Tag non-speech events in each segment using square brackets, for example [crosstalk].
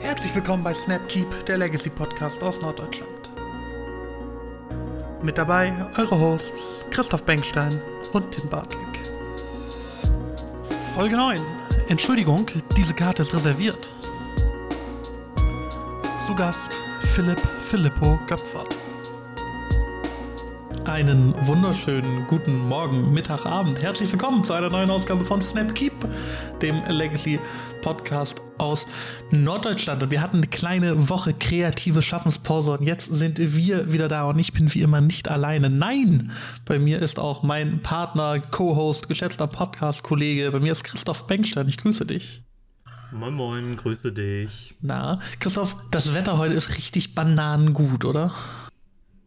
Herzlich willkommen bei Snapkeep, der Legacy Podcast aus Norddeutschland. Mit dabei eure Hosts Christoph Bengstein und Tim Bartlick. Folge 9. Entschuldigung, diese Karte ist reserviert. Zu Gast Philipp Filippo Göpfert. Einen wunderschönen guten Morgen, Mittag, Abend. Herzlich willkommen zu einer neuen Ausgabe von Snapkeep, dem Legacy Podcast aus Norddeutschland. Und wir hatten eine kleine Woche kreative Schaffenspause und jetzt sind wir wieder da und ich bin wie immer nicht alleine. Nein, bei mir ist auch mein Partner, Co-Host, geschätzter Podcast-Kollege. Bei mir ist Christoph Bengstein. Ich grüße dich. Moin Moin, grüße dich. Na, Christoph, das Wetter heute ist richtig bananengut, oder?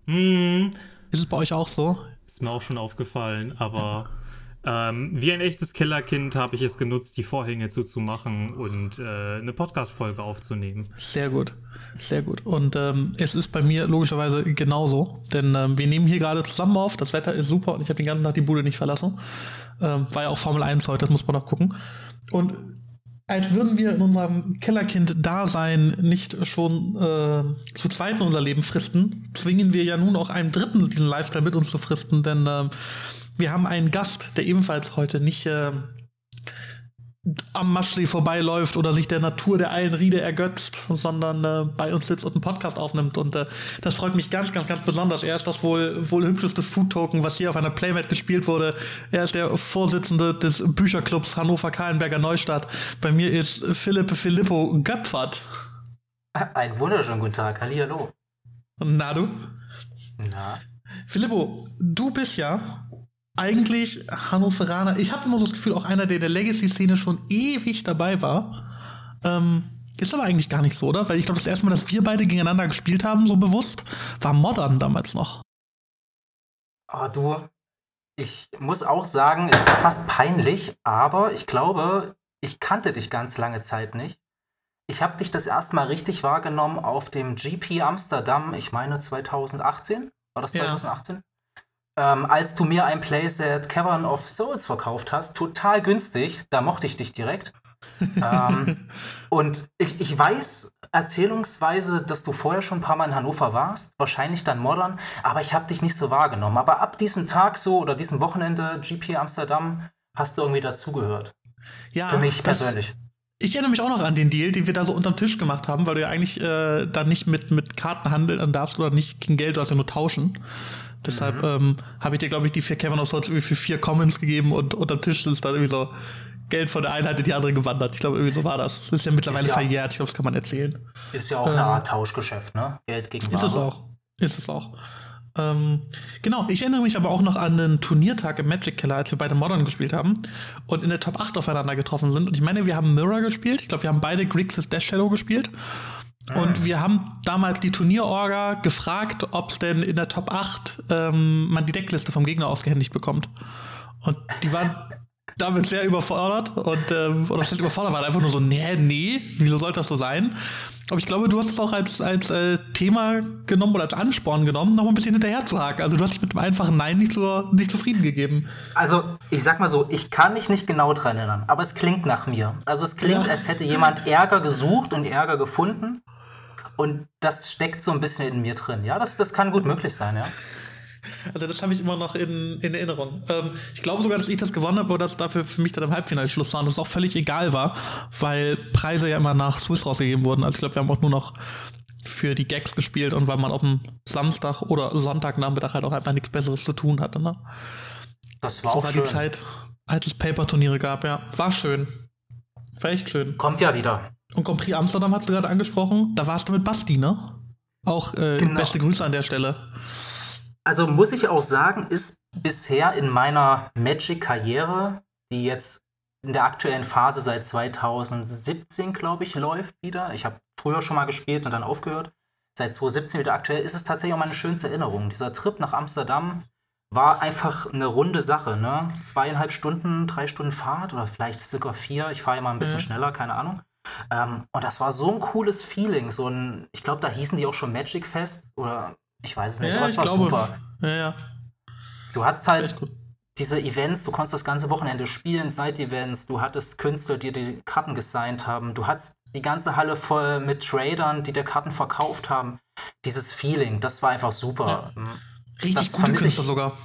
Hm, Ist es bei euch auch so? ist mir auch schon aufgefallen, aber ähm, wie ein echtes Kellerkind habe ich es genutzt, die Vorhänge zuzumachen und äh, eine Podcast-Folge aufzunehmen. Sehr gut, sehr gut. Und ähm, es ist bei mir logischerweise genauso, denn ähm, wir nehmen hier gerade zusammen auf. Das Wetter ist super und ich habe den ganzen Tag die Bude nicht verlassen. Ähm, war ja auch Formel 1 heute, das muss man noch gucken. Und als würden wir in unserem Kellerkind-Dasein nicht schon äh, zu zweit unser Leben fristen, zwingen wir ja nun auch einen Dritten diesen Lifestyle mit uns zu fristen, denn ähm, wir haben einen Gast, der ebenfalls heute nicht äh, am Maschsee vorbeiläuft oder sich der Natur der Eilenriede ergötzt, sondern äh, bei uns sitzt und einen Podcast aufnimmt. Und äh, das freut mich ganz, ganz, ganz besonders. Er ist das wohl, wohl hübscheste Food-Token, was hier auf einer Playmat gespielt wurde. Er ist der Vorsitzende des Bücherclubs Hannover-Kahlenberger Neustadt. Bei mir ist Philipp Filippo Göpfert. Einen wunderschönen guten Tag. Hallihallo. Na du? Na, Filippo, du bist ja eigentlich Hannoveraner. Ich habe immer das Gefühl, auch einer, der in der Legacy-Szene schon ewig dabei war. Ähm, ist aber eigentlich gar nicht so, oder? Weil ich glaube, das erste Mal, dass wir beide gegeneinander gespielt haben, so bewusst, war Modern damals noch. oh, du, ich muss auch sagen, es ist fast peinlich, aber ich glaube, ich kannte dich ganz lange Zeit nicht. Ich habe dich das erste Mal richtig wahrgenommen auf dem GP Amsterdam, ich meine 2018. War das Ja. 2018? Ähm, als du mir ein Playset Cavern of Souls verkauft hast, total günstig, da mochte ich dich direkt. [laughs] ähm, und ich, ich weiß erzählungsweise, dass du vorher schon ein paar Mal in Hannover warst, wahrscheinlich dann modern, aber ich habe dich nicht so wahrgenommen. Aber ab diesem Tag so oder diesem Wochenende GP Amsterdam hast du irgendwie dazugehört. Ja, Für mich persönlich. Ich erinnere mich auch noch an den Deal, den wir da so unterm Tisch gemacht haben, weil du ja eigentlich äh, dann nicht mit, mit Karten handeln darfst oder nicht gegen Geld, du hast ja nur tauschen. Deshalb ähm, habe ich dir, glaube ich, die vier Kevin of Swords irgendwie für vier Commons gegeben und unterm Tisch ist dann irgendwie so Geld von der einen in die andere gewandert. Ich glaube, irgendwie so war das. Das ist ja mittlerweile Ist ja- verjährt, ich glaube, das kann man erzählen. Ist ja auch eine Art Tauschgeschäft, ne? Geld gegen Ähm. Ist es Ware. auch. Ist es auch. Ähm, genau, ich erinnere mich aber auch noch an einen Turniertag im Magic Keller, als wir beide Modern gespielt haben und in der Top 8 aufeinander getroffen sind. Und ich meine, wir haben Mirror gespielt. Ich glaube, wir haben beide Grixis Dash Shadow gespielt. Und wir haben damals die Turnierorga gefragt, ob es denn in der Top 8 ähm, man die Deckliste vom Gegner ausgehändigt bekommt. Und die waren damit sehr überfordert und ähm, oder das überfordert waren einfach nur so, nee, nee, wieso sollte das so sein? Aber ich glaube, du hast es auch als, als äh, Thema genommen oder als Ansporn genommen, noch ein bisschen hinterher zu haken. Also du hast dich mit dem einfachen Nein nicht, so, nicht zufrieden gegeben. Also, ich sag mal so, ich kann mich nicht genau dran erinnern, aber es klingt nach mir. Also, es klingt, Ja. als hätte jemand Ärger gesucht und Ärger gefunden. Und das steckt so ein bisschen in mir drin. Ja, das, das kann gut möglich sein, ja. Also das habe ich immer noch in, in Erinnerung. Ähm, ich glaube sogar, dass ich das gewonnen habe, aber dass dafür für mich dann im Halbfinale Schluss war und dass es auch völlig egal war, weil Preise ja immer nach Swiss rausgegeben wurden. Also ich glaube, wir haben auch nur noch für die Gags gespielt und weil man auf dem Samstag oder Sonntagnachmittag halt auch einfach nichts Besseres zu tun hatte. Ne? Das war So auch war schön. die Zeit, als es Paper-Turniere gab, ja. War schön. War echt schön. Kommt ja wieder. Und Grand Prix Amsterdam hast du gerade angesprochen. Da warst du mit Basti, ne? Auch äh, Genau. beste Grüße an der Stelle. Also muss ich auch sagen, ist bisher in meiner Magic-Karriere, die jetzt in der aktuellen Phase seit 2017, glaube ich, läuft wieder. Ich habe früher schon mal gespielt und dann aufgehört. Seit 2017 wieder aktuell ist es tatsächlich auch meine schönste Erinnerung. Dieser Trip nach Amsterdam war einfach eine runde Sache. Ne? Zweieinhalb Stunden, drei Stunden Fahrt oder vielleicht sogar vier. Ich fahre immer ein bisschen Mhm. schneller, keine Ahnung. Ähm, und das war so ein cooles Feeling. So ein, ich glaube, da hießen die auch schon Magic Fest oder ich weiß es nicht, aber es war super. Ja, ja. Du hattest halt diese Events, du konntest das ganze Wochenende spielen, Side-Events, du hattest Künstler, die die Karten gesigned haben, du hattest die ganze Halle voll mit Tradern, die der Karten verkauft haben. Dieses Feeling, das war einfach super. Ja. Richtig das gute Künstler sogar.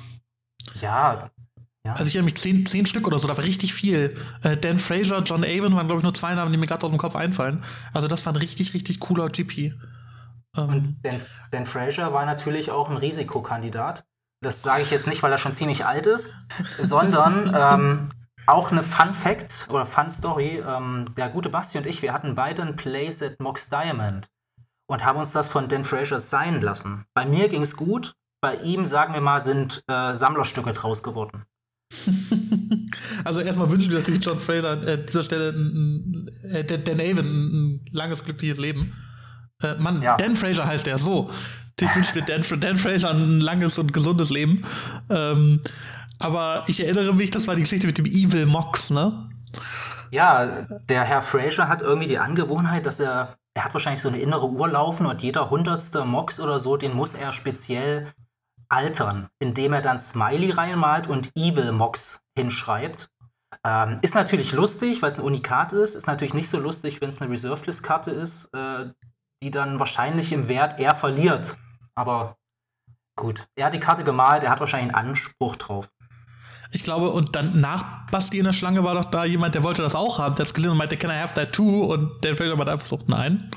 Ja, ja. Also ich erinnere mich zehn, zehn Stück oder so, da war richtig viel. Äh, Dan Fraser, John Avon waren, glaube ich, nur zwei Namen, die mir gerade aus dem Kopf einfallen. Also das war ein richtig, richtig cooler GP. Ähm. Und Dan, Dan Fraser war natürlich auch ein Risikokandidat. Das sage ich jetzt nicht, weil er schon ziemlich alt ist, [laughs] sondern ähm, auch eine Fun Fact oder Fun Story. Ähm, der gute Basti und ich, wir hatten beide ein Place at Mox Diamond und haben uns das von Dan Fraser sein lassen. Bei mir ging es gut, bei ihm, sagen wir mal, sind äh, Sammlerstücke draus geworden. [laughs] also erstmal wünschen wir natürlich John Fraser an äh, dieser Stelle äh, Dan Avon ein, langes, glückliches Leben. Äh, Mann, ja. Dan Fraser heißt er, so. Ich wünsche mir Dan, Dan, Fraser ein langes und gesundes Leben. Ähm, aber ich erinnere mich, das war die Geschichte mit dem Evil Mox, ne? Ja, der Herr Fraser hat irgendwie die Angewohnheit, dass er, er hat wahrscheinlich so eine innere Uhr laufen und jeder hundertste Mox oder so, den muss er speziell altern, indem er dann Smiley reinmalt und Evil Mox hinschreibt. Ähm, ist natürlich lustig, weil es ein Unikat ist. Ist natürlich nicht so lustig, wenn es eine Reserved List Karte ist, äh, die dann wahrscheinlich im Wert eher verliert. Aber gut, er hat die Karte gemalt, er hat wahrscheinlich einen Anspruch drauf. Ich glaube, und dann nach Basti in der Schlange war doch da jemand, der wollte das auch haben. Der hat es gelesen und meinte, can I have that too? Und der fällt aber einfach so, nein.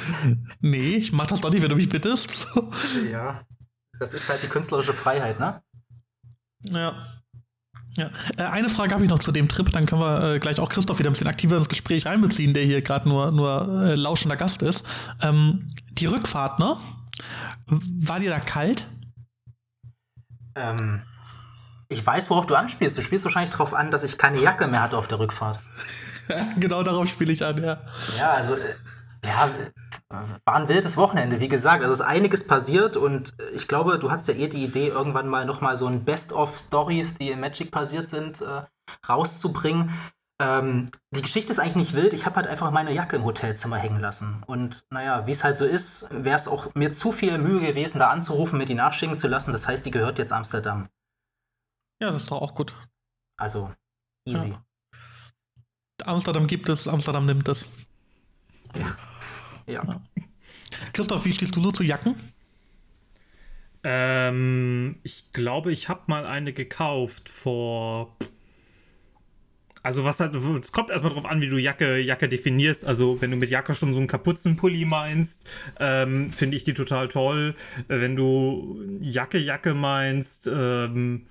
[laughs] nee, ich mach das doch nicht, wenn du mich bittest. ja. Das ist halt die künstlerische Freiheit, ne? Ja. Ja. Äh, eine Frage habe ich noch zu dem Trip, dann können wir äh, gleich auch Christoph wieder ein bisschen aktiver ins Gespräch einbeziehen, der hier gerade nur, nur äh, lauschender Gast ist. Ähm, die Rückfahrt, ne? War dir da kalt? Ähm, ich weiß, worauf du anspielst. Du spielst wahrscheinlich darauf an, dass ich keine Jacke mehr hatte auf der Rückfahrt. [laughs] genau darauf spiele ich an, ja. Ja, also äh, ja, war ein wildes Wochenende, wie gesagt. Also ist einiges passiert und ich glaube, du hattest ja eh die Idee, irgendwann mal nochmal so ein Best-of-Stories, die in Magic passiert sind, äh, rauszubringen. Ähm, die Geschichte ist eigentlich nicht wild. Ich habe halt einfach meine Jacke im Hotelzimmer hängen lassen. Und naja, wie es halt so ist, wäre es auch mir zu viel Mühe gewesen, da anzurufen, mir die nachschicken zu lassen. Das heißt, die gehört jetzt Amsterdam. Ja, das ist doch auch gut. Also, easy. Ja. Amsterdam gibt es, Amsterdam nimmt es. Ja. Ja. Christoph, wie stehst du so zu Jacken? Ähm, ich glaube, ich habe mal eine gekauft vor. Also was halt, es kommt erstmal drauf an, wie du Jacke, Jacke definierst. Also wenn du mit Jacke schon so einen Kapuzenpulli meinst, ähm, finde ich die total toll. Wenn du Jacke, Jacke meinst, ähm,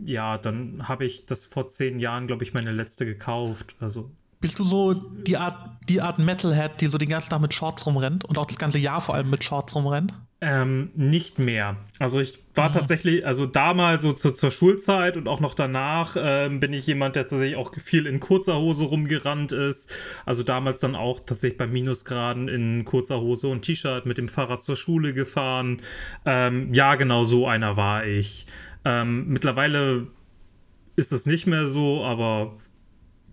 ja, dann habe ich das vor zehn Jahren, glaube ich, meine letzte gekauft. Also bist du so die Art, die Art Metalhead, die so den ganzen Tag mit Shorts rumrennt und auch das ganze Jahr vor allem mit Shorts rumrennt? Ähm, nicht mehr. Also ich war mhm. tatsächlich, also damals so zu, zur Schulzeit und auch noch danach ähm, bin ich jemand, der tatsächlich auch viel in kurzer Hose rumgerannt ist. Also damals dann auch tatsächlich bei Minusgraden in kurzer Hose und T-Shirt mit dem Fahrrad zur Schule gefahren. Ähm, ja, genau so einer war ich. Ähm, mittlerweile ist es nicht mehr so, aber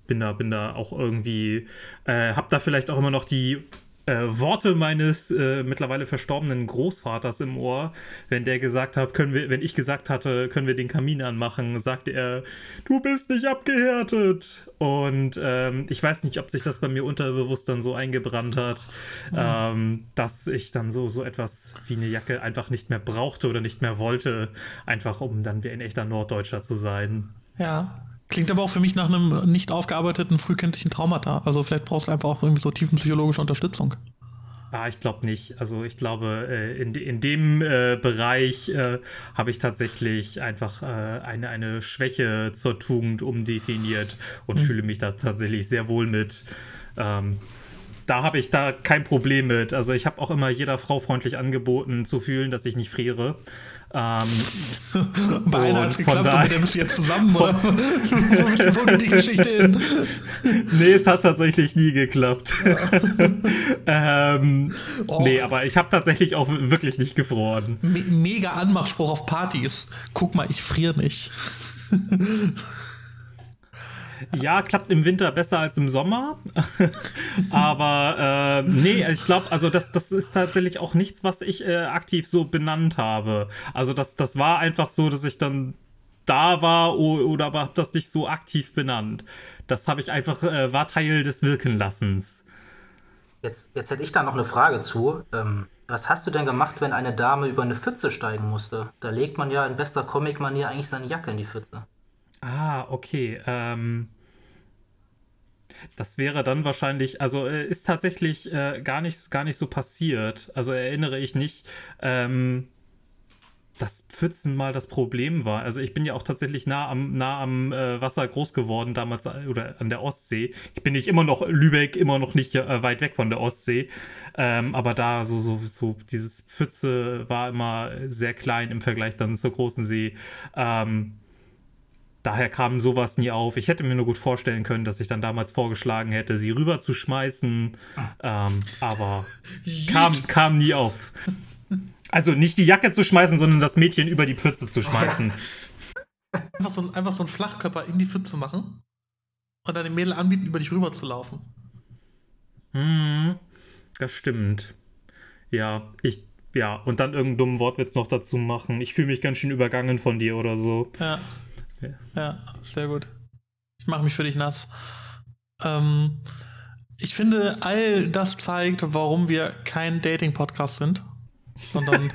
bin da, bin da auch irgendwie, äh, hab da vielleicht auch immer noch die äh, Worte meines äh, mittlerweile verstorbenen Großvaters im Ohr, wenn der gesagt hat, können wir, wenn ich gesagt hatte, können wir den Kamin anmachen, sagte er, du bist nicht abgehärtet. Und ähm, ich weiß nicht, ob sich das bei mir unterbewusst dann so eingebrannt hat, mhm. ähm, dass ich dann so, so etwas wie eine Jacke einfach nicht mehr brauchte oder nicht mehr wollte, einfach um dann wie ein echter Norddeutscher zu sein. Ja, Klingt aber auch für mich nach einem nicht aufgearbeiteten frühkindlichen Traumata. Also vielleicht brauchst du einfach auch irgendwie so tiefenpsychologische Unterstützung. Ah, ich glaube nicht. Also ich glaube, äh, in, in dem äh, Bereich äh, habe ich tatsächlich einfach äh, eine, eine Schwäche zur Tugend umdefiniert und mhm. fühle mich da tatsächlich sehr wohl mit. Ähm, da habe ich da kein Problem mit. Also ich habe auch immer jeder Frau freundlich angeboten zu fühlen, dass ich nicht friere. Ähm, [laughs] Bei einer hat es geklappt und mit der bist du jetzt zusammen, oder? [laughs] [laughs] Wo geht die Geschichte hin? Nee, es hat tatsächlich nie geklappt. Ja. ähm, oh. Nee, aber ich habe tatsächlich auch wirklich nicht gefroren. Me mega Anmachspruch auf Partys. Guck mal, ich friere nicht. Ja, klappt im Winter besser als im Sommer. [laughs] Aber äh, nee, ich glaube, also das, das ist tatsächlich auch nichts, was ich äh, aktiv so benannt habe. Also das, das war einfach so, dass ich dann da war oder aber das nicht so aktiv benannt. Das habe ich einfach, äh, war Teil des Wirkenlassens. Jetzt, jetzt hätte ich da noch eine Frage zu. Ähm, was hast du denn gemacht, wenn eine Dame über eine Pfütze steigen musste? Da legt man ja in bester Comic-Manier eigentlich seine Jacke in die Pfütze. Ah, okay. Ähm, das wäre dann wahrscheinlich, also äh, ist tatsächlich äh, gar, nicht, gar nicht so passiert. Also erinnere ich nicht. Ähm, dass Pfützen mal das Problem war. Also ich bin ja auch tatsächlich nah am, nah am äh, Wasser groß geworden damals äh, oder an der Ostsee. Ich bin nicht immer noch Lübeck, immer noch nicht äh, weit weg von der Ostsee. Ähm, aber da so, so, so dieses Pfütze war immer sehr klein im Vergleich dann zur großen See. Ähm, daher kam sowas nie auf. Ich hätte mir nur gut vorstellen können, dass ich dann damals vorgeschlagen hätte, sie rüberzuschmeißen. Ähm, aber kam, kam nie auf. Also nicht die Jacke zu schmeißen, sondern das Mädchen über die Pfütze zu schmeißen. [laughs] Einfach so, ein, einfach so einen Flachkörper in die Pfütze machen und dann dem Mädel anbieten, über dich rüber zu laufen. Hm, das stimmt. Ja, ich, ja, und dann irgendeinen dummen Wortwitz noch dazu machen. Ich fühle mich ganz schön übergangen von dir oder so. Ja. Ja, ja sehr gut. Ich mache mich für dich nass. Ähm, ich finde, all das zeigt, warum wir kein Dating-Podcast sind sondern,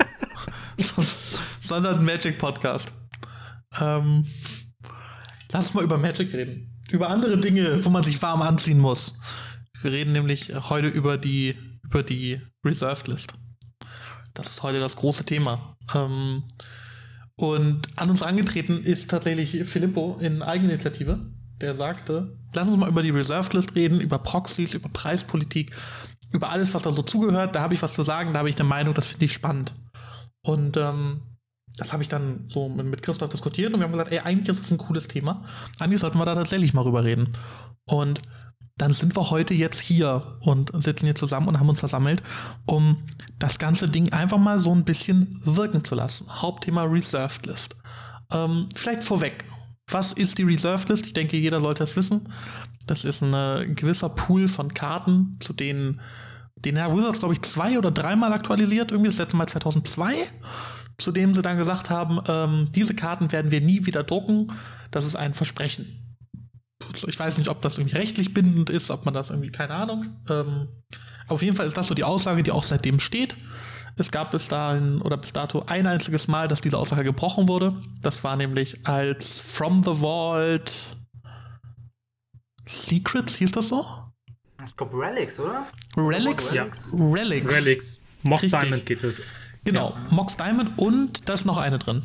[laughs] sondern Magic Podcast. Ähm, lass mal über Magic reden. Über andere Dinge, wo man sich warm anziehen muss. Wir reden nämlich heute über die, über die Reserved List. Das ist heute das große Thema. Ähm, und an uns angetreten ist tatsächlich Filippo in Eigeninitiative, der sagte, lass uns mal über die Reserved List reden, über Proxys, über Preispolitik, über alles, was da so zugehört, da habe ich was zu sagen, da habe ich eine Meinung, das finde ich spannend. Und ähm, das habe ich dann so mit Christoph diskutiert und wir haben gesagt, ey, eigentlich ist das ein cooles Thema. Eigentlich sollten wir da tatsächlich mal rüber reden. Und dann sind wir heute jetzt hier und sitzen hier zusammen und haben uns versammelt, um das ganze Ding einfach mal so ein bisschen wirken zu lassen. Hauptthema Reserved List. Ähm, vielleicht vorweg. Was ist die Reserved List? Ich denke, jeder sollte es wissen. Das ist ein gewisser Pool von Karten, zu denen den Herr Wizards, glaube ich, zwei oder dreimal aktualisiert, irgendwie das letzte Mal 2002, zu dem sie dann gesagt haben, ähm, diese Karten werden wir nie wieder drucken, das ist ein Versprechen. Ich weiß nicht, ob das irgendwie rechtlich bindend ist, ob man das irgendwie, keine Ahnung. Ähm, auf jeden Fall ist das so die Aussage, die auch seitdem steht. Es gab bis dahin oder bis dato ein einziges Mal, dass diese Aussage gebrochen wurde. Das war nämlich als From the Vault Secrets, hieß das so? Ich glaube Relics, oder? Relics? Ja. Relics. Relics. Mox Richtig. Diamond geht es. Genau, ja. Mox Diamond und da ist noch eine drin.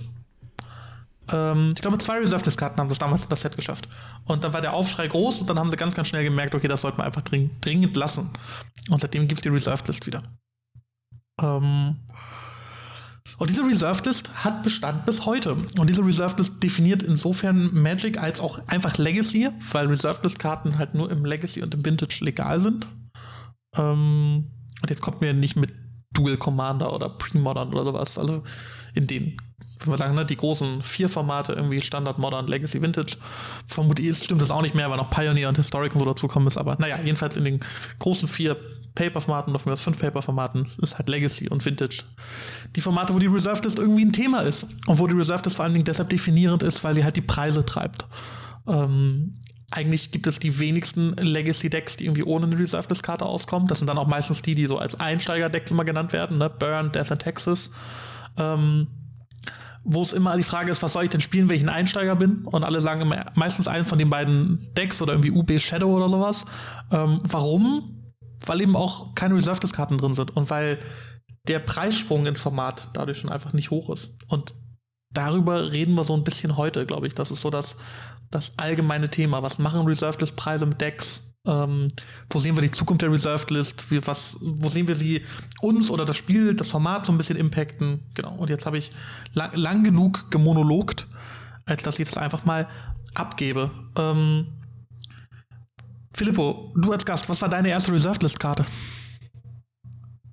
Ähm, ich glaube, zwei Reserved-Karten haben das damals in das Set geschafft. Und dann war der Aufschrei groß und dann haben sie ganz, ganz schnell gemerkt, okay, das sollte man einfach dringend, dringend lassen. Und seitdem gibt es die Reserved-List wieder. Ähm, und diese Reserved List hat Bestand bis heute. Und diese Reserved List definiert insofern Magic als auch einfach Legacy, weil Reserved List Karten halt nur im Legacy und im Vintage legal sind. Ähm, und jetzt kommt mir nicht mit Dual Commander oder Pre-Modern oder sowas. Also in den, wir sagen, ne, die großen vier Formate, irgendwie Standard, Modern, Legacy, Vintage. Vermutlich stimmt das auch nicht mehr, weil noch Pioneer und Historic und so dazukommen ist. Aber naja, jedenfalls in den großen vier Paper-Formaten oder von mir fünf Paper-Formaten ist halt Legacy und Vintage. Die Formate, wo die Reserved List irgendwie ein Thema ist und wo die Reserved List vor allen Dingen deshalb definierend ist, weil sie halt die Preise treibt. Ähm, eigentlich gibt es die wenigsten Legacy-Decks, die irgendwie ohne eine Reserved List-Karte auskommen. Das sind dann auch meistens die, die so als Einsteiger-Decks immer genannt werden, ne? Burn, Death and Texas. Ähm, wo es immer die Frage ist, was soll ich denn spielen, wenn ich ein Einsteiger bin? Und alle sagen immer meistens einen von den beiden Decks oder irgendwie UB Shadow oder sowas. Ähm, warum? weil eben auch keine Reserved-Karten drin sind und weil der Preissprung im Format dadurch schon einfach nicht hoch ist. Und darüber reden wir so ein bisschen heute, glaube ich. Das ist so das, das allgemeine Thema. Was machen Reserved-List-Preise mit Decks? Ähm, wo sehen wir die Zukunft der Reserved List? Wie, was, wo sehen wir sie uns oder das Spiel, das Format so ein bisschen impacten? Genau. Und jetzt habe ich lang, lang, genug gemonologt, als dass ich das einfach mal abgebe. Ähm, Filippo, du als Gast, was war deine erste Reserved List Karte?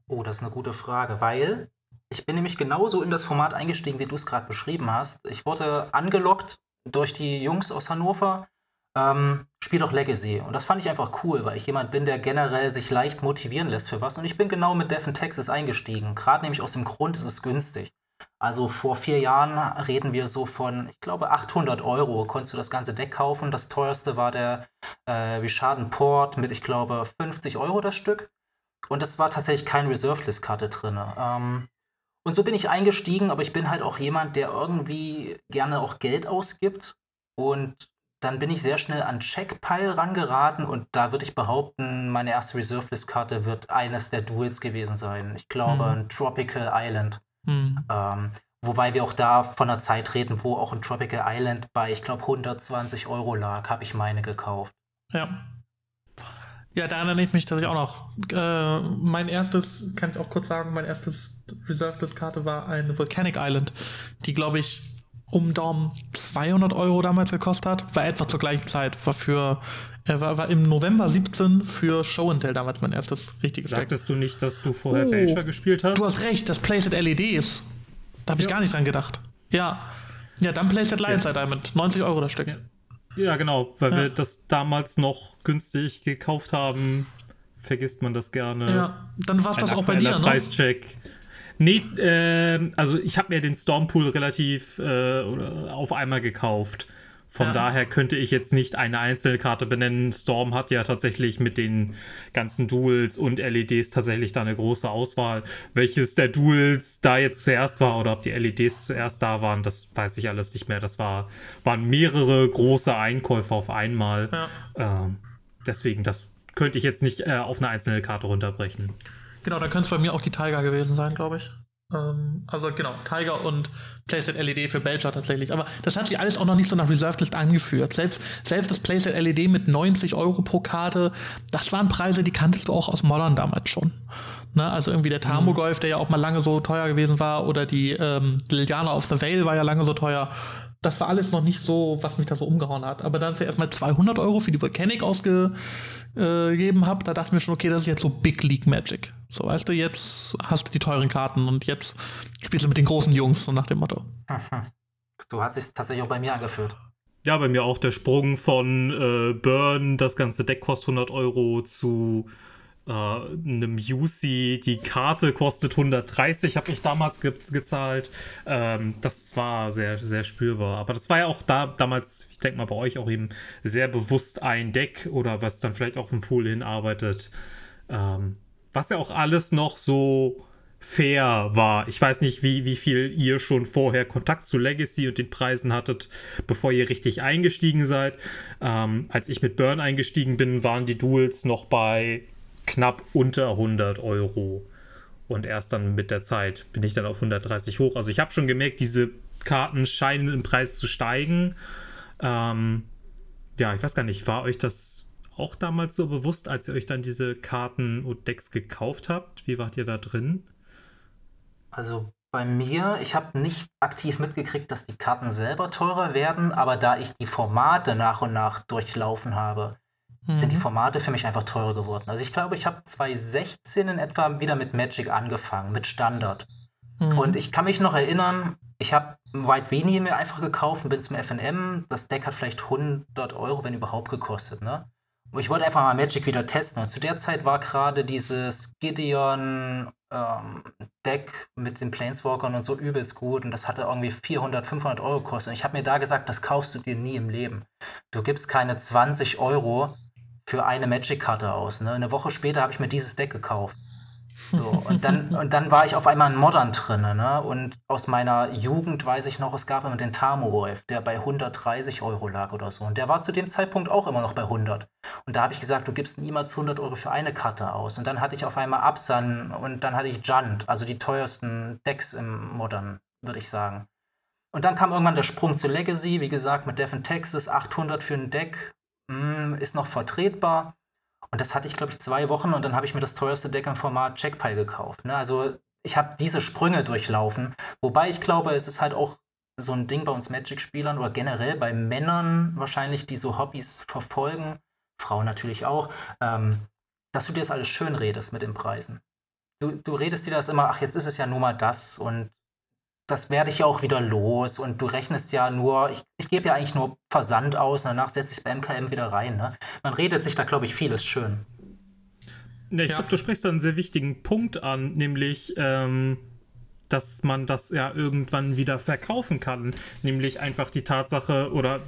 Oh, das ist eine gute Frage, weil ich bin nämlich genauso in das Format eingestiegen, wie du es gerade beschrieben hast. Ich wurde angelockt durch die Jungs aus Hannover. Ähm, spiel doch Legacy. Und das fand ich einfach cool, weil ich jemand bin, der generell sich leicht motivieren lässt für was. Und ich bin genau mit in Texas eingestiegen. Gerade nämlich aus dem Grund, es ist günstig. Also vor vier Jahren reden wir so von, ich glaube, 800 Euro konntest du das ganze Deck kaufen. Das teuerste war der äh, Richarden Port mit, ich glaube, 50 Euro das Stück. und es war tatsächlich keine Reserve-List-Karte drin. Ähm, und so bin ich eingestiegen, aber ich bin halt auch jemand, der irgendwie gerne auch Geld ausgibt. Und dann bin ich sehr schnell an Checkpile rangeraten und da würde ich behaupten, meine erste Reserve-List-Karte wird eines der Duels gewesen sein. Ich glaube, mhm. ein Tropical Island. Mhm. Ähm, wobei wir auch da von einer Zeit reden, wo auch ein Tropical Island bei, ich glaube, 120 Euro lag, habe ich meine gekauft. Ja. Ja, da erinnere ich mich dass ich auch noch. Äh, mein erstes, kann ich auch kurz sagen, mein erstes Reserve-List-Karte war eine Volcanic Island, die, glaube ich, um Daumen 200 Euro damals gekostet hat. War etwa zur gleichen Zeit. War für, er war, war im November 17 für Show and Tell damals mein erstes richtiges Sagtest Deck. du nicht, dass du vorher oh, Belcher gespielt hast? Du hast recht, das Playset LEDs. Da habe ich ja. gar nicht dran gedacht. Ja. Ja, dann Playset Lions ja. Diamond. 90 Euro das Stück. Ja. Ja, genau, weil wir das damals noch günstig gekauft haben, vergisst man das gerne. Ja, dann war es das auch bei dir, ne? Preischeck. Nee, äh, also ich habe mir den Stormpool relativ äh, auf einmal gekauft. Von ja. daher könnte ich jetzt nicht eine einzelne Karte benennen. Storm hat ja tatsächlich mit den ganzen Duels und LEDs tatsächlich da eine große Auswahl. Welches der Duels da jetzt zuerst war oder ob die LEDs zuerst da waren, das weiß ich alles nicht mehr. Das war, waren mehrere große Einkäufe auf einmal. Ja. Ähm, deswegen, das könnte ich jetzt nicht äh, auf eine einzelne Karte runterbrechen. Genau, da könnte es bei mir auch die Tiger gewesen sein, glaube ich. Ähm, also genau, Tiger und Playset LED für Belcher tatsächlich. Aber das hat sich alles auch noch nicht so nach Reserved List angeführt. Selbst, selbst das Playset LED mit 90 Euro pro Karte, das waren Preise, die kanntest du auch aus Modern damals schon. Ne? Also irgendwie der Thermogolf, der ja auch mal lange so teuer gewesen war, oder die ähm, Liliana of the Vale war ja lange so teuer das war alles noch nicht so, was mich da so umgehauen hat. Aber dann, als ich erstmal 200 Euro für die Volcanic ausgegeben äh, habe, da dachte ich mir schon, okay, das ist jetzt so Big League Magic. So, weißt du, jetzt hast du die teuren Karten und jetzt spielst du mit den großen Jungs, so nach dem Motto. [laughs] So hat sich tatsächlich auch bei mir angeführt. Ja, bei mir auch der Sprung von äh, Burn, das ganze Deck kostet 100 Euro, zu äh, einem UC, die Karte kostet 130, habe ich damals ge gezahlt. Ähm, das war sehr, sehr spürbar. Aber das war ja auch da damals, ich denke mal bei euch auch eben sehr bewusst ein Deck oder was dann vielleicht auch vom Pool hinarbeitet. Ähm, was ja auch alles noch so fair war. Ich weiß nicht, wie, wie viel ihr schon vorher Kontakt zu Legacy und den Preisen hattet, bevor ihr richtig eingestiegen seid. Ähm, als ich mit Burn eingestiegen bin, waren die Duels noch bei knapp unter 100 Euro. Und erst dann mit der Zeit bin ich dann auf 130 hoch. Also ich habe schon gemerkt, diese Karten scheinen im Preis zu steigen. Ähm, ja, ich weiß gar nicht, war euch das auch damals so bewusst, als ihr euch dann diese Karten und Decks gekauft habt? Wie wart ihr da drin? Also bei mir, ich habe nicht aktiv mitgekriegt, dass die Karten selber teurer werden, aber da ich die Formate nach und nach durchlaufen habe, mhm. sind die mhm. Formate für mich einfach teurer geworden. Also ich glaube, ich habe 2016 in etwa wieder mit Magic angefangen, mit Standard. Mhm. Und ich kann mich noch erinnern, ich habe White Weenie mir einfach gekauft und bin zum FNM. Das Deck hat vielleicht 100 Euro, wenn überhaupt, gekostet. Ne? ich wollte einfach mal Magic wieder testen. Und zu der Zeit war gerade dieses Gideon ähm, Deck mit den Planeswalkern und so übelst gut. Und das hatte irgendwie 400, 500 Euro gekostet. Und ich habe mir da gesagt, das kaufst du dir nie im Leben. Du gibst keine 20 Euro für eine Magic-Karte aus. Ne? Eine Woche später habe ich mir dieses Deck gekauft. [laughs] So, und dann, und dann war ich auf einmal in Modern drin. Ne? Und aus meiner Jugend weiß ich noch, es gab immer den Thermowolf, der bei 130 Euro lag oder so. Und der war zu dem Zeitpunkt auch immer noch bei 100. Und da habe ich gesagt, du gibst niemals 100 Euro für eine Karte aus. Und dann hatte ich auf einmal Absan und dann hatte ich Junt, also die teuersten Decks im Modern, würde ich sagen. Und dann kam irgendwann der Sprung zu Legacy, wie gesagt, mit Devon Texas, 800 für ein Deck, hm, ist noch vertretbar. Und das hatte ich, glaube ich, zwei Wochen und dann habe ich mir das teuerste Deck im Format Checkpile gekauft. Ne? Also ich habe diese Sprünge durchlaufen. Wobei ich glaube, es ist halt auch so ein Ding bei uns Magic-Spielern oder generell bei Männern wahrscheinlich, die so Hobbys verfolgen, Frauen natürlich auch, ähm, dass du dir das alles schön redest mit den Preisen. Du, du redest dir das immer, ach, jetzt ist es ja nur mal das und das werde ich ja auch wieder los und du rechnest ja nur, ich, ich gebe ja eigentlich nur Versand aus und danach setze ich es bei MKM wieder rein. Ne? Man redet sich da, glaube ich, vieles schön. Ja, ich ja. glaube, du sprichst da einen sehr wichtigen Punkt an, nämlich, ähm, dass man das ja irgendwann wieder verkaufen kann. Nämlich einfach die Tatsache, oder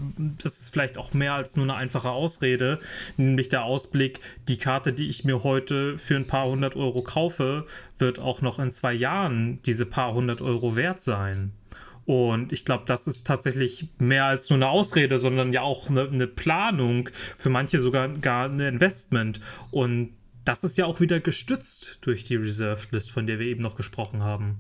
das ist vielleicht auch mehr als nur eine einfache Ausrede, nämlich der Ausblick, die Karte, die ich mir heute für ein paar hundert Euro kaufe, wird auch noch in zwei Jahren diese paar hundert Euro wert sein. Und ich glaube, das ist tatsächlich mehr als nur eine Ausrede, sondern ja auch eine, eine Planung, für manche sogar gar ein Investment. Und das ist ja auch wieder gestützt durch die Reserved List, von der wir eben noch gesprochen haben.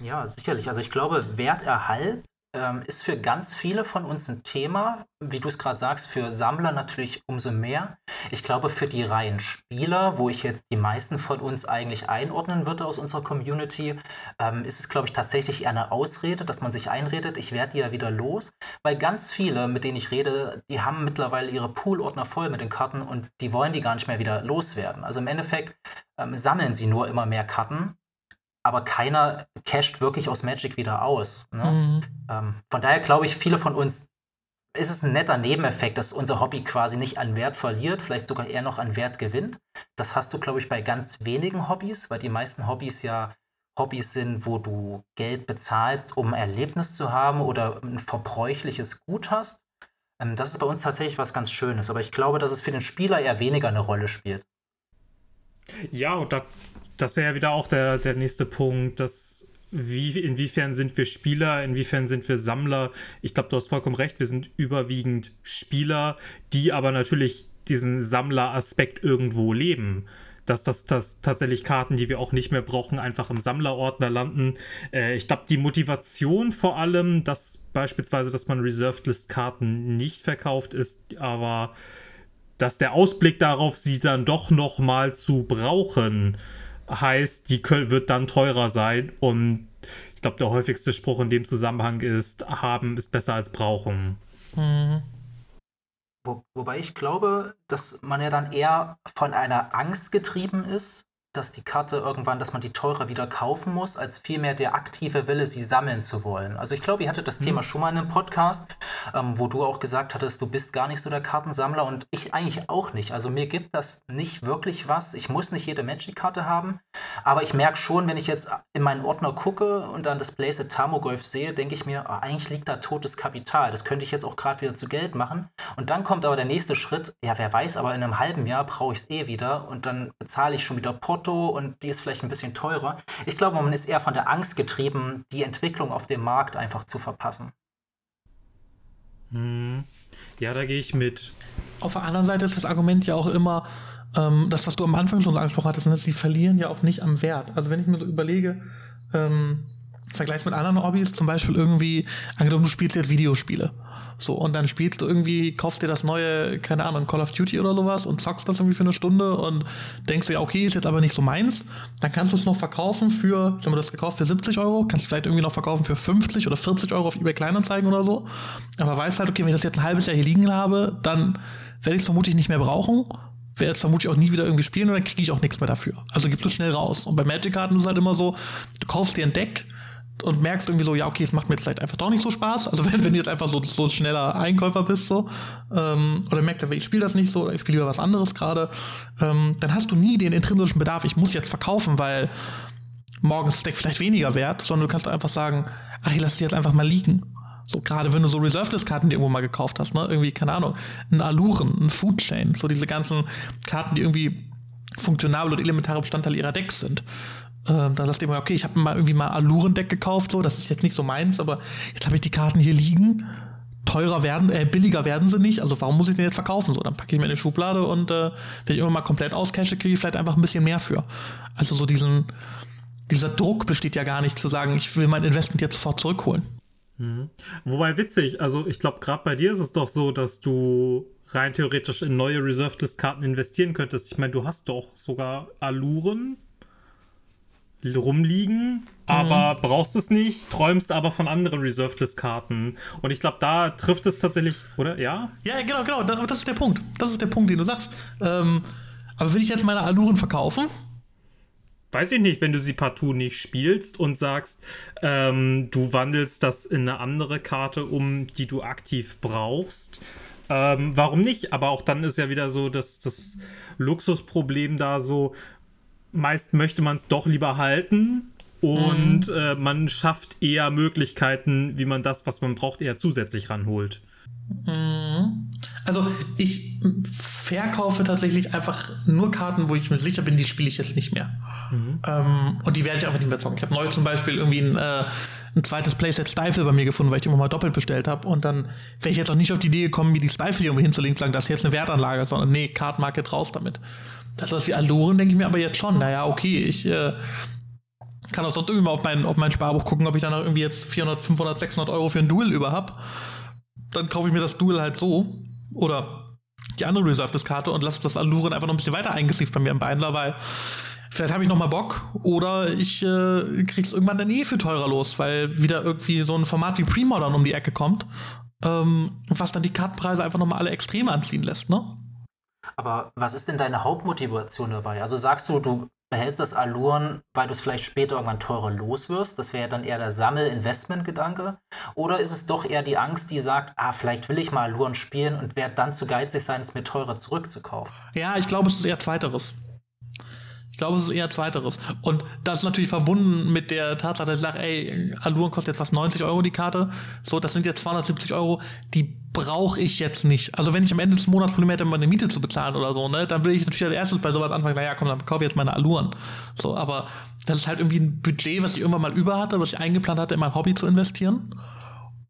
Ja, sicherlich. Also ich glaube, Werterhalt ähm, ist für ganz viele von uns ein Thema. Wie du es gerade sagst, für Sammler natürlich umso mehr. Ich glaube, für die reinen Spieler, wo ich jetzt die meisten von uns eigentlich einordnen würde aus unserer Community, ähm, ist es, glaube ich, tatsächlich eher eine Ausrede, dass man sich einredet, ich werde die ja wieder los. Weil ganz viele, mit denen ich rede, die haben mittlerweile ihre Poolordner voll mit den Karten und die wollen die gar nicht mehr wieder loswerden. Also im Endeffekt ähm, sammeln sie nur immer mehr Karten aber keiner casht wirklich aus Magic wieder aus. Ne? Mhm. Ähm, von daher glaube ich, viele von uns ist es ein netter Nebeneffekt, dass unser Hobby quasi nicht an Wert verliert, vielleicht sogar eher noch an Wert gewinnt. Das hast du, glaube ich, bei ganz wenigen Hobbys, weil die meisten Hobbys ja Hobbys sind, wo du Geld bezahlst, um ein Erlebnis zu haben oder ein verbräuchliches Gut hast. Ähm, das ist bei uns tatsächlich was ganz Schönes, aber ich glaube, dass es für den Spieler eher weniger eine Rolle spielt. Ja, und da das wäre ja wieder auch der, der nächste Punkt, dass wie, inwiefern sind wir Spieler, inwiefern sind wir Sammler? Ich glaube, du hast vollkommen recht, wir sind überwiegend Spieler, die aber natürlich diesen Sammleraspekt irgendwo leben. Dass das, das tatsächlich Karten, die wir auch nicht mehr brauchen, einfach im Sammlerordner landen. Äh, ich glaube, die Motivation vor allem, dass beispielsweise, dass man Reserved List Karten nicht verkauft, ist aber, dass der Ausblick darauf, sie dann doch noch mal zu brauchen, heißt, die wird dann teurer sein. Und ich glaube, der häufigste Spruch in dem Zusammenhang ist, haben ist besser als brauchen. Mhm. Wo, wobei ich glaube, dass man ja dann eher von einer Angst getrieben ist, dass die Karte irgendwann, dass man die teurer wieder kaufen muss, als vielmehr der aktive Wille, sie sammeln zu wollen. Also ich glaube, ihr hattet das mhm. Thema schon mal in einem Podcast, ähm, wo du auch gesagt hattest, du bist gar nicht so der Kartensammler und ich eigentlich auch nicht. Also mir gibt das nicht wirklich was. Ich muss nicht jede Magic-Karte haben, aber ich merke schon, wenn ich jetzt in meinen Ordner gucke und dann das Blazed Tamogolf sehe, denke ich mir, oh, eigentlich liegt da totes Kapital. Das könnte ich jetzt auch gerade wieder zu Geld machen. Und dann kommt aber der nächste Schritt, ja, wer weiß, aber in einem halben Jahr brauche ich es eh wieder und dann bezahle ich schon wieder Porto Auto und die ist vielleicht ein bisschen teurer. Ich glaube, man ist eher von der Angst getrieben, die Entwicklung auf dem Markt einfach zu verpassen. Hm. Ja, da gehe ich mit. Auf der anderen Seite ist das Argument ja auch immer, ähm, das, was du am Anfang schon so angesprochen hattest, dass ne, sie verlieren ja auch nicht am Wert. Also wenn ich mir so überlege, ähm, Vergleich mit anderen Hobbys, zum Beispiel irgendwie, angenommen, du spielst jetzt Videospiele. So, und dann spielst du irgendwie, kaufst dir das neue, keine Ahnung, Call of Duty oder sowas und zockst das irgendwie für eine Stunde und denkst dir, ja, okay, ist jetzt aber nicht so meins. Dann kannst du es noch verkaufen für, sagen wir, das gekauft für 70 Euro, kannst du vielleicht irgendwie noch verkaufen für 50 oder 40 Euro auf eBay Kleinanzeigen oder so. Aber weißt halt, okay, wenn ich das jetzt ein halbes Jahr hier liegen habe, dann werde ich es vermutlich nicht mehr brauchen werde es vermutlich auch nie wieder irgendwie spielen und dann kriege ich auch nichts mehr dafür. Also gibst du schnell raus. Und bei Magic-Karten ist es halt immer so, du kaufst dir ein Deck, und merkst irgendwie so, ja, okay, es macht mir jetzt vielleicht einfach doch nicht so Spaß. Also [laughs] wenn, wenn du jetzt einfach so, so schneller Einkäufer bist, so, ähm, oder merkst, ich spiele das nicht so, oder ich spiele lieber was anderes gerade, ähm, dann hast du nie den intrinsischen Bedarf, ich muss jetzt verkaufen, weil morgen ist Deck vielleicht weniger wert, sondern du kannst einfach sagen, ach, ich lass es jetzt einfach mal liegen. So, gerade wenn du so Reserved-Karten die irgendwo mal gekauft hast, ne, irgendwie, keine Ahnung, ein Aluren, ein Food Chain, so diese ganzen Karten, die irgendwie funktional oder elementare Bestandteil ihrer Decks sind. Ähm, da sagst du immer, okay, ich habe mal irgendwie mal Alurendeck gekauft, so, das ist jetzt nicht so meins, aber jetzt habe ich die Karten hier liegen. Teurer werden, äh, billiger werden sie nicht, also warum muss ich den jetzt verkaufen? So, dann packe ich mir in die Schublade und äh, wenn ich immer mal komplett auscashe, kriege ich vielleicht einfach ein bisschen mehr für. Also so diesen, dieser Druck besteht ja gar nicht zu sagen, ich will mein Investment jetzt sofort zurückholen. Mhm. Wobei witzig, also ich glaube, gerade bei dir ist es doch so, dass du rein theoretisch in neue Reserved List Karten investieren könntest. Ich meine, du hast doch sogar Aluren rumliegen, aber mhm. brauchst es nicht, träumst aber von anderen Reserved List Karten. Und ich glaube, da trifft es tatsächlich, oder? Ja? Ja, genau, genau. Das, das, ist der Punkt. Das ist der Punkt, den du sagst. Ähm, aber will ich jetzt meine Aluren verkaufen? Weiß ich nicht, wenn du sie partout nicht spielst und sagst, ähm, du wandelst das in eine andere Karte um, die du aktiv brauchst. Ähm, warum nicht? Aber auch dann ist ja wieder so dass das Luxusproblem da so, meist möchte man es doch lieber halten, und mhm. äh, man schafft eher Möglichkeiten, wie man das, was man braucht, eher zusätzlich ranholt. Mhm. Also ich verkaufe tatsächlich einfach nur Karten, wo ich mir sicher bin, die spiele ich jetzt nicht mehr. Mhm. Ähm, und die werde ich einfach nicht mehr zocken. Ich habe neu zum Beispiel irgendwie ein, äh, ein zweites Playset Stifle bei mir gefunden, weil ich die immer mal doppelt bestellt habe. Und dann wäre ich jetzt auch nicht auf die Idee gekommen, mir die Stifle irgendwie hinzulegen und sagen, das ist jetzt eine Wertanlage, sondern nee, Card Market raus damit. Das was wie Aluren denke ich mir aber jetzt schon, naja, okay, ich äh, kann auch sonst irgendwie mal auf mein, auf mein Sparbuch gucken, ob ich dann noch irgendwie jetzt 400, 500, 600 Euro für ein Duel über habe. Dann kaufe ich mir das Duel halt so. Oder die andere Reserve-Karte und lasse das Aluren einfach noch ein bisschen weiter eingesieft bei mir im Beinler, weil vielleicht habe ich noch mal Bock oder ich äh, krieg's irgendwann dann eh für teurer los, weil wieder irgendwie so ein Format wie Premodern um die Ecke kommt, ähm, was dann die Kartenpreise einfach noch mal alle extrem anziehen lässt, ne? Aber was ist denn deine Hauptmotivation dabei? Also sagst du, du behältst das Aluren, weil du es vielleicht später irgendwann teurer los wirst? Das wäre ja dann eher der Sammel-Investment-Gedanke. Oder ist es doch eher die Angst, die sagt, ah, vielleicht will ich mal Aluren spielen und werde dann zu geizig sein, es mir teurer zurückzukaufen? Ja, ich glaube, es ist eher Zweiteres. Ich glaube, es ist eher Zweiteres. Und das ist natürlich verbunden mit der Tatsache, dass ich sage, ey, Aluren kostet jetzt fast 90 Euro die Karte. So, das sind jetzt 270 Euro. Die brauche ich jetzt nicht. Also wenn ich am Ende des Monats Probleme hätte, meine Miete zu bezahlen oder so, ne, dann will ich natürlich als erstes bei sowas anfangen, naja, komm, dann kaufe ich jetzt meine Aluren. So, aber das ist halt irgendwie ein Budget, was ich irgendwann mal über hatte, was ich eingeplant hatte, in mein Hobby zu investieren.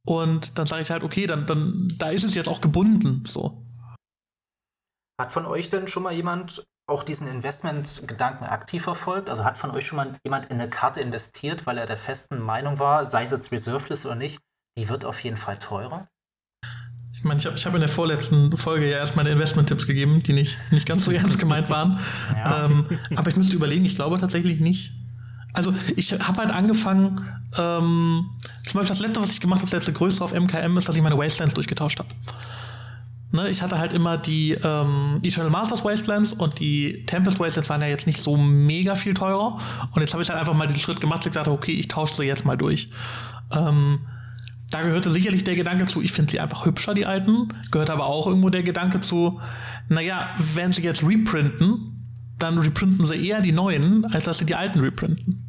Und dann sage ich halt, okay, dann, dann, da ist es jetzt auch gebunden, so. Hat von euch denn schon mal jemand auch diesen Investmentgedanken aktiv verfolgt? Also hat von euch schon mal jemand in eine Karte investiert, weil er der festen Meinung war, sei es jetzt Reserveless oder nicht, die wird auf jeden Fall teurer? Ich meine, ich habe hab in der vorletzten Folge ja erst meine Investment-Tipps gegeben, die nicht, nicht ganz so [laughs] ernst gemeint waren. Ja. Ähm, aber ich müsste überlegen, ich glaube tatsächlich nicht. Also ich habe halt angefangen, ähm, zum Beispiel das letzte, was ich gemacht habe, das letzte größere auf MKM, ist, dass ich meine Wastelands durchgetauscht habe. Ne, ich hatte halt immer die ähm, Eternal Masters Wastelands und die Tempest Wastelands waren ja jetzt nicht so mega viel teurer. Und jetzt habe ich halt einfach mal den Schritt gemacht und gesagt, okay, ich tausche sie jetzt mal durch. Ähm, da gehörte sicherlich der Gedanke zu, ich finde sie einfach hübscher, die alten. Gehört aber auch irgendwo der Gedanke zu, naja, wenn sie jetzt reprinten, dann reprinten sie eher die neuen, als dass sie die alten reprinten.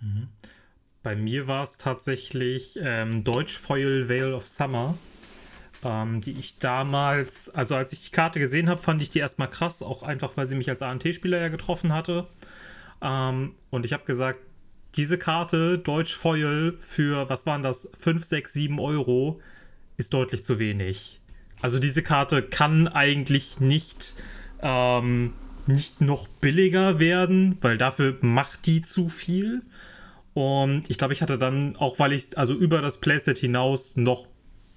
Mhm. Bei mir war es tatsächlich ähm, Deutsch Foil Veil of Summer ähm, die ich damals, also als ich die Karte gesehen habe, fand ich die erstmal krass, auch einfach, weil sie mich als ANT-Spieler ja getroffen hatte. Ähm, und ich habe gesagt, diese Karte, Deutsch Foil, für, was waren das, 5, 6, 7 Euro, ist deutlich zu wenig. Also diese Karte kann eigentlich nicht, ähm, nicht noch billiger werden, weil dafür macht die zu viel. Und ich glaube, ich hatte dann, auch weil ich also über das Playset hinaus noch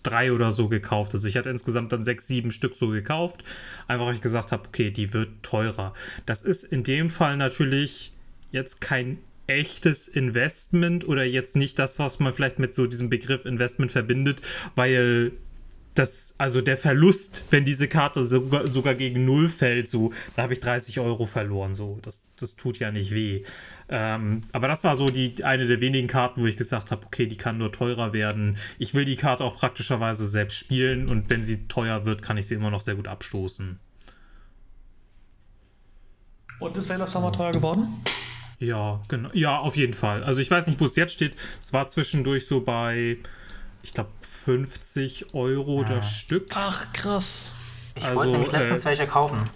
drei oder so gekauft. Also ich hatte insgesamt dann sechs, sieben Stück so gekauft. Einfach weil ich gesagt habe, okay, die wird teurer. Das ist in dem Fall natürlich jetzt kein echtes Investment oder jetzt nicht das, was man vielleicht mit so diesem Begriff Investment verbindet, weil das, also der Verlust, wenn diese Karte sogar, sogar gegen Null fällt, so, da habe ich 30 Euro verloren, so, das, das tut ja nicht weh. Ähm, aber das war so die eine der wenigen Karten, wo ich gesagt habe, okay, die kann nur teurer werden. Ich will die Karte auch praktischerweise selbst spielen und wenn sie teuer wird, kann ich sie immer noch sehr gut abstoßen. Und ist Valor Summer teuer geworden? Ja, genau. Ja, auf jeden Fall. Also ich weiß nicht, wo es jetzt steht. Es war zwischendurch so bei, ich glaube, 50 Euro ja. das Stück. Ach, krass. Ich also, wollte nämlich letztens äh, welche kaufen.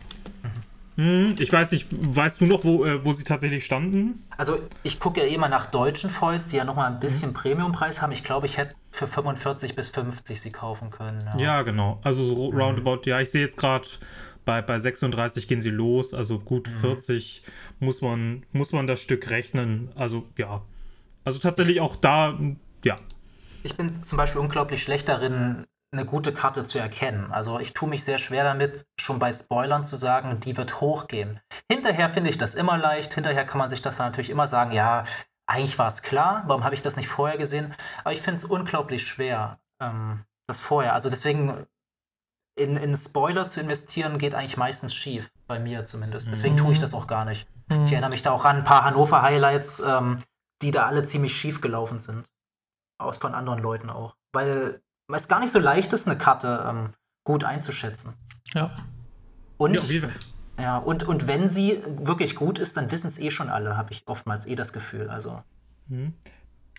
Hm, ich weiß nicht, weißt du noch, wo, äh, wo sie tatsächlich standen? Also ich gucke ja immer nach deutschen Foils, die ja nochmal ein bisschen mhm. Premiumpreis haben. Ich glaube, ich hätte für 45 bis 50 sie kaufen können. Ja, ja genau. Also so mhm. roundabout, ja, ich sehe jetzt gerade bei, bei 36 gehen sie los, also gut mhm. 40 muss man, muss man das Stück rechnen. Also ja. Also tatsächlich auch da, ja. Ich bin zum Beispiel unglaublich schlecht darin, eine gute Karte zu erkennen. Also ich tue mich sehr schwer damit, schon bei Spoilern zu sagen, die wird hochgehen. Hinterher finde ich das immer leicht. Hinterher kann man sich das dann natürlich immer sagen, ja, eigentlich war es klar, warum habe ich das nicht vorher gesehen? Aber ich finde es unglaublich schwer, ähm, das vorher. Also deswegen in, in Spoiler zu investieren, geht eigentlich meistens schief, bei mir zumindest. Deswegen tue ich mhm. das auch gar nicht. Mhm. Ich erinnere mich da auch an ein paar Hannover-Highlights, ähm, die da alle ziemlich schief gelaufen sind. Aus von anderen Leuten auch. Weil es gar nicht so leicht ist, eine Karte ähm, gut einzuschätzen. Ja. Und, ja, Ja, und, und wenn sie wirklich gut ist, dann wissen es eh schon alle, habe ich oftmals eh das Gefühl. Also. Mhm.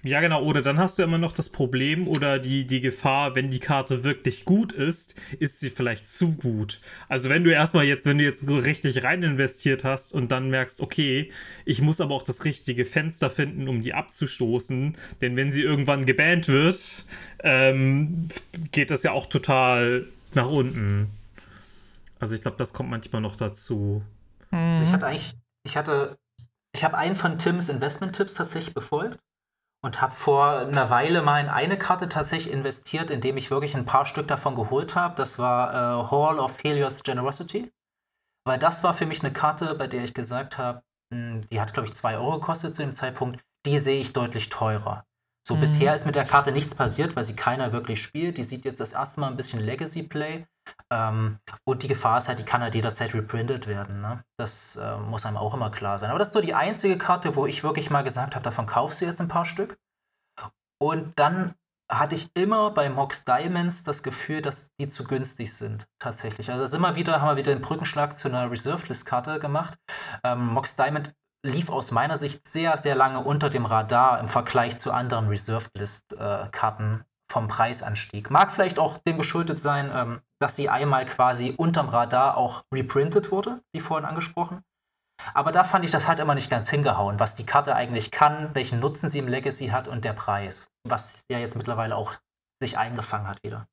Ja, genau. Oder dann hast du immer noch das Problem oder die, die Gefahr, wenn die Karte wirklich gut ist, ist sie vielleicht zu gut. Also wenn du erstmal jetzt, wenn du jetzt so richtig rein investiert hast und dann merkst, okay, ich muss aber auch das richtige Fenster finden, um die abzustoßen, denn wenn sie irgendwann gebannt wird, ähm, geht das ja auch total nach unten. Also ich glaube, das kommt manchmal noch dazu. Ich hatte eigentlich, ich hatte, ich habe einen von Tims Investment-Tipps tatsächlich befolgt und habe vor einer Weile mal in eine Karte tatsächlich investiert, indem ich wirklich ein paar Stück davon geholt habe. Das war äh, Hall of Helios Generosity. Weil das war für mich eine Karte, bei der ich gesagt habe, hm, die hat, glaube ich, 2 Euro gekostet zu dem Zeitpunkt. Die sehe ich deutlich teurer. So, mhm. bisher ist mit der Karte nichts passiert, weil sie keiner wirklich spielt. Die sieht jetzt das erste Mal ein bisschen Legacy-Play. Ähm, und die Gefahr ist halt, die kann halt jederzeit reprintet werden. Ne? Das äh, muss einem auch immer klar sein. Aber das ist so die einzige Karte, wo ich wirklich mal gesagt habe, davon kaufst du jetzt ein paar Stück. Und dann hatte ich immer bei Mox Diamonds das Gefühl, dass die zu günstig sind, tatsächlich. Also das immer wieder, haben wir wieder den Brückenschlag zu einer Reserved List Karte gemacht. Ähm, Mox Diamond lief aus meiner Sicht sehr, sehr lange unter dem Radar im Vergleich zu anderen Reserved List äh, Karten vom Preisanstieg. Mag vielleicht auch dem geschuldet sein, ähm, dass sie einmal quasi unterm Radar auch reprintet wurde, wie vorhin angesprochen. Aber da fand ich das halt immer nicht ganz hingehauen, was die Karte eigentlich kann, welchen Nutzen sie im Legacy hat und der Preis, was ja jetzt mittlerweile auch sich eingefangen hat wieder.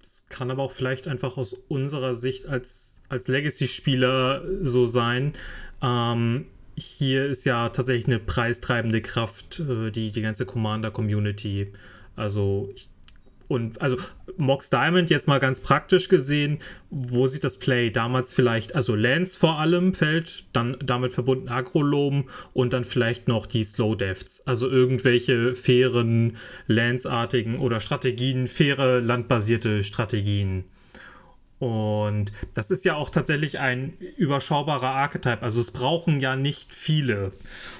Das kann aber auch vielleicht einfach aus unserer Sicht als, als Legacy-Spieler so sein. Ähm, hier ist ja tatsächlich eine preistreibende Kraft, äh, die, die ganze Commander-Community. Also ich und also Mox Diamond jetzt mal ganz praktisch gesehen, wo sieht das Play damals vielleicht, also Lance vor allem fällt, dann damit verbunden Agrolom und dann vielleicht noch die Slow Deaths, also irgendwelche fairen Lance-artigen oder Strategien, faire landbasierte Strategien. Und das ist ja auch tatsächlich ein überschaubarer Archetype. Also es brauchen ja nicht viele.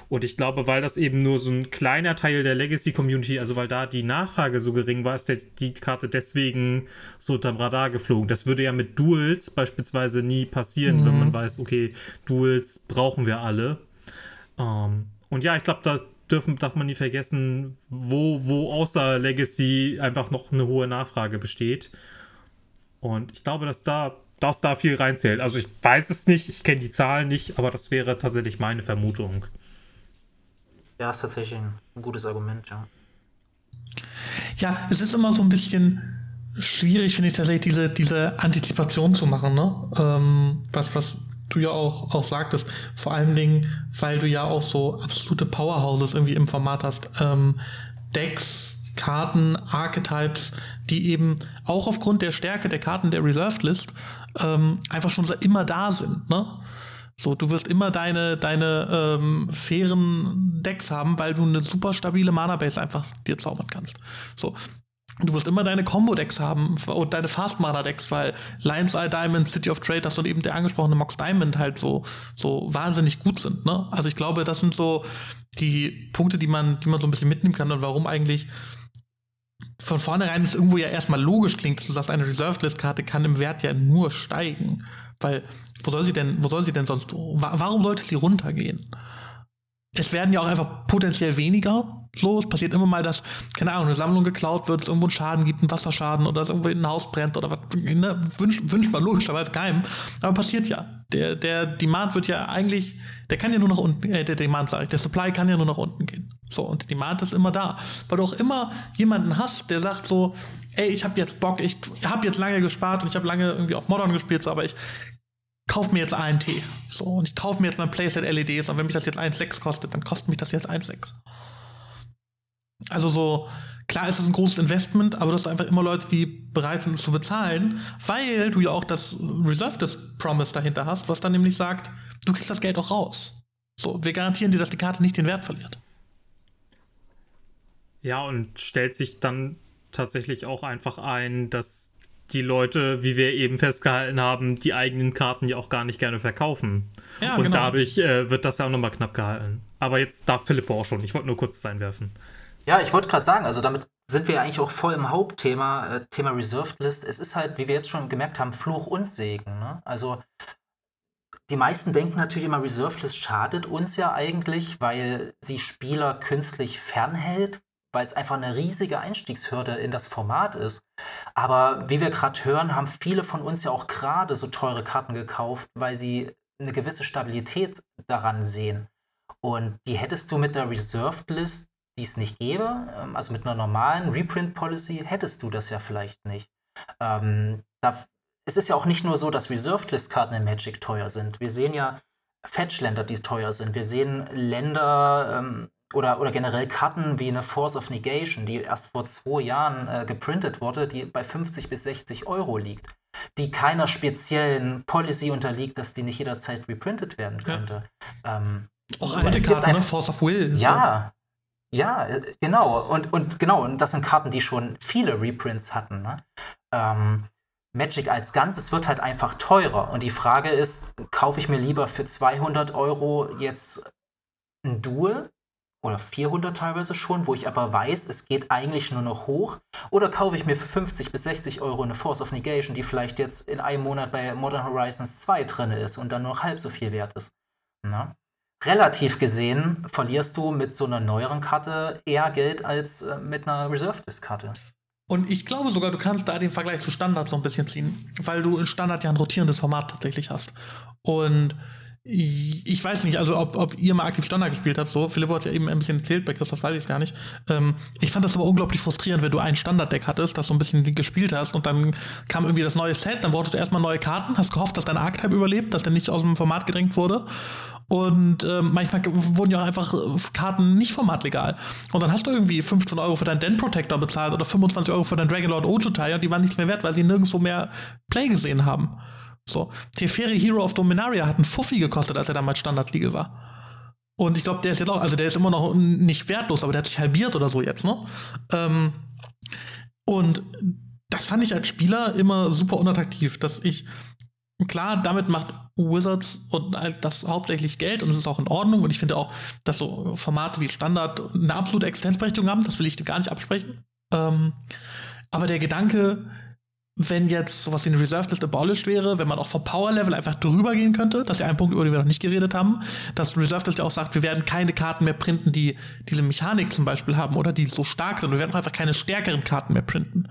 Und ich glaube, weil das eben nur so ein kleiner Teil der Legacy-Community, also weil da die Nachfrage so gering war, ist die Karte deswegen so unterm Radar geflogen. Das würde ja mit Duels beispielsweise nie passieren, mhm. wenn man weiß, okay, Duels brauchen wir alle. Ähm, und ja, ich glaube, da dürfen, darf man nie vergessen, wo, wo außer Legacy einfach noch eine hohe Nachfrage besteht. Und ich glaube, dass da, dass da viel reinzählt. Also ich weiß es nicht, ich kenne die Zahlen nicht, aber das wäre tatsächlich meine Vermutung. Ja, ist tatsächlich ein, gutes Argument, ja. Ja, es ist immer so ein bisschen schwierig, finde ich tatsächlich, diese, diese Antizipation zu machen, ne? Ähm, was, was du ja auch, auch sagtest, vor allen Dingen, weil du ja auch so absolute Powerhouses irgendwie im Format hast. Ähm, Decks, Karten, Archetypes, die eben auch aufgrund der Stärke der Karten der Reserved List ähm, einfach schon immer da sind. Ne? So, du wirst immer deine, deine ähm, fairen Decks haben, weil du eine super stabile Mana-Base einfach dir zaubern kannst. So. Du wirst immer deine Combo-Decks haben und deine Fast-Mana-Decks, weil Lion's Eye Diamond, City of Trade, das und eben der angesprochene Mox Diamond halt so, so wahnsinnig gut sind. Ne? Also ich glaube, das sind so die Punkte, die man, die man so ein bisschen mitnehmen kann und warum eigentlich von vornherein es irgendwo ja erstmal logisch klingt, dass du sagst, eine Reserved List Karte kann im Wert ja nur steigen. Weil, wo soll sie denn, wo soll sie denn sonst, warum sollte sie runtergehen? Es werden ja auch einfach potenziell weniger. So, es passiert immer mal, dass, keine Ahnung, eine Sammlung geklaut wird, es irgendwo einen Schaden gibt, einen Wasserschaden oder es irgendwo in ein Haus brennt oder was. Ne, wünscht, wünscht man logischerweise keinem. Aber passiert ja. Der, der Demand wird ja eigentlich, der kann ja nur nach unten, äh, der Demand sage ich, der Supply kann ja nur nach unten gehen. So, und der Demand ist immer da. Weil du auch immer jemanden hast, der sagt so, ey, ich habe jetzt Bock, ich habe jetzt lange gespart und ich habe lange irgendwie auch Modern gespielt, so, aber ich kaufe mir jetzt ANT. So, und ich kaufe mir jetzt mein Playset LEDs und wenn mich das jetzt 1,6 kostet, dann kostet mich das jetzt 1,6. Also so, klar ist es ein großes Investment, aber du hast einfach immer Leute, die bereit sind, es zu bezahlen, weil du ja auch das Reserved Promise dahinter hast, was dann nämlich sagt, du kriegst das Geld auch raus. So, wir garantieren dir, dass die Karte nicht den Wert verliert. Ja, und stellt sich dann tatsächlich auch einfach ein, dass die Leute, wie wir eben festgehalten haben, die eigenen Karten ja auch gar nicht gerne verkaufen. Ja, und genau. dadurch äh, wird das ja auch nochmal knapp gehalten. Aber jetzt darf Philipp auch schon. Ich wollte nur kurz das einwerfen. Ja, ich wollte gerade sagen, also damit sind wir eigentlich auch voll im Hauptthema, äh, Thema Reserved List. Es ist halt, wie wir jetzt schon gemerkt haben, Fluch und Segen. Ne? Also die meisten denken natürlich immer, Reserved List schadet uns ja eigentlich, weil sie Spieler künstlich fernhält, weil es einfach eine riesige Einstiegshürde in das Format ist. Aber wie wir gerade hören, haben viele von uns ja auch gerade so teure Karten gekauft, weil sie eine gewisse Stabilität daran sehen. Und die hättest du mit der Reserved List, die es nicht gäbe, ähm, also mit einer normalen Reprint Policy, hättest du das ja vielleicht nicht. Ähm, da, es ist ja auch nicht nur so, dass Reserved List Karten in Magic teuer sind. Wir sehen ja Fetch-Länder, die teuer sind. Wir sehen Länder, ähm, oder, oder generell Karten wie eine Force of Negation, die erst vor zwei Jahren äh, geprintet wurde, die bei 50 bis 60 Euro liegt, die keiner speziellen Policy unterliegt, dass die nicht jederzeit reprintet werden könnte. Ja. Ähm, Auch alte Karten, ne? Force of Will. Ja, so. ja, äh, genau. Und, und genau, und das sind Karten, die schon viele Reprints hatten. Ne? Ähm, Magic als Ganzes wird halt einfach teurer. Und die Frage ist, kaufe ich mir lieber für 200 Euro jetzt ein Duel oder 400 teilweise schon, wo ich aber weiß, es geht eigentlich nur noch hoch. Oder kaufe ich mir für 50 bis 60 Euro eine Force of Negation, die vielleicht jetzt in einem Monat bei Modern Horizons 2 drin ist und dann nur halb so viel wert ist. Na? Relativ gesehen verlierst du mit so einer neueren Karte eher Geld als äh, mit einer Reserved List Karte. Und ich glaube sogar, du kannst da den Vergleich zu Standard so ein bisschen ziehen, weil du in Standard ja ein rotierendes Format tatsächlich hast. Und ich weiß nicht, also ob, ob ihr mal aktiv Standard gespielt habt, so. Philipp hat ja eben ein bisschen erzählt, bei Christoph weiß ich es gar nicht. Ähm, ich fand das aber unglaublich frustrierend, wenn du ein Standarddeck hattest, das so ein bisschen gespielt hast und dann kam irgendwie das neue Set, dann brauchtest du erstmal neue Karten, hast gehofft, dass dein Archetype überlebt, dass der nicht aus dem Format gedrängt wurde. Und ähm, manchmal wurden ja auch einfach Karten nicht formatlegal. Und dann hast du irgendwie 15 Euro für deinen Den Protector bezahlt oder 25 Euro für deinen Dragonlord Ojutai und die waren nichts mehr wert, weil sie nirgendwo mehr Play gesehen haben. So, Teferi Hero of Dominaria hat einen Fuffi gekostet, als er damals Standardliga war. Und ich glaube, der ist jetzt auch, also der ist immer noch nicht wertlos, aber der hat sich halbiert oder so jetzt, ne? Ähm, und das fand ich als Spieler immer super unattraktiv, dass ich, klar, damit macht Wizards und das hauptsächlich Geld und es ist auch in Ordnung und ich finde auch, dass so Formate wie Standard eine absolute Existenzberechtigung haben, das will ich gar nicht absprechen. Ähm, aber der Gedanke, wenn jetzt sowas wie eine Reserved List abolished wäre, wenn man auch vom Power Level einfach drüber gehen könnte, das ist ja ein Punkt, über den wir noch nicht geredet haben, dass Reserved List ja auch sagt, wir werden keine Karten mehr printen, die diese Mechanik zum Beispiel haben oder die so stark sind. Wir werden auch einfach keine stärkeren Karten mehr printen.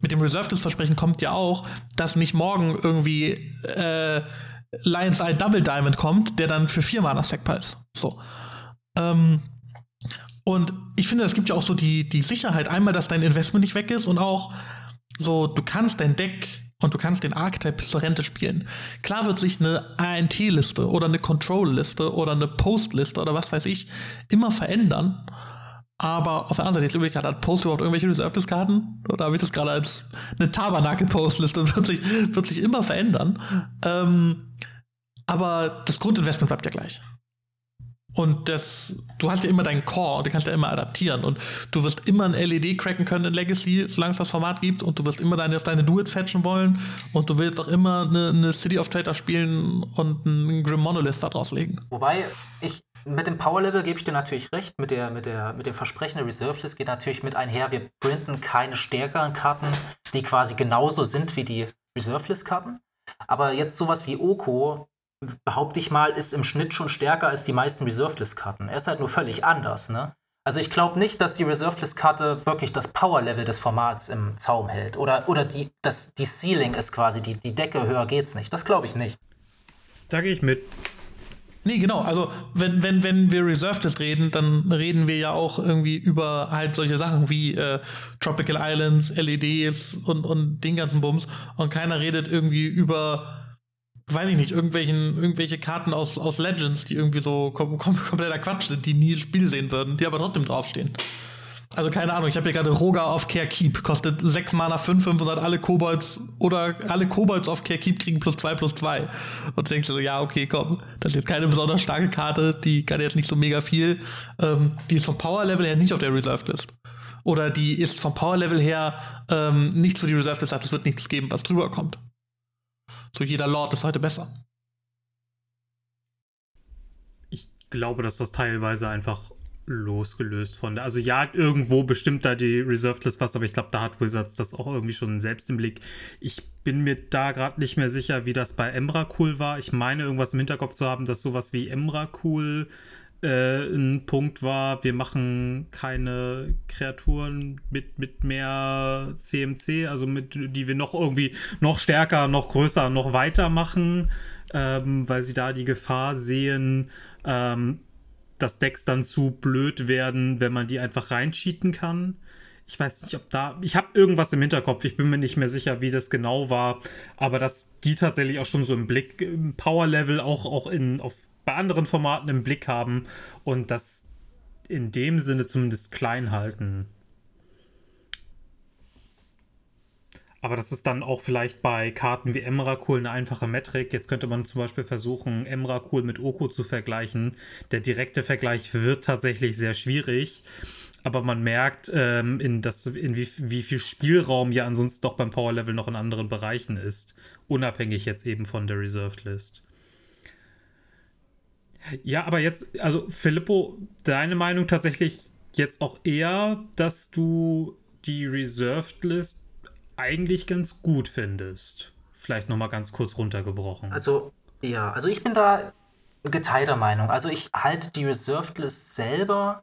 Mit dem Reserved List Versprechen kommt ja auch, dass nicht morgen irgendwie äh, Lion's Eye Double Diamond kommt, der dann für vier Mana Sackpile ist. So. Ähm, und ich finde, es gibt ja auch so die, die Sicherheit, einmal, dass dein Investment nicht weg ist und auch, so, du kannst dein Deck und du kannst den Archetype zur Rente spielen. Klar wird sich eine ANT-Liste oder eine Control-Liste oder eine Post-Liste oder was weiß ich immer verändern. Aber auf der anderen Seite, jetzt überlege gerade, hat Post überhaupt irgendwelche Reserved-Karten? Oder habe ich das gerade als eine Tabernakel-Post-Liste? [laughs] Wird sich, wird sich immer verändern. Ähm, aber das Grundinvestment bleibt ja gleich. Und das, du hast ja immer deinen Core, du kannst ja immer adaptieren. Und du wirst immer ein LED cracken können in Legacy, solange es das Format gibt. Und du wirst immer deine, deine Duels fetchen wollen. Und du willst auch immer eine, eine City of Trader spielen und einen Grim Monolith da draus legen. Wobei, ich, mit dem Power Level gebe ich dir natürlich recht, mit, der, mit, der, mit dem Versprechen der Reserve List geht natürlich mit einher, wir printen keine stärkeren Karten, die quasi genauso sind wie die Reserve List Karten. Aber jetzt sowas wie Oko behaupte ich mal, ist im Schnitt schon stärker als die meisten Reserved List-Karten. Er ist halt nur völlig anders, ne? Also ich glaube nicht, dass die Reserved List-Karte wirklich das Power-Level des Formats im Zaum hält. Oder, oder die, das, die Ceiling ist quasi, die, die Decke höher geht's nicht. Das glaube ich nicht. Da gehe ich mit. Nee, genau. Also, wenn, wenn, wenn wir Reserved List reden, dann reden wir ja auch irgendwie über halt solche Sachen wie äh, Tropical Islands, LEDs und, und den ganzen Bums. Und keiner redet irgendwie über weiß ich nicht, irgendwelchen, irgendwelche Karten aus, aus Legends, die irgendwie so kom kom kompletter Quatsch sind, die nie ins Spiel sehen würden, die aber trotzdem draufstehen. Also keine Ahnung, ich habe hier gerade Roga auf Care Keep, kostet 6 Mana 5, 500 alle Kobolds oder alle Kobolds auf Care Keep kriegen plus 2 plus 2. Und du denkst so, ja, okay, komm, das ist jetzt keine besonders starke Karte, die kann jetzt nicht so mega viel. Ähm, die ist vom Power Level her nicht auf der Reserved List. Oder die ist vom Power Level her ähm, nicht für die Reserved List, es wird nichts geben, was drüber kommt. So jeder Lord ist heute besser. Ich glaube, dass das teilweise einfach losgelöst von der. Also ja, irgendwo bestimmt da die Reserved List was, aber ich glaube, da hat Wizards das auch irgendwie schon selbst im Blick. Ich bin mir da gerade nicht mehr sicher, wie das bei Emrakul war. Ich meine, irgendwas im Hinterkopf zu haben, dass sowas wie Emrakul äh, ein Punkt war, wir machen keine Kreaturen mit, mit mehr CMC, also mit, die wir noch irgendwie noch stärker, noch größer, noch weiter machen, ähm, weil sie da die Gefahr sehen, ähm, dass Decks dann zu blöd werden, wenn man die einfach reincheaten kann. Ich weiß nicht, ob da. Ich habe irgendwas im Hinterkopf. Ich bin mir nicht mehr sicher, wie das genau war. Aber dass die tatsächlich auch schon so im Blick, im Power-Level, auch, auch in, auf, bei anderen Formaten im Blick haben und das in dem Sinne zumindest klein halten. Aber das ist dann auch vielleicht bei Karten wie Emrakul eine einfache Metrik. Jetzt könnte man zum Beispiel versuchen, Emrakul mit Oko zu vergleichen. Der direkte Vergleich wird tatsächlich sehr schwierig. Aber man merkt, ähm, in, das, in wie, wie viel Spielraum ja ansonsten doch beim Power Level noch in anderen Bereichen ist. Unabhängig jetzt eben von der Reserved List. Ja, aber jetzt, also Filippo, deine Meinung tatsächlich jetzt auch eher, dass du die Reserved List eigentlich ganz gut findest. Vielleicht nochmal ganz kurz runtergebrochen. Also, ja, also ich bin da geteilter Meinung. Also ich halte die Reserved List selber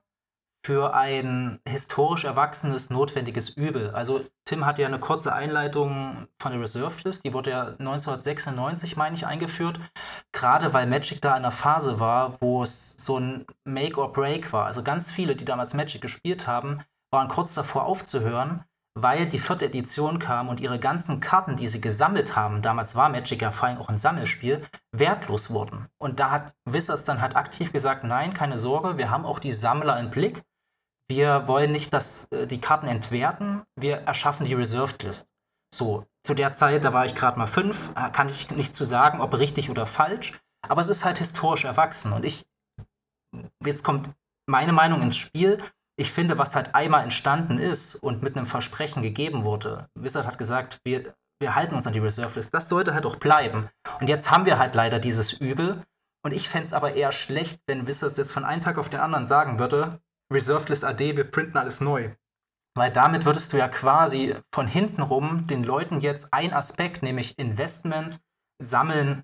für ein historisch erwachsenes, notwendiges Übel. Also Tim hat ja eine kurze Einleitung von der Reserved List, die wurde ja 1996, meine ich, eingeführt, gerade weil Magic da in einer Phase war, wo es so ein Make or Break war. Also ganz viele, die damals Magic gespielt haben, waren kurz davor aufzuhören, weil die vierte Edition kam und ihre ganzen Karten, die sie gesammelt haben, damals war Magic ja vor allem auch ein Sammelspiel, wertlos wurden. Und da hat Wizards dann halt aktiv gesagt, nein, keine Sorge, wir haben auch die Sammler im Blick. Wir wollen nicht, dass äh, die Karten entwerten, wir erschaffen die Reserved List. So, zu der Zeit, da war ich gerade mal fünf, äh, kann ich nicht zu sagen, ob richtig oder falsch, aber es ist halt historisch erwachsen. Und ich, jetzt kommt meine Meinung ins Spiel, ich finde, was halt einmal entstanden ist und mit einem Versprechen gegeben wurde, Wizard hat gesagt, wir, wir halten uns an die Reserve List, das sollte halt auch bleiben. Und jetzt haben wir halt leider dieses Übel. Und ich fände es aber eher schlecht, wenn Wizards jetzt von einem Tag auf den anderen sagen würde, Reserve List AD, wir printen alles neu. Weil damit würdest du ja quasi von hinten rum den Leuten jetzt ein Aspekt, nämlich Investment, Sammeln,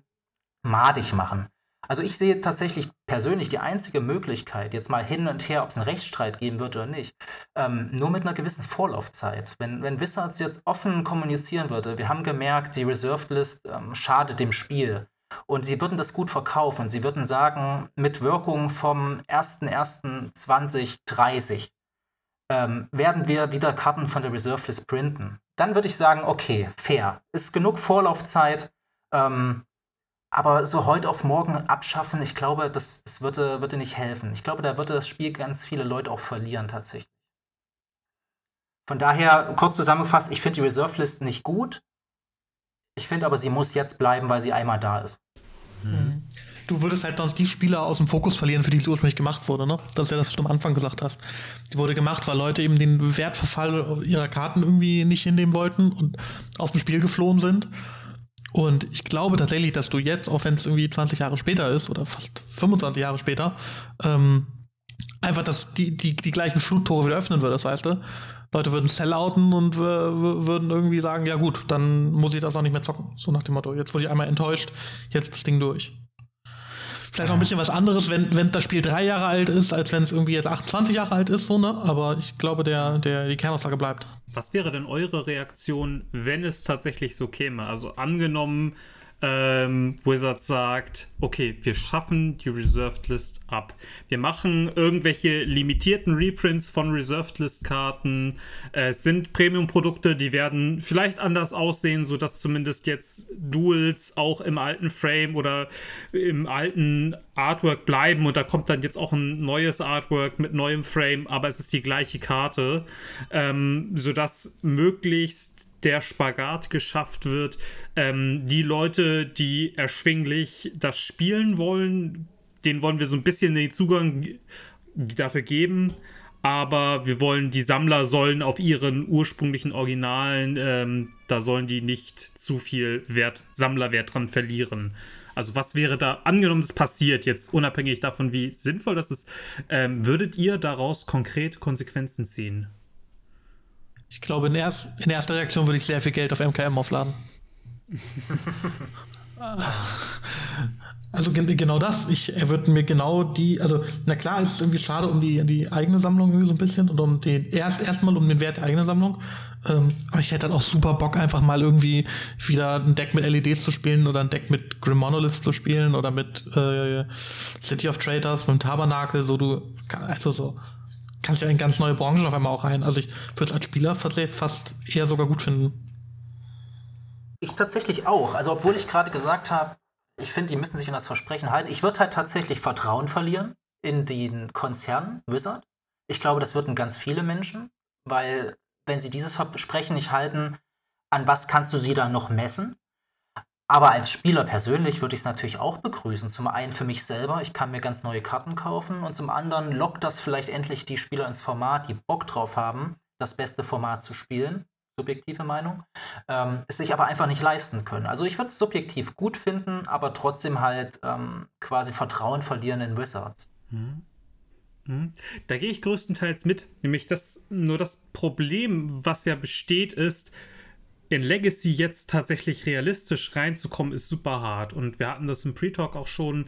madig machen. Also ich sehe tatsächlich persönlich die einzige Möglichkeit, jetzt mal hin und her, ob es einen Rechtsstreit geben wird oder nicht, ähm, nur mit einer gewissen Vorlaufzeit. Wenn, wenn Wizards jetzt offen kommunizieren würde, wir haben gemerkt, die Reserved List ähm, schadet dem Spiel. Und sie würden das gut verkaufen. Sie würden sagen, mit Wirkung vom 01.01.2030 ähm, werden wir wieder Karten von der Reserve List printen. Dann würde ich sagen, okay, fair. Ist genug Vorlaufzeit. Ähm, aber so heute auf morgen abschaffen, ich glaube, das, das würde, würde nicht helfen. Ich glaube, da würde das Spiel ganz viele Leute auch verlieren tatsächlich. Von daher, kurz zusammengefasst, ich finde die Reserve List nicht gut. Ich finde aber, sie muss jetzt bleiben, weil sie einmal da ist. Mhm. Du würdest halt sonst die Spieler aus dem Fokus verlieren, für die sie ursprünglich gemacht wurde, ne? Das ist ja das, was du am Anfang gesagt hast. Die wurde gemacht, weil Leute eben den Wertverfall ihrer Karten irgendwie nicht hinnehmen wollten und aus dem Spiel geflohen sind. Und ich glaube tatsächlich, dass du jetzt, auch wenn es irgendwie 20 Jahre später ist oder fast 25 Jahre später, ähm, einfach das, die, die, die gleichen Fluttore wieder öffnen würdest, weißt du? Leute würden sellouten und äh, würden irgendwie sagen, ja gut, dann muss ich das auch nicht mehr zocken. So nach dem Motto, jetzt wurde ich einmal enttäuscht, jetzt das Ding durch. Vielleicht noch ein bisschen was anderes, wenn, wenn das Spiel drei Jahre alt ist, als wenn es irgendwie jetzt 28 Jahre alt ist, so, ne? Aber ich glaube, der, der, die Kernaussage bleibt. Was wäre denn eure Reaktion, wenn es tatsächlich so käme? Also angenommen, ähm, Wizards sagt, okay, wir schaffen die Reserved List ab. Wir machen irgendwelche limitierten Reprints von Reserved List Karten. Äh, es sind Premium-Produkte, die werden vielleicht anders aussehen, sodass zumindest jetzt Duels auch im alten Frame oder im alten Artwork bleiben und da kommt dann jetzt auch ein neues Artwork mit neuem Frame, aber es ist die gleiche Karte, ähm, sodass möglichst der Spagat geschafft wird. Ähm, die Leute, die erschwinglich das spielen wollen, denen wollen wir so ein bisschen den Zugang dafür geben. Aber wir wollen, die Sammler sollen auf ihren ursprünglichen Originalen, ähm, da sollen die nicht zu viel Wert, Sammlerwert dran verlieren. Also was wäre da, angenommen es passiert, jetzt unabhängig davon, wie sinnvoll das ist, ähm, würdet ihr daraus konkret Konsequenzen ziehen? Ich glaube, in, erst, in erster Reaktion würde ich sehr viel Geld auf MKM aufladen. Also genau das. Ich, er wird mir genau die, also na klar, ist irgendwie schade um die, die eigene Sammlung so ein bisschen und um den erst erstmal um den Wert der eigenen Sammlung. Ähm, aber ich hätte dann auch super Bock, einfach mal irgendwie wieder ein Deck mit LEDs zu spielen oder ein Deck mit Grim Monolith zu spielen oder mit äh, City of Traders, mit dem Tabernakel, so du, also so kannst ja in ganz neue Branchen auf einmal auch rein. Also ich würde es als Spieler fast eher sogar gut finden. Ich tatsächlich auch. Also obwohl ich gerade gesagt habe, ich finde, die müssen sich an das Versprechen halten. Ich würde halt tatsächlich Vertrauen verlieren in den Konzern Wizard. Ich glaube, das würden ganz viele Menschen, weil wenn sie dieses Versprechen nicht halten, an was kannst du sie dann noch messen? Aber als Spieler persönlich würde ich es natürlich auch begrüßen. Zum einen für mich selber, ich kann mir ganz neue Karten kaufen und zum anderen lockt das vielleicht endlich die Spieler ins Format, die Bock drauf haben, das beste Format zu spielen subjektive Meinung, ähm, es sich aber einfach nicht leisten können. Also ich würde es subjektiv gut finden, aber trotzdem halt ähm, quasi Vertrauen verlieren in Wizards. Mhm. mhm. Da gehe ich größtenteils mit. Nämlich das, nur das Problem, was ja besteht, ist, in Legacy jetzt tatsächlich realistisch reinzukommen, ist super hart. Und wir hatten das im Pre-Talk auch schon.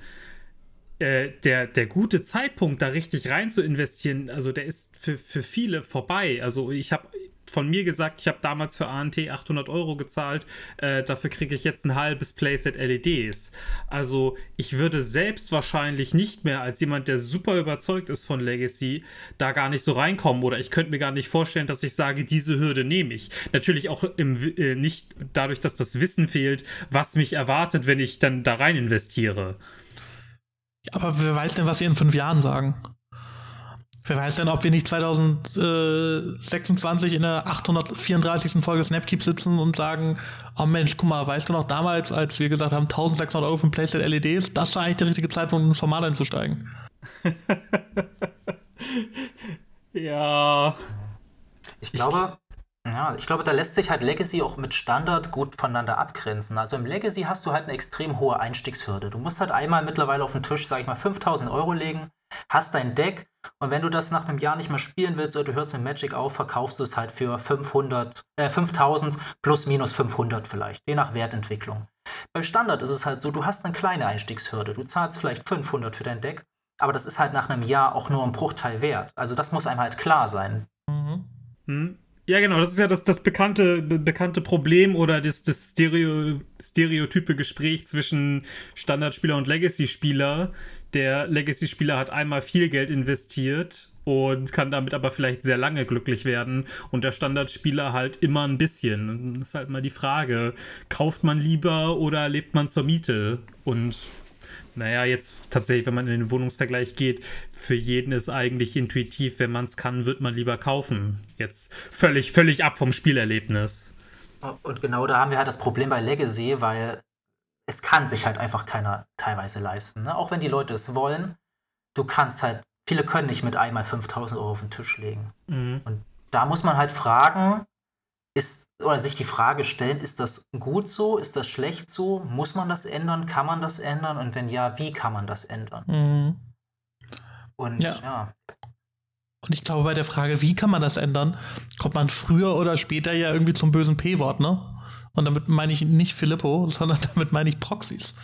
Äh, der, der gute Zeitpunkt, da richtig rein zu investieren, also der ist für, für viele vorbei. Also ich habe von mir gesagt, ich habe damals für ANT 800 Euro gezahlt, äh, dafür kriege ich jetzt ein halbes Playset LEDs. Also ich würde selbst wahrscheinlich nicht mehr als jemand, der super überzeugt ist von Legacy, da gar nicht so reinkommen oder ich könnte mir gar nicht vorstellen, dass ich sage, diese Hürde nehme ich. Natürlich auch im, äh, nicht dadurch, dass das Wissen fehlt, was mich erwartet, wenn ich dann da rein investiere. Aber wer weiß denn, was wir in fünf Jahren sagen? Wer weiß denn, ob wir nicht 2026 in der 834. Folge Snapkeep sitzen und sagen, oh Mensch, guck mal, weißt du noch damals, als wir gesagt haben, 1600 Euro für ein Playset LEDs, das war eigentlich der richtige Zeitpunkt, ins Format einzusteigen. [laughs] ja. Ich glaube, ja, ich glaube, da lässt sich halt Legacy auch mit Standard gut voneinander abgrenzen. Also im Legacy hast du halt eine extrem hohe Einstiegshürde. Du musst halt einmal mittlerweile auf den Tisch, sag ich mal, 5000 Euro legen, hast dein Deck und wenn du das nach einem Jahr nicht mehr spielen willst oder du hörst mit Magic auf, verkaufst du es halt für 500, äh, 5000 plus minus 500 vielleicht, je nach Wertentwicklung. Beim Standard ist es halt so, du hast eine kleine Einstiegshürde. Du zahlst vielleicht 500 für dein Deck, aber das ist halt nach einem Jahr auch nur ein Bruchteil wert. Also das muss einem halt klar sein. Mhm. Hm. Ja, genau, das ist ja das, das bekannte, be bekannte Problem oder das, das Stereo, stereotype Gespräch zwischen Standardspieler und Legacy-Spieler. Der Legacy-Spieler hat einmal viel Geld investiert und kann damit aber vielleicht sehr lange glücklich werden und der Standardspieler halt immer ein bisschen. Das ist halt mal die Frage, kauft man lieber oder lebt man zur Miete? Und naja, jetzt tatsächlich, wenn man in den Wohnungsvergleich geht, für jeden ist eigentlich intuitiv, wenn man es kann, wird man lieber kaufen. Jetzt völlig, völlig ab vom Spielerlebnis. Und genau da haben wir halt das Problem bei Legacy, weil es kann sich halt einfach keiner teilweise leisten. Ne? Auch wenn die Leute es wollen, du kannst halt, viele können nicht mit einmal 5000 Euro auf den Tisch legen. Mhm. Und da muss man halt fragen, ist, oder sich die Frage stellen, ist das gut so, ist das schlecht so, muss man das ändern, kann man das ändern und wenn ja, wie kann man das ändern? Mhm. Und ja. ja. Und ich glaube, bei der Frage, wie kann man das ändern, kommt man früher oder später ja irgendwie zum bösen P-Wort, ne? Und damit meine ich nicht Filippo, [laughs] sondern damit meine ich Proxys.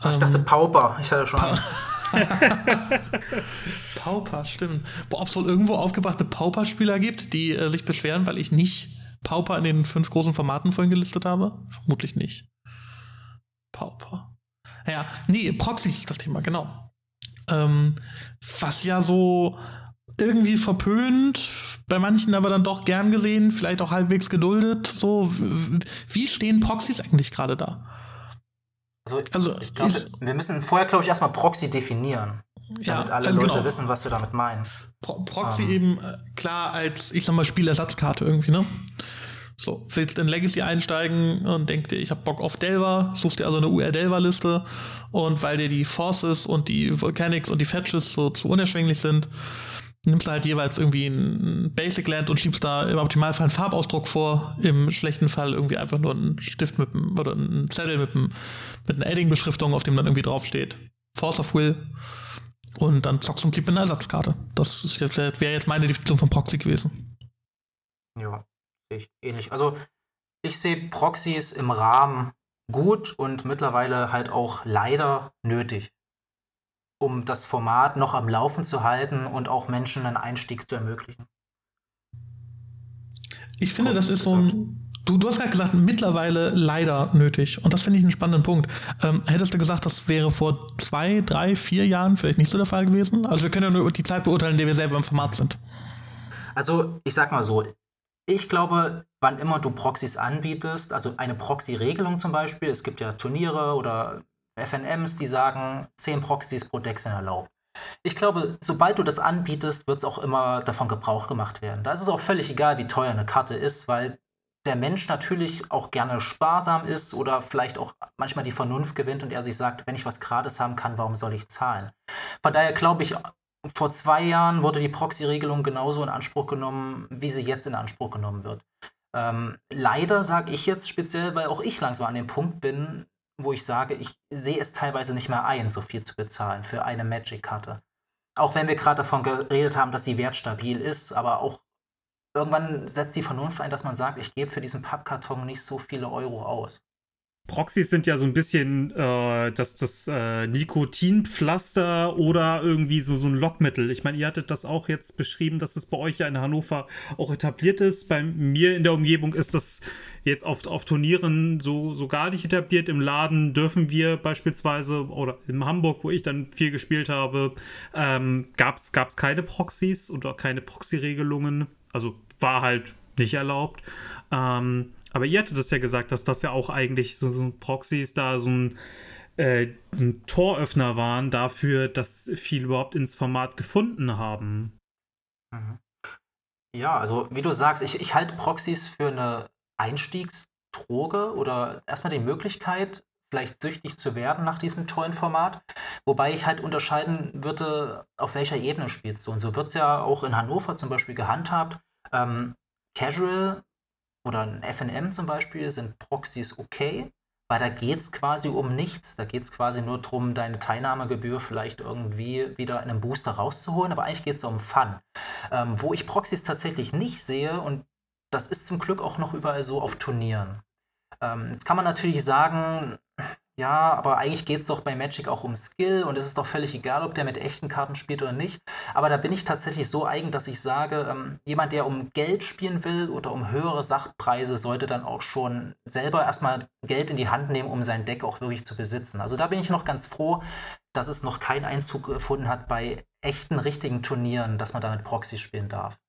Ach, ich dachte ähm, Pauper, ich hatte schon. Pa [laughs] Pauper, stimmt. Ob es wohl irgendwo aufgebrachte Pauper-Spieler gibt, die äh, sich beschweren, weil ich nicht Pauper in den fünf großen Formaten vorhin gelistet habe? Vermutlich nicht. Pauper. Ja, nee, Proxys ist das Thema, genau. Ähm, was ja so irgendwie verpönt, bei manchen aber dann doch gern gesehen, vielleicht auch halbwegs geduldet. So, wie stehen Proxys eigentlich gerade da? Also, also ich glaube, wir müssen vorher, glaube ich, erstmal Proxy definieren. Ja, damit alle Leute genau. wissen, was wir damit meinen. Pro Proxy. Ähm. eben äh, klar als, ich sag mal, Spielersatzkarte irgendwie, ne? So, willst in Legacy einsteigen und denkst dir, ich hab Bock auf Delver, suchst dir also eine UR-Delver-Liste und weil dir die Forces und die Volcanics und die Fetches so zu unerschwinglich sind, nimmst du halt jeweils irgendwie ein Basic Land und schiebst da im Optimalfall einen Farbausdruck vor, im schlechten Fall irgendwie einfach nur einen Stift mit oder einen Zettel mit, mit einer Edding-Beschriftung, auf dem dann irgendwie draufsteht. Force of Will. Und dann zockst du im Prinzip mit einer Ersatzkarte. Das wäre jetzt meine Definition von Proxy gewesen. Ja, sehe ich ähnlich. Also ich sehe Proxys im Rahmen gut und mittlerweile halt auch leider nötig um das Format noch am Laufen zu halten und auch Menschen einen Einstieg zu ermöglichen. Ich finde, Kurz das ist so ein. Du, du hast gerade gesagt, mittlerweile leider nötig. Und das finde ich einen spannenden Punkt. Ähm, hättest du gesagt, das wäre vor zwei, drei, vier Jahren vielleicht nicht so der Fall gewesen? Also wir können ja nur die Zeit beurteilen, in der wir selber im Format sind. Also ich sag mal so, ich glaube, wann immer du Proxys anbietest, also eine Proxy-Regelung zum Beispiel, es gibt ja Turniere oder FNMs, die sagen, 10 Proxys pro Deck sind erlaubt. Ich glaube, sobald du das anbietest, wird es auch immer davon Gebrauch gemacht werden. Da ist es auch völlig egal, wie teuer eine Karte ist, weil der Mensch natürlich auch gerne sparsam ist oder vielleicht auch manchmal die Vernunft gewinnt und er sich sagt, wenn ich was Gratis haben kann, warum soll ich zahlen? Von daher glaube ich, vor zwei Jahren wurde die Proxy-Regelung genauso in Anspruch genommen, wie sie jetzt in Anspruch genommen wird. Ähm, leider sage ich jetzt speziell, weil auch ich langsam an dem Punkt bin, wo ich sage, ich sehe es teilweise nicht mehr ein, so viel zu bezahlen für eine Magic-Karte. Auch wenn wir gerade davon geredet haben, dass sie wertstabil ist, aber auch irgendwann setzt die Vernunft ein, dass man sagt, ich gebe für diesen Pappkarton nicht so viele Euro aus. Proxys sind ja so ein bisschen äh, das, das äh, Nikotinpflaster oder irgendwie so, so ein Lockmittel. Ich meine, ihr hattet das auch jetzt beschrieben, dass es bei euch ja in Hannover auch etabliert ist. Bei mir in der Umgebung ist das jetzt auf, auf Turnieren so, so gar nicht etabliert. Im Laden dürfen wir beispielsweise, oder in Hamburg, wo ich dann viel gespielt habe, ähm, gab es keine Proxys oder keine Proxy-Regelungen. Also war halt nicht erlaubt. Ähm, aber ihr hattet das ja gesagt, dass das ja auch eigentlich so, so Proxys da so ein, äh, ein Toröffner waren dafür, dass viele überhaupt ins Format gefunden haben. Mhm. Ja, also wie du sagst, ich, ich halte Proxys für eine Einstiegsdroge oder erstmal die Möglichkeit, vielleicht süchtig zu werden nach diesem tollen Format. Wobei ich halt unterscheiden würde, auf welcher Ebene spielst du. Und so wird es ja auch in Hannover zum Beispiel gehandhabt. Ähm, Casual oder ein FNM zum Beispiel sind Proxys okay, weil da geht es quasi um nichts. Da geht es quasi nur darum, deine Teilnahmegebühr vielleicht irgendwie wieder in einem Booster rauszuholen, aber eigentlich geht es um Fun. Ähm, wo ich Proxys tatsächlich nicht sehe, und das ist zum Glück auch noch überall so auf Turnieren. Ähm, jetzt kann man natürlich sagen, ja, aber eigentlich geht es doch bei Magic auch um Skill und es ist doch völlig egal, ob der mit echten Karten spielt oder nicht. Aber da bin ich tatsächlich so eigen, dass ich sage, ähm, jemand, der um Geld spielen will oder um höhere Sachpreise, sollte dann auch schon selber erstmal Geld in die Hand nehmen, um sein Deck auch wirklich zu besitzen. Also da bin ich noch ganz froh, dass es noch keinen Einzug gefunden hat bei echten, richtigen Turnieren, dass man damit Proxy spielen darf.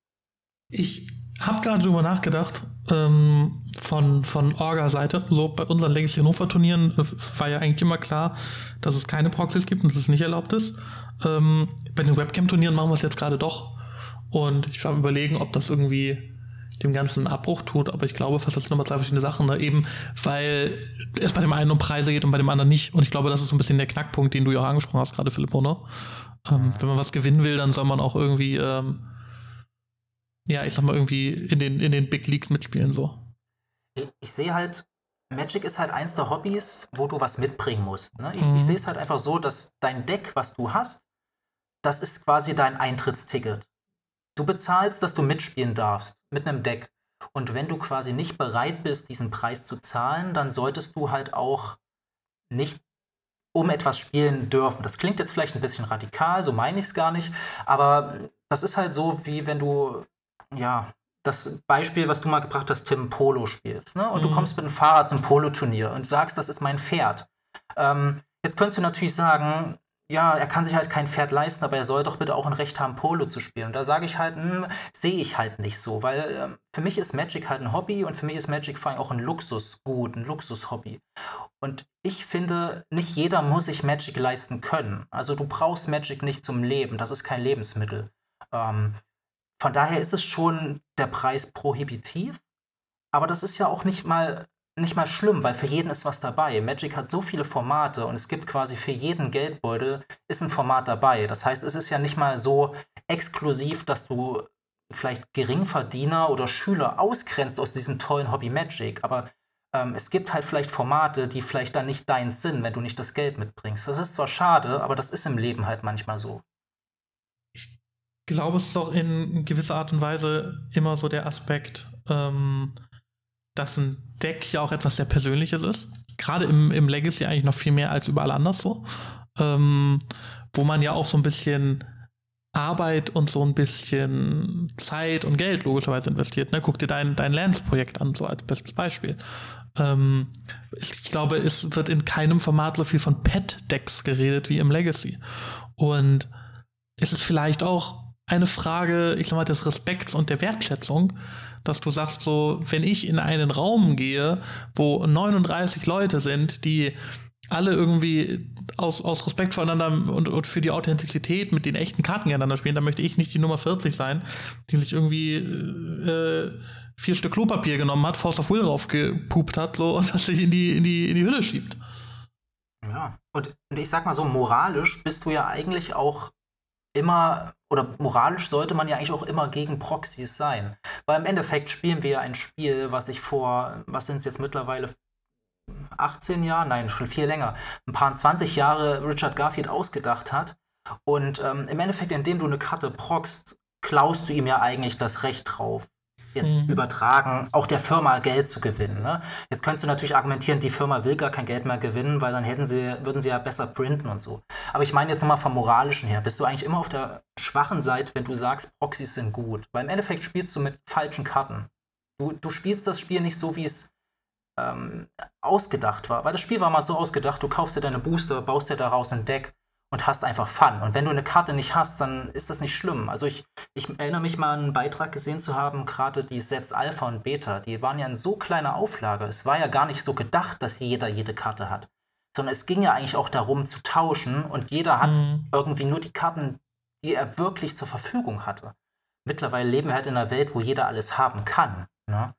Ich habe gerade drüber nachgedacht, ähm, von, von Orga-Seite. So bei unseren Legacy Hannover-Turnieren äh, war ja eigentlich immer klar, dass es keine Proxys gibt und dass es nicht erlaubt ist. Ähm, bei den Webcam-Turnieren machen wir es jetzt gerade doch. Und ich war am überlegen, ob das irgendwie dem Ganzen einen Abbruch tut, aber ich glaube fast, das sind nochmal zwei verschiedene Sachen, ne? eben weil es bei dem einen um Preise geht und bei dem anderen nicht. Und ich glaube, das ist so ein bisschen der Knackpunkt, den du ja auch angesprochen hast, gerade Philipp, ne? Ähm, wenn man was gewinnen will, dann soll man auch irgendwie ähm, ja, ich sag mal, irgendwie in den, in den Big Leagues mitspielen so. Ich, ich sehe halt, Magic ist halt eins der Hobbys, wo du was mitbringen musst. Ne? Ich, mhm. ich sehe es halt einfach so, dass dein Deck, was du hast, das ist quasi dein Eintrittsticket. Du bezahlst, dass du mitspielen darfst mit einem Deck. Und wenn du quasi nicht bereit bist, diesen Preis zu zahlen, dann solltest du halt auch nicht um etwas spielen dürfen. Das klingt jetzt vielleicht ein bisschen radikal, so meine ich es gar nicht, aber das ist halt so, wie wenn du ja, das Beispiel, was du mal gebracht hast, Tim, Polo spielst. Ne? Und mhm. du kommst mit dem Fahrrad zum Polo-Turnier und sagst, das ist mein Pferd. Ähm, jetzt könntest du natürlich sagen, ja, er kann sich halt kein Pferd leisten, aber er soll doch bitte auch ein Recht haben, Polo zu spielen. Und da sage ich halt, hm, sehe ich halt nicht so, weil äh, für mich ist Magic halt ein Hobby und für mich ist Magic vor allem auch ein Luxusgut, ein Luxushobby. Und ich finde, nicht jeder muss sich Magic leisten können. Also du brauchst Magic nicht zum Leben, das ist kein Lebensmittel. Ähm, von daher ist es schon der Preis prohibitiv, aber das ist ja auch nicht mal nicht mal schlimm, weil für jeden ist was dabei. Magic hat so viele Formate und es gibt quasi für jeden Geldbeutel ist ein Format dabei. Das heißt, es ist ja nicht mal so exklusiv, dass du vielleicht Geringverdiener oder Schüler ausgrenzt aus diesem tollen Hobby Magic. Aber ähm, es gibt halt vielleicht Formate, die vielleicht dann nicht dein sind, wenn du nicht das Geld mitbringst. Das ist zwar schade, aber das ist im Leben halt manchmal so. Glaube, es ist auch in gewisser Art und Weise immer so der Aspekt, ähm, dass ein Deck ja auch etwas sehr Persönliches ist. Gerade im, im Legacy eigentlich noch viel mehr als überall anders so. Ähm, wo man ja auch so ein bisschen Arbeit und so ein bisschen Zeit und Geld logischerweise investiert. Ne? Guck dir dein, dein Lance-Projekt an, so als bestes Beispiel. Ähm, ich glaube, es wird in keinem Format so viel von Pet-Decks geredet wie im Legacy. Und es ist vielleicht auch eine Frage, ich sag mal, des Respekts und der Wertschätzung, dass du sagst, so, wenn ich in einen Raum gehe, wo 39 Leute sind, die alle irgendwie aus, aus Respekt voreinander und, und für die Authentizität mit den echten Karten gegeneinander spielen, dann möchte ich nicht die Nummer 40 sein, die sich irgendwie äh, vier Stück Klopapier genommen hat, Force of Will raufgepupt hat, so [laughs] und das sich in die, in die, in die Hülle schiebt. Ja, und ich sag mal so, moralisch bist du ja eigentlich auch immer, oder moralisch sollte man ja eigentlich auch immer gegen Proxys sein. Weil im Endeffekt spielen wir ja ein Spiel, was ich vor, was sind es jetzt mittlerweile, 18 Jahren, nein, schon viel länger, ein paar 20 Jahre Richard Garfield ausgedacht hat. Und ähm, im Endeffekt, indem du eine Karte proxst, klaust du ihm ja eigentlich das Recht drauf, jetzt mhm. übertragen, auch der Firma Geld zu gewinnen. Ne? Jetzt könntest du natürlich argumentieren, die Firma will gar kein Geld mehr gewinnen, weil dann hätten sie, würden sie ja besser printen und so. Aber ich meine jetzt nochmal vom Moralischen her, bist du eigentlich immer auf der schwachen Seite, wenn du sagst, Proxys sind gut. Weil im Endeffekt spielst du mit falschen Karten. Du, du spielst das Spiel nicht so, wie es ähm, ausgedacht war. Weil das Spiel war mal so ausgedacht, du kaufst dir deine Booster, baust dir daraus ein Deck und hast einfach Fun. Und wenn du eine Karte nicht hast, dann ist das nicht schlimm. Also ich, ich erinnere mich mal an einen Beitrag gesehen zu haben, gerade die Sets Alpha und Beta, die waren ja in so kleiner Auflage. Es war ja gar nicht so gedacht, dass jeder jede Karte hat. Sondern es ging ja eigentlich auch darum zu tauschen und jeder hat mhm. irgendwie nur die Karten, die er wirklich zur Verfügung hatte. Mittlerweile leben wir halt in einer Welt, wo jeder alles haben kann. Ne?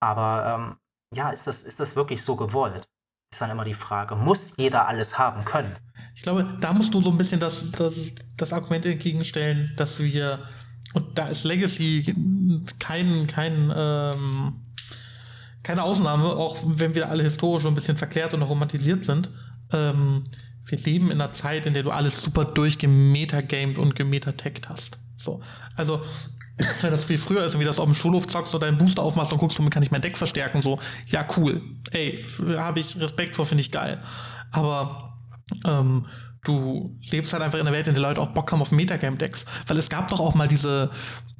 Aber ähm, ja, ist das, ist das wirklich so gewollt? Ist dann immer die Frage. Muss jeder alles haben können? Ich glaube, da musst du so ein bisschen das, das, das Argument entgegenstellen, dass wir, und da ist Legacy kein, kein, ähm, keine Ausnahme, auch wenn wir alle historisch ein bisschen verklärt und romantisiert sind. Ähm, wir leben in einer Zeit, in der du alles super durchgemetagamed und gemetatagt hast. So. Also, wenn [clears throat] das wie früher ist, wie das auf dem Schulhof zockst oder deinen Booster aufmachst und guckst, womit kann ich mein Deck verstärken, so, ja, cool. Ey, habe ich Respekt vor, finde ich geil. Aber ähm, du lebst halt einfach in einer Welt, in der Leute auch Bock haben auf Metagame-Decks. Weil es gab doch auch mal diese,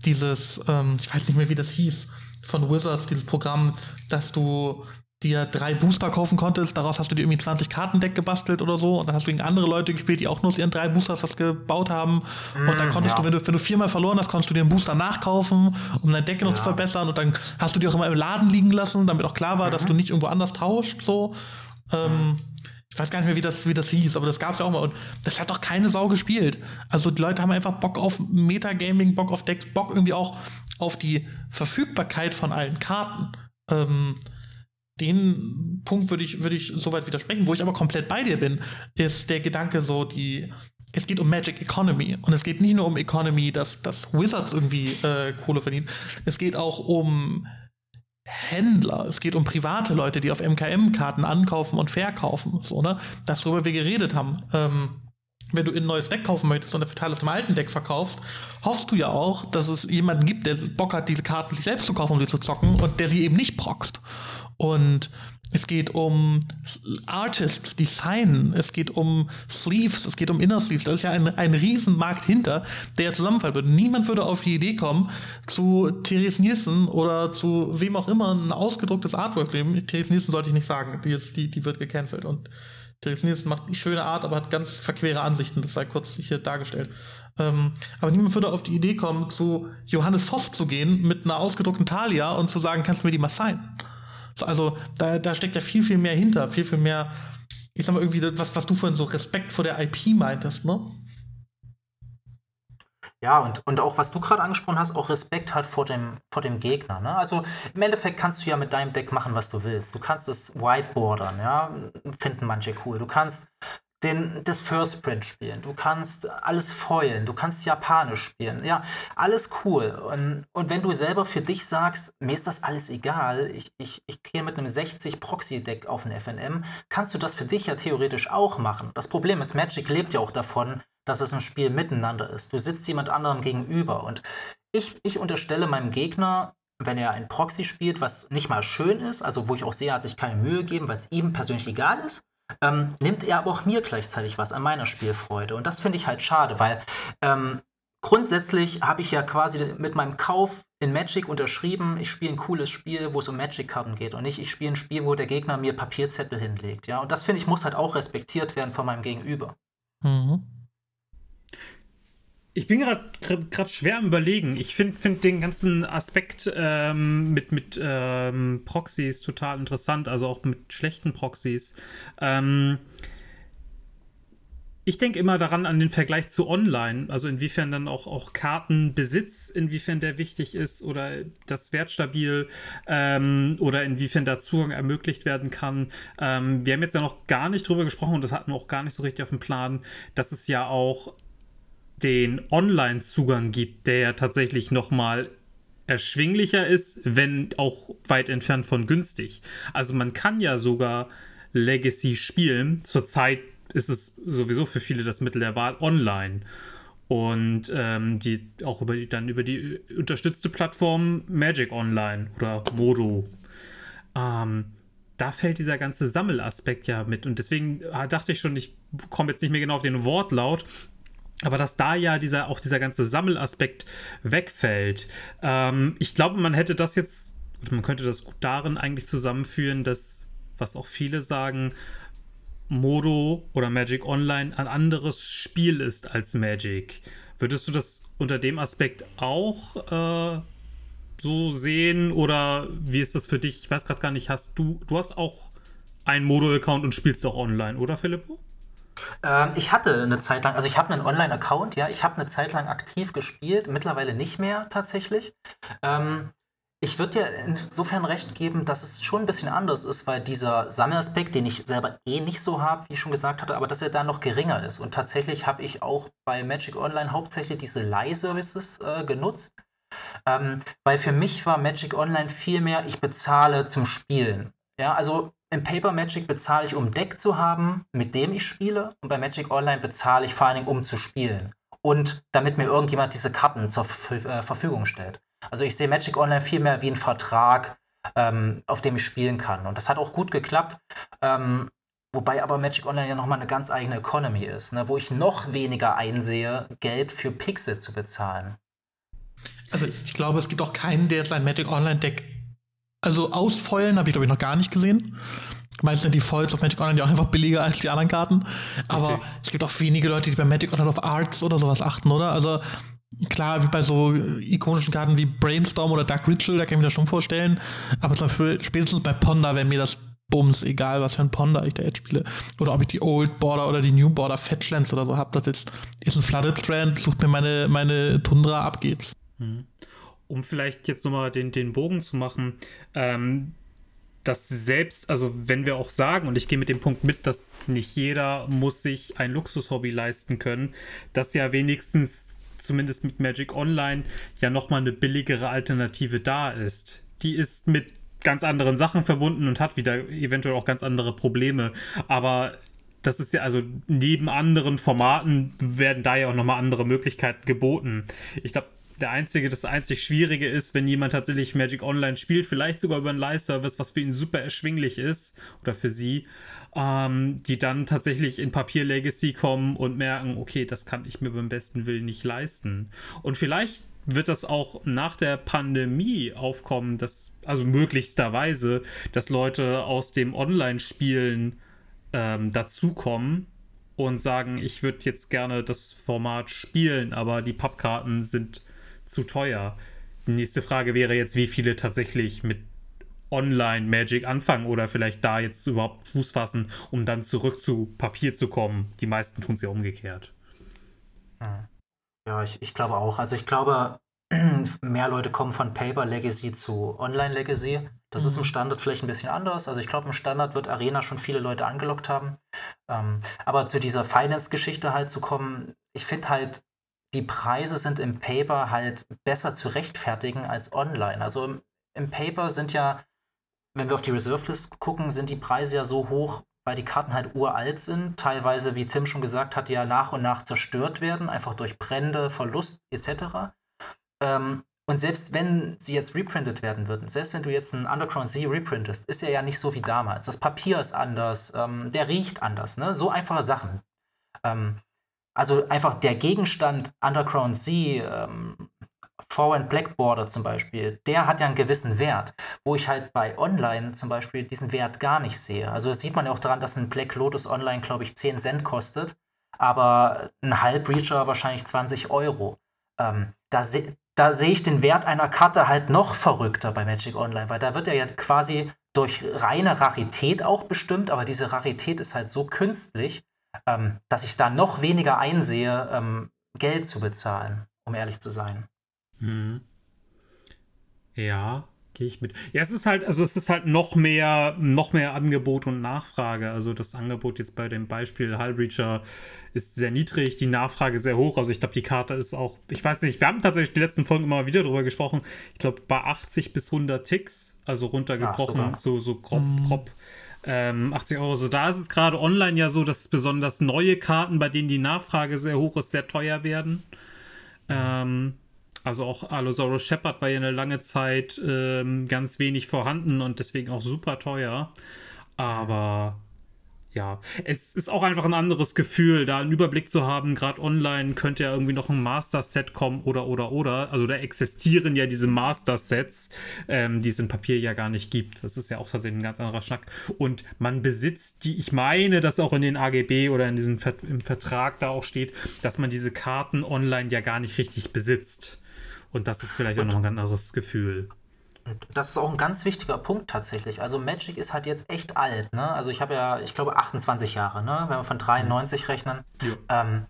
dieses, ähm, ich weiß nicht mehr, wie das hieß, von Wizards, dieses Programm, dass du dir drei Booster kaufen konntest, daraus hast du dir irgendwie 20 Kartendeck gebastelt oder so und dann hast du gegen andere Leute gespielt, die auch nur aus ihren drei Boosters was gebaut haben mm, und dann konntest ja. du, wenn du, wenn du viermal verloren hast, konntest du dir einen Booster nachkaufen, um dein Deck noch ja. zu verbessern und dann hast du die auch immer im Laden liegen lassen, damit auch klar war, mhm. dass du nicht irgendwo anders tauscht, so. Ähm, ich weiß gar nicht mehr, wie das, wie das hieß, aber das gab es ja auch mal. Und das hat doch keine Sau gespielt. Also die Leute haben einfach Bock auf Metagaming, Bock auf Decks, Bock irgendwie auch auf die Verfügbarkeit von allen Karten. Ähm, den Punkt würde ich, würde ich soweit widersprechen. Wo ich aber komplett bei dir bin, ist der Gedanke so, die, es geht um Magic Economy. Und es geht nicht nur um Economy, dass, dass Wizards irgendwie äh, Kohle verdienen. Es geht auch um Händler, es geht um private Leute, die auf MKM-Karten ankaufen und verkaufen. So, ne? Das, worüber wir geredet haben. Ähm, wenn du ein neues Deck kaufen möchtest und dafür Teil aus dem alten Deck verkaufst, hoffst du ja auch, dass es jemanden gibt, der Bock hat, diese Karten sich selbst zu kaufen, um sie zu zocken und der sie eben nicht proxt. Und es geht um Artists, Design, es geht um Sleeves, es geht um Inner Sleeves. Da ist ja ein, ein Riesenmarkt hinter, der zusammenfallen würde. Niemand würde auf die Idee kommen, zu Therese Nielsen oder zu wem auch immer ein ausgedrucktes Artwork zu nehmen. Therese Nielsen sollte ich nicht sagen, die, jetzt, die, die wird gecancelt. Und Therese Nielsen macht eine schöne Art, aber hat ganz verquere Ansichten. Das sei kurz hier dargestellt. Ähm, aber niemand würde auf die Idee kommen, zu Johannes Voss zu gehen mit einer ausgedruckten Thalia und zu sagen, kannst du mir die mal sein? So, also da, da steckt ja viel, viel mehr hinter, viel, viel mehr, ich sag mal irgendwie, was, was du vorhin so Respekt vor der IP meintest, ne? Ja, und, und auch was du gerade angesprochen hast, auch Respekt halt vor dem, vor dem Gegner. Ne? Also im Endeffekt kannst du ja mit deinem Deck machen, was du willst. Du kannst es whiteboardern, ja, finden manche cool. Du kannst den, das First Print spielen, du kannst alles foilen, du kannst Japanisch spielen, ja, alles cool. Und, und wenn du selber für dich sagst, mir ist das alles egal, ich, ich, ich gehe mit einem 60 Proxy-Deck auf ein FNM, kannst du das für dich ja theoretisch auch machen. Das Problem ist, Magic lebt ja auch davon, dass es ein Spiel miteinander ist. Du sitzt jemand anderem gegenüber und ich, ich unterstelle meinem Gegner, wenn er ein Proxy spielt, was nicht mal schön ist, also wo ich auch sehe, hat sich keine Mühe gegeben, weil es ihm persönlich egal ist, ähm, nimmt er aber auch mir gleichzeitig was an meiner Spielfreude. Und das finde ich halt schade, weil ähm, grundsätzlich habe ich ja quasi mit meinem Kauf in Magic unterschrieben, ich spiele ein cooles Spiel, wo es um Magic-Karten geht und nicht, ich spiele ein Spiel, wo der Gegner mir Papierzettel hinlegt. Ja? Und das finde ich muss halt auch respektiert werden von meinem Gegenüber. Mhm. Ich bin gerade schwer am Überlegen. Ich finde find den ganzen Aspekt ähm, mit, mit ähm, Proxys total interessant, also auch mit schlechten Proxys. Ähm, ich denke immer daran an den Vergleich zu Online, also inwiefern dann auch, auch Kartenbesitz, inwiefern der wichtig ist oder das wertstabil ähm, oder inwiefern da Zugang ermöglicht werden kann. Ähm, wir haben jetzt ja noch gar nicht drüber gesprochen und das hatten wir auch gar nicht so richtig auf dem Plan, dass es ja auch den Online-Zugang gibt, der ja tatsächlich nochmal erschwinglicher ist, wenn auch weit entfernt von günstig. Also man kann ja sogar Legacy spielen. Zurzeit ist es sowieso für viele das Mittel der Wahl online. Und ähm, die auch über die, dann über die unterstützte Plattform Magic Online oder Modo. Ähm, da fällt dieser ganze Sammelaspekt ja mit. Und deswegen äh, dachte ich schon, ich komme jetzt nicht mehr genau auf den Wortlaut, aber dass da ja dieser, auch dieser ganze Sammelaspekt wegfällt. Ähm, ich glaube, man hätte das jetzt, man könnte das gut darin eigentlich zusammenführen, dass, was auch viele sagen, Modo oder Magic Online ein anderes Spiel ist als Magic. Würdest du das unter dem Aspekt auch äh, so sehen oder wie ist das für dich? Ich weiß gerade gar nicht, hast du, du hast auch einen Modo-Account und spielst auch online, oder Philippo? Ähm, ich hatte eine Zeit lang, also ich habe einen Online-Account, ja, ich habe eine Zeit lang aktiv gespielt, mittlerweile nicht mehr tatsächlich. Ähm, ich würde dir insofern recht geben, dass es schon ein bisschen anders ist, weil dieser Sammelaspekt, den ich selber eh nicht so habe, wie ich schon gesagt hatte, aber dass er da noch geringer ist. Und tatsächlich habe ich auch bei Magic Online hauptsächlich diese Leih-Services äh, genutzt. Ähm, weil für mich war Magic Online viel mehr, ich bezahle zum Spielen. Ja, also im Paper Magic bezahle ich, um Deck zu haben, mit dem ich spiele. Und bei Magic Online bezahle ich vor allen Dingen, um zu spielen. Und damit mir irgendjemand diese Karten zur äh, Verfügung stellt. Also ich sehe Magic Online viel mehr wie ein Vertrag, ähm, auf dem ich spielen kann. Und das hat auch gut geklappt. Ähm, wobei aber Magic Online ja nochmal eine ganz eigene Economy ist, ne, wo ich noch weniger einsehe, Geld für Pixel zu bezahlen. Also ich glaube, es gibt auch keinen, der sein Magic Online Deck also ausfeulen habe ich, glaube ich, noch gar nicht gesehen. Meistens sind die Foils auf Magic Online ja auch einfach billiger als die anderen Karten. Aber okay. es gibt auch wenige Leute, die bei Magic Online auf Arts oder sowas achten, oder? Also klar, wie bei so ikonischen Karten wie Brainstorm oder Dark Ritual, da kann ich mir das schon vorstellen. Aber zum Beispiel spätestens bei Ponder wäre mir das Bums, egal was für ein Ponder ich da jetzt spiele. Oder ob ich die Old Border oder die New Border Fetchlands oder so habe. Das ist, ist ein Flooded Strand, sucht mir meine, meine Tundra, ab geht's. Mhm um vielleicht jetzt nochmal den, den Bogen zu machen, ähm, dass selbst, also wenn wir auch sagen, und ich gehe mit dem Punkt mit, dass nicht jeder muss sich ein Luxushobby leisten können, dass ja wenigstens zumindest mit Magic Online ja nochmal eine billigere Alternative da ist. Die ist mit ganz anderen Sachen verbunden und hat wieder eventuell auch ganz andere Probleme. Aber das ist ja also neben anderen Formaten werden da ja auch nochmal andere Möglichkeiten geboten. Ich glaube, der einzige, das einzig Schwierige ist, wenn jemand tatsächlich Magic Online spielt, vielleicht sogar über einen Live-Service, was für ihn super erschwinglich ist oder für sie, ähm, die dann tatsächlich in Papier Legacy kommen und merken, okay, das kann ich mir beim besten Willen nicht leisten. Und vielleicht wird das auch nach der Pandemie aufkommen, dass, also möglichsterweise, dass Leute aus dem Online-Spielen ähm, dazukommen und sagen, ich würde jetzt gerne das Format spielen, aber die Pappkarten sind zu teuer. Die nächste Frage wäre jetzt, wie viele tatsächlich mit Online Magic anfangen oder vielleicht da jetzt überhaupt Fuß fassen, um dann zurück zu Papier zu kommen. Die meisten tun es ja umgekehrt. Ja, ich, ich glaube auch. Also ich glaube, [clears throat] mehr Leute kommen von Paper Legacy zu Online Legacy. Das mhm. ist im Standard vielleicht ein bisschen anders. Also ich glaube, im Standard wird Arena schon viele Leute angelockt haben. Ähm, aber zu dieser Finance-Geschichte halt zu kommen, ich finde halt, die Preise sind im Paper halt besser zu rechtfertigen als online. Also im, im Paper sind ja, wenn wir auf die Reserve List gucken, sind die Preise ja so hoch, weil die Karten halt uralt sind, teilweise, wie Tim schon gesagt hat, ja nach und nach zerstört werden, einfach durch Brände, Verlust etc. Ähm, und selbst wenn sie jetzt reprintet werden würden, selbst wenn du jetzt einen Underground Z reprintest, ist er ja nicht so wie damals. Das Papier ist anders, ähm, der riecht anders, ne? So einfache Sachen. Ähm, also einfach der Gegenstand Underground Z, ähm, Foreign Black Border zum Beispiel, der hat ja einen gewissen Wert, wo ich halt bei Online zum Beispiel diesen Wert gar nicht sehe. Also das sieht man ja auch daran, dass ein Black Lotus Online, glaube ich, 10 Cent kostet, aber ein Halbreacher wahrscheinlich 20 Euro. Ähm, da, se da sehe ich den Wert einer Karte halt noch verrückter bei Magic Online, weil da wird er ja quasi durch reine Rarität auch bestimmt, aber diese Rarität ist halt so künstlich, ähm, dass ich da noch weniger einsehe, ähm, Geld zu bezahlen, um ehrlich zu sein. Mhm. Ja, gehe ich mit. Ja, es ist halt, also es ist halt noch mehr, noch mehr Angebot und Nachfrage. Also das Angebot jetzt bei dem Beispiel Hullbreacher ist sehr niedrig, die Nachfrage sehr hoch. Also ich glaube, die Karte ist auch, ich weiß nicht, wir haben tatsächlich die letzten Folgen immer wieder darüber gesprochen. Ich glaube, bei 80 bis 100 Ticks, also runtergebrochen, ja, so, so grob, mhm. grob. Ähm, 80 Euro. So, da ist es gerade online ja so, dass besonders neue Karten, bei denen die Nachfrage sehr hoch ist, sehr teuer werden. Ähm, also auch Allosaurus Shepard war ja eine lange Zeit ähm, ganz wenig vorhanden und deswegen auch super teuer. Aber ja, es ist auch einfach ein anderes Gefühl, da einen Überblick zu haben. Gerade online könnte ja irgendwie noch ein Master-Set kommen oder, oder, oder. Also da existieren ja diese Master-Sets, ähm, die es in Papier ja gar nicht gibt. Das ist ja auch tatsächlich ein ganz anderer Schnack. Und man besitzt die, ich meine, dass auch in den AGB oder in diesem Ver im Vertrag da auch steht, dass man diese Karten online ja gar nicht richtig besitzt. Und das ist vielleicht auch noch ein ganz anderes Gefühl. Das ist auch ein ganz wichtiger Punkt tatsächlich. Also Magic ist halt jetzt echt alt. Ne? Also ich habe ja, ich glaube, 28 Jahre, ne? wenn wir von 93 rechnen. Ja. Ähm,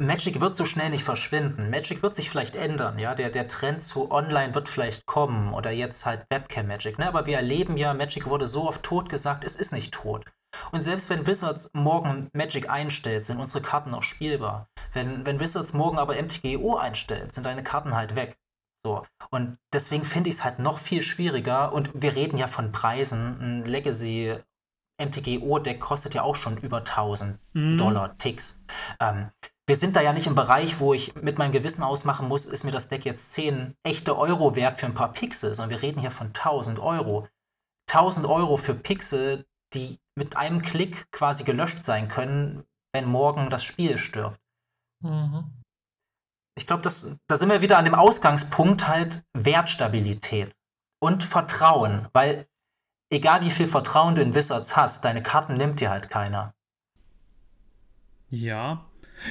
Magic wird so schnell nicht verschwinden. Magic wird sich vielleicht ändern, ja. Der, der Trend zu Online wird vielleicht kommen oder jetzt halt Webcam Magic. Ne? Aber wir erleben ja, Magic wurde so oft tot gesagt, es ist nicht tot. Und selbst wenn Wizards morgen Magic einstellt, sind unsere Karten noch spielbar. Wenn, wenn Wizards morgen aber MTGO einstellt, sind deine Karten halt weg. So. Und deswegen finde ich es halt noch viel schwieriger. Und wir reden ja von Preisen. Ein Legacy MTGO-Deck kostet ja auch schon über 1000 mhm. Dollar Ticks. Ähm, wir sind da ja nicht im Bereich, wo ich mit meinem Gewissen ausmachen muss, ist mir das Deck jetzt 10 echte Euro wert für ein paar Pixel, sondern wir reden hier von 1000 Euro. 1000 Euro für Pixel, die mit einem Klick quasi gelöscht sein können, wenn morgen das Spiel stirbt. Mhm. Ich glaube, da sind wir wieder an dem Ausgangspunkt halt Wertstabilität und Vertrauen, weil egal wie viel Vertrauen du in Wizards hast, deine Karten nimmt dir halt keiner. Ja.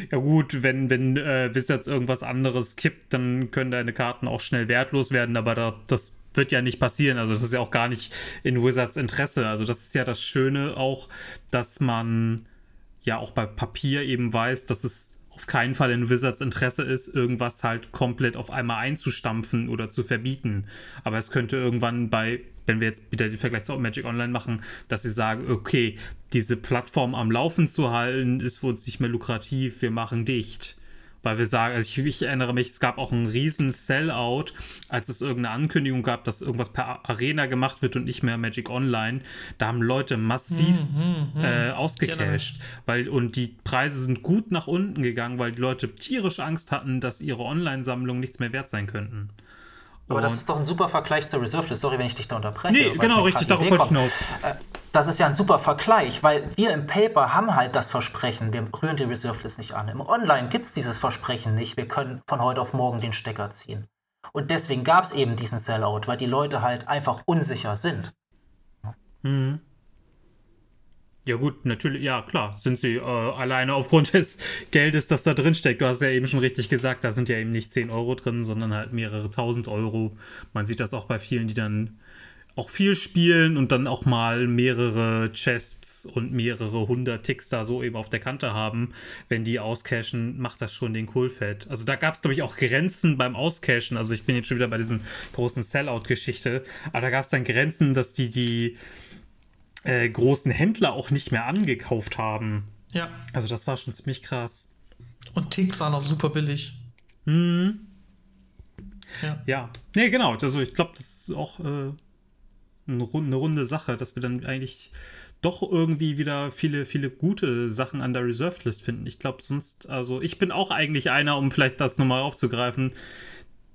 Ja gut, wenn, wenn äh, Wizards irgendwas anderes kippt, dann können deine Karten auch schnell wertlos werden, aber da, das wird ja nicht passieren. Also das ist ja auch gar nicht in Wizards Interesse. Also das ist ja das Schöne auch, dass man ja auch bei Papier eben weiß, dass es auf keinen Fall in Wizards Interesse ist, irgendwas halt komplett auf einmal einzustampfen oder zu verbieten. Aber es könnte irgendwann bei, wenn wir jetzt wieder den Vergleich zu Magic Online machen, dass sie sagen, okay, diese Plattform am Laufen zu halten, ist für uns nicht mehr lukrativ, wir machen dicht. Weil wir sagen, also ich, ich, erinnere mich, es gab auch einen riesen Sellout, als es irgendeine Ankündigung gab, dass irgendwas per Arena gemacht wird und nicht mehr Magic Online. Da haben Leute massivst hm, hm, hm. Äh, ausgecashed. Weil, und die Preise sind gut nach unten gegangen, weil die Leute tierisch Angst hatten, dass ihre Online-Sammlungen nichts mehr wert sein könnten. Aber das ist doch ein super Vergleich zur Reserve List. Sorry, wenn ich dich da unterbreche. Nee, genau, richtig, darauf wollte ich hinaus. Äh, das ist ja ein super Vergleich, weil wir im Paper haben halt das Versprechen, wir rühren die Reserve List nicht an. Im Online gibt es dieses Versprechen nicht, wir können von heute auf morgen den Stecker ziehen. Und deswegen gab es eben diesen Sellout, weil die Leute halt einfach unsicher sind. Mhm. Ja gut, natürlich, ja klar, sind sie äh, alleine aufgrund [laughs] des Geldes, das da drin steckt. Du hast ja eben schon richtig gesagt, da sind ja eben nicht 10 Euro drin, sondern halt mehrere tausend Euro. Man sieht das auch bei vielen, die dann auch viel spielen und dann auch mal mehrere Chests und mehrere hundert Ticks da so eben auf der Kante haben. Wenn die auscashen, macht das schon den Kohlfett. Also da gab es, glaube ich, auch Grenzen beim Auscashen. Also ich bin jetzt schon wieder bei diesem großen Sellout-Geschichte. Aber da gab es dann Grenzen, dass die die äh, großen Händler auch nicht mehr angekauft haben. Ja. Also das war schon ziemlich krass. Und Ticks waren auch super billig. Hm. Ja. ja. Nee, genau. Also ich glaube, das ist auch äh, eine, runde Sache, dass wir dann eigentlich doch irgendwie wieder viele, viele gute Sachen an der Reserved List finden. Ich glaube sonst, also ich bin auch eigentlich einer, um vielleicht das nochmal aufzugreifen,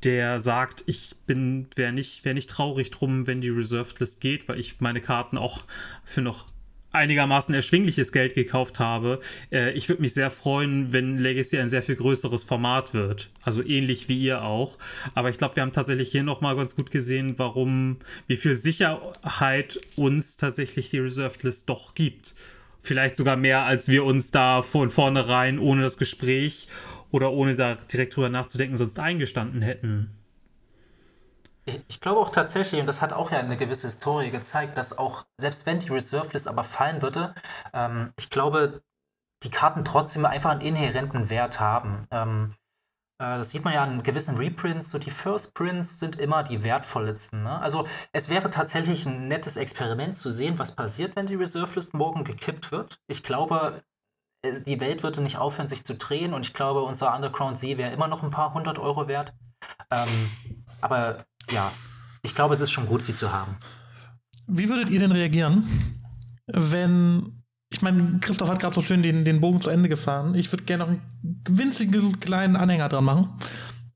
der sagt, ich bin, wäre nicht, wär nicht traurig drum, wenn die Reserved List geht, weil ich meine Karten auch für noch einigermaßen erschwingliches Geld gekauft habe. Äh, ich würde mich sehr freuen, wenn Legacy ein sehr viel größeres Format wird. Also ähnlich wie ihr auch. Aber ich glaube, wir haben tatsächlich hier nochmal ganz gut gesehen, warum, wie viel Sicherheit uns tatsächlich die Reserved List doch gibt. Vielleicht sogar mehr, als wir uns da von vornherein ohne das Gespräch oder ohne da direkt drüber nachzudenken sonst eingestanden hätten. Ich, glaube auch tatsächlich, und das hat auch ja eine gewisse Historie gezeigt, dass auch, selbst wenn die Reserve List aber fallen würde, ähm, ich glaube, die Karten trotzdem einfach einen inhärenten Wert haben. Ähm, äh, das sieht man ja an gewissen Reprints. So die First Prints sind immer die wertvollsten. Ne? Also es wäre tatsächlich ein nettes Experiment zu sehen, was passiert, wenn die Reserve List morgen gekippt wird. Ich glaube, äh, die Welt würde nicht aufhören, sich zu drehen und ich glaube, unser Underground See wäre immer noch ein paar hundert Euro wert. Ähm, aber ja, ich glaube, es ist schon gut, sie zu haben. Wie würdet ihr denn reagieren, wenn. Ich meine, Christoph hat gerade so schön den, den Bogen zu Ende gefahren. Ich würde gerne noch einen winzigen kleinen Anhänger dran machen.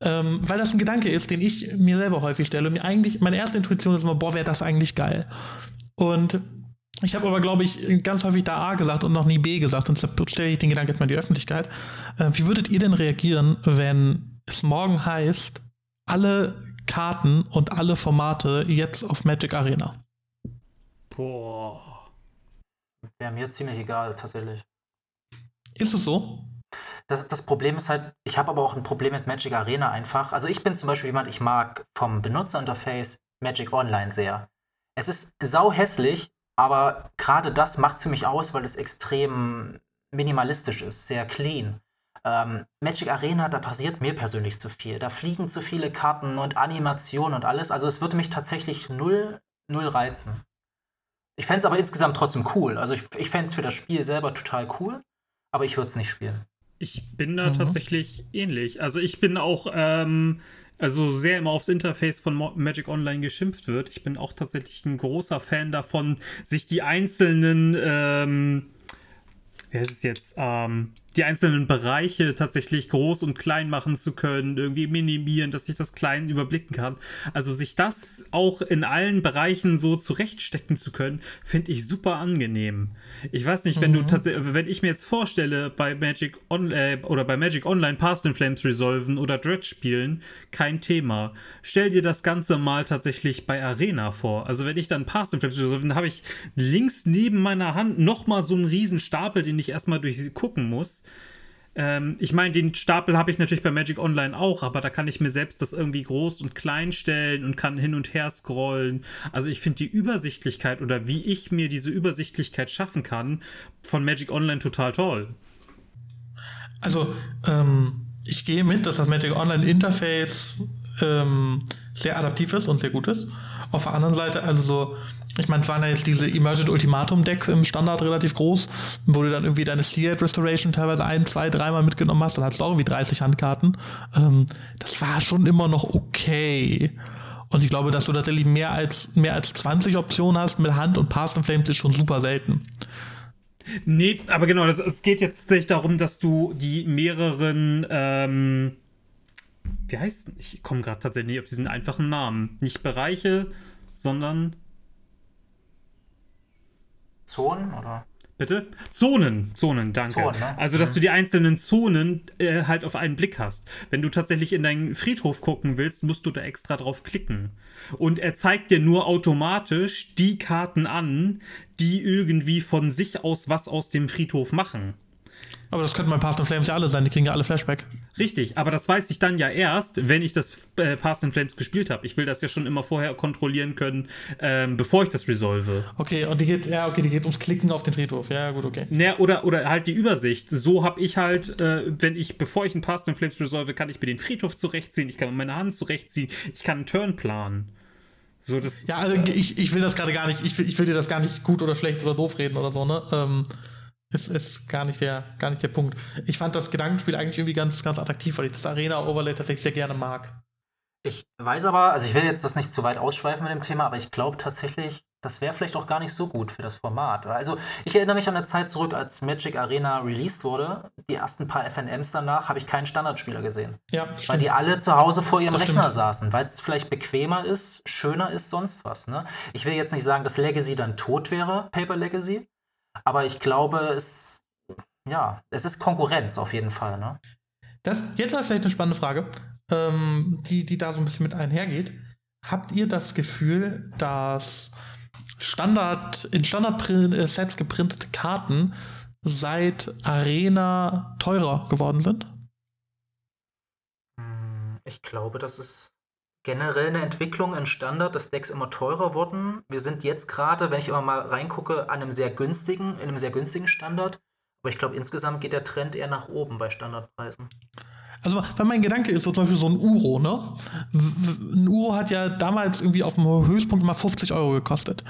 Ähm, weil das ein Gedanke ist, den ich mir selber häufig stelle. mir eigentlich, meine erste Intuition ist immer, boah, wäre das eigentlich geil. Und ich habe aber, glaube ich, ganz häufig da A gesagt und noch nie B gesagt. Und deshalb stelle ich den Gedanken jetzt mal in die Öffentlichkeit. Äh, wie würdet ihr denn reagieren, wenn es morgen heißt, alle Karten und alle Formate jetzt auf Magic Arena. Boah. Wäre mir ziemlich egal, tatsächlich. Ist es so? Das, das Problem ist halt, ich habe aber auch ein Problem mit Magic Arena einfach. Also ich bin zum Beispiel jemand, ich mag vom Benutzerinterface Magic Online sehr. Es ist sau hässlich, aber gerade das macht für mich aus, weil es extrem minimalistisch ist, sehr clean. Ähm, Magic Arena, da passiert mir persönlich zu viel. Da fliegen zu viele Karten und Animationen und alles. Also es würde mich tatsächlich null, null reizen. Ich fände es aber insgesamt trotzdem cool. Also ich, ich fände es für das Spiel selber total cool, aber ich würde es nicht spielen. Ich bin da mhm. tatsächlich ähnlich. Also ich bin auch, ähm, also sehr immer aufs Interface von Magic Online geschimpft wird. Ich bin auch tatsächlich ein großer Fan davon, sich die einzelnen, ähm, wie heißt es jetzt, ähm, die einzelnen Bereiche tatsächlich groß und klein machen zu können, irgendwie minimieren, dass ich das klein überblicken kann. Also sich das auch in allen Bereichen so zurechtstecken zu können, finde ich super angenehm. Ich weiß nicht, wenn mhm. du tatsächlich, wenn ich mir jetzt vorstelle, bei Magic On äh, oder bei Magic Online Past in Flames resolven oder Dredge spielen, kein Thema. Stell dir das Ganze mal tatsächlich bei Arena vor. Also wenn ich dann Past in Flames resolven, habe ich links neben meiner Hand nochmal so einen riesen Stapel, den ich erstmal durch sie gucken muss. Ähm, ich meine, den Stapel habe ich natürlich bei Magic Online auch, aber da kann ich mir selbst das irgendwie groß und klein stellen und kann hin und her scrollen. Also ich finde die Übersichtlichkeit oder wie ich mir diese Übersichtlichkeit schaffen kann von Magic Online total toll. Also, ähm, ich gehe mit, dass das Magic Online Interface ähm, sehr adaptiv ist und sehr gut ist. Auf der anderen Seite, also so, ich meine, es waren ja jetzt diese Emergent Ultimatum Decks im Standard relativ groß, wo du dann irgendwie deine Seared Restoration teilweise ein, zwei, dreimal mitgenommen hast, dann hast du auch irgendwie 30 Handkarten. Ähm, das war schon immer noch okay. Und ich glaube, dass du tatsächlich mehr als, mehr als 20 Optionen hast mit Hand und Past and Flames ist schon super selten. Nee, aber genau, das, es geht jetzt nicht darum, dass du die mehreren, ähm, wie heißt, ich komme gerade tatsächlich auf diesen einfachen Namen, nicht Bereiche, sondern Zonen oder? Bitte? Zonen, Zonen, danke. Zonen, ne? Also, dass mhm. du die einzelnen Zonen äh, halt auf einen Blick hast. Wenn du tatsächlich in deinen Friedhof gucken willst, musst du da extra drauf klicken. Und er zeigt dir nur automatisch die Karten an, die irgendwie von sich aus was aus dem Friedhof machen. Aber das könnten bei Past and Flames ja alle sein, die kriegen ja alle Flashback. Richtig, aber das weiß ich dann ja erst, wenn ich das äh, Past and Flames gespielt habe. Ich will das ja schon immer vorher kontrollieren können, ähm, bevor ich das resolve. Okay, und die geht, ja, okay, die geht ums Klicken auf den Friedhof. Ja, gut, okay. Naja, oder, oder halt die Übersicht. So habe ich halt, äh, wenn ich, bevor ich ein Past and Flames resolve, kann ich mir den Friedhof zurechtziehen, ich kann meine Hand zurechtziehen, ich kann einen Turn planen. So, das ja, also ich, ich will das gerade gar nicht, ich will, ich will dir das gar nicht gut oder schlecht oder doof reden oder so, ne? Ähm, ist, ist gar nicht der, gar nicht der Punkt. Ich fand das Gedankenspiel eigentlich irgendwie ganz, ganz attraktiv, weil ich das Arena-Overlay tatsächlich sehr gerne mag. Ich weiß aber, also ich will jetzt das nicht zu weit ausschweifen mit dem Thema, aber ich glaube tatsächlich, das wäre vielleicht auch gar nicht so gut für das Format. Also ich erinnere mich an eine Zeit zurück, als Magic Arena released wurde. Die ersten paar FNMs danach habe ich keinen Standardspieler gesehen. Ja, stimmt. Weil die alle zu Hause vor ihrem das Rechner stimmt. saßen, weil es vielleicht bequemer ist, schöner ist, sonst was. Ne? Ich will jetzt nicht sagen, dass Legacy dann tot wäre, Paper Legacy, aber ich glaube, es, ja, es ist Konkurrenz auf jeden Fall. Ne? Das, jetzt vielleicht eine spannende Frage ähm, die, die da so ein bisschen mit einhergeht. Habt ihr das Gefühl, dass Standard, in Standard-Sets geprintete Karten seit Arena teurer geworden sind? Hm, ich glaube, das ist generell eine Entwicklung in Standard, dass Decks immer teurer wurden. Wir sind jetzt gerade, wenn ich immer mal reingucke, an einem sehr günstigen, in einem sehr günstigen Standard. Aber ich glaube, insgesamt geht der Trend eher nach oben bei Standardpreisen. Also, weil mein Gedanke ist so zum Beispiel so ein Uro, ne? Ein Uro hat ja damals irgendwie auf dem Höchstpunkt mal 50 Euro gekostet.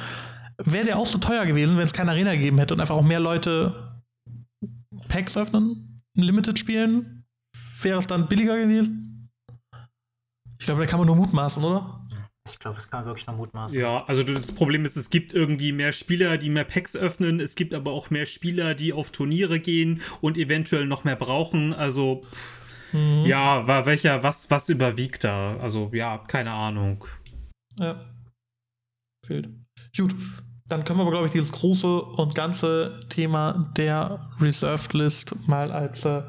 Wäre der auch so teuer gewesen, wenn es keine Arena gegeben hätte und einfach auch mehr Leute Packs öffnen, Limited spielen? Wäre es dann billiger gewesen? Ich glaube, da kann man nur mutmaßen, oder? Ich glaube, das kann man wirklich nur mutmaßen. Ja, also das Problem ist, es gibt irgendwie mehr Spieler, die mehr Packs öffnen. Es gibt aber auch mehr Spieler, die auf Turniere gehen und eventuell noch mehr brauchen. Also. Mhm. Ja, war welcher, was, was überwiegt da? Also, ja, keine Ahnung. Ja. Fehlt. Gut. Dann können wir aber, glaube ich, dieses große und ganze Thema der Reserved List mal als äh,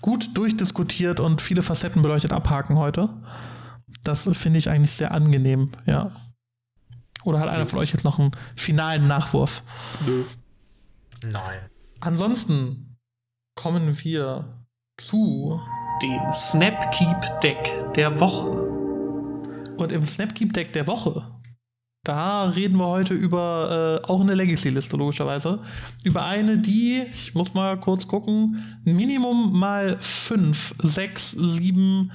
gut durchdiskutiert und viele Facetten beleuchtet abhaken heute. Das finde ich eigentlich sehr angenehm, ja. Oder hat einer von euch jetzt noch einen finalen Nachwurf? Nö. Nein. Ansonsten kommen wir zu dem Snapkeep Deck der Woche. Und im Snapkeep Deck der Woche, da reden wir heute über äh, auch eine Legacy-Liste, logischerweise. Über eine, die, ich muss mal kurz gucken, Minimum mal 5, 6, 7,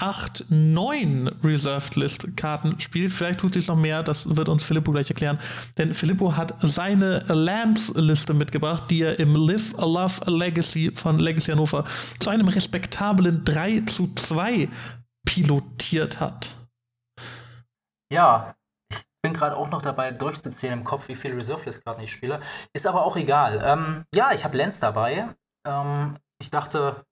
8, 9 Reserved List Karten spielt. Vielleicht tut sich noch mehr, das wird uns Filippo gleich erklären. Denn Filippo hat seine Lands Liste mitgebracht, die er im Live Love Legacy von Legacy Hannover zu einem respektablen 3 zu 2 pilotiert hat. Ja, ich bin gerade auch noch dabei durchzuzählen im Kopf, wie viele Reserve List Karten ich spiele. Ist aber auch egal. Ähm, ja, ich habe Lands dabei. Ähm, ich dachte,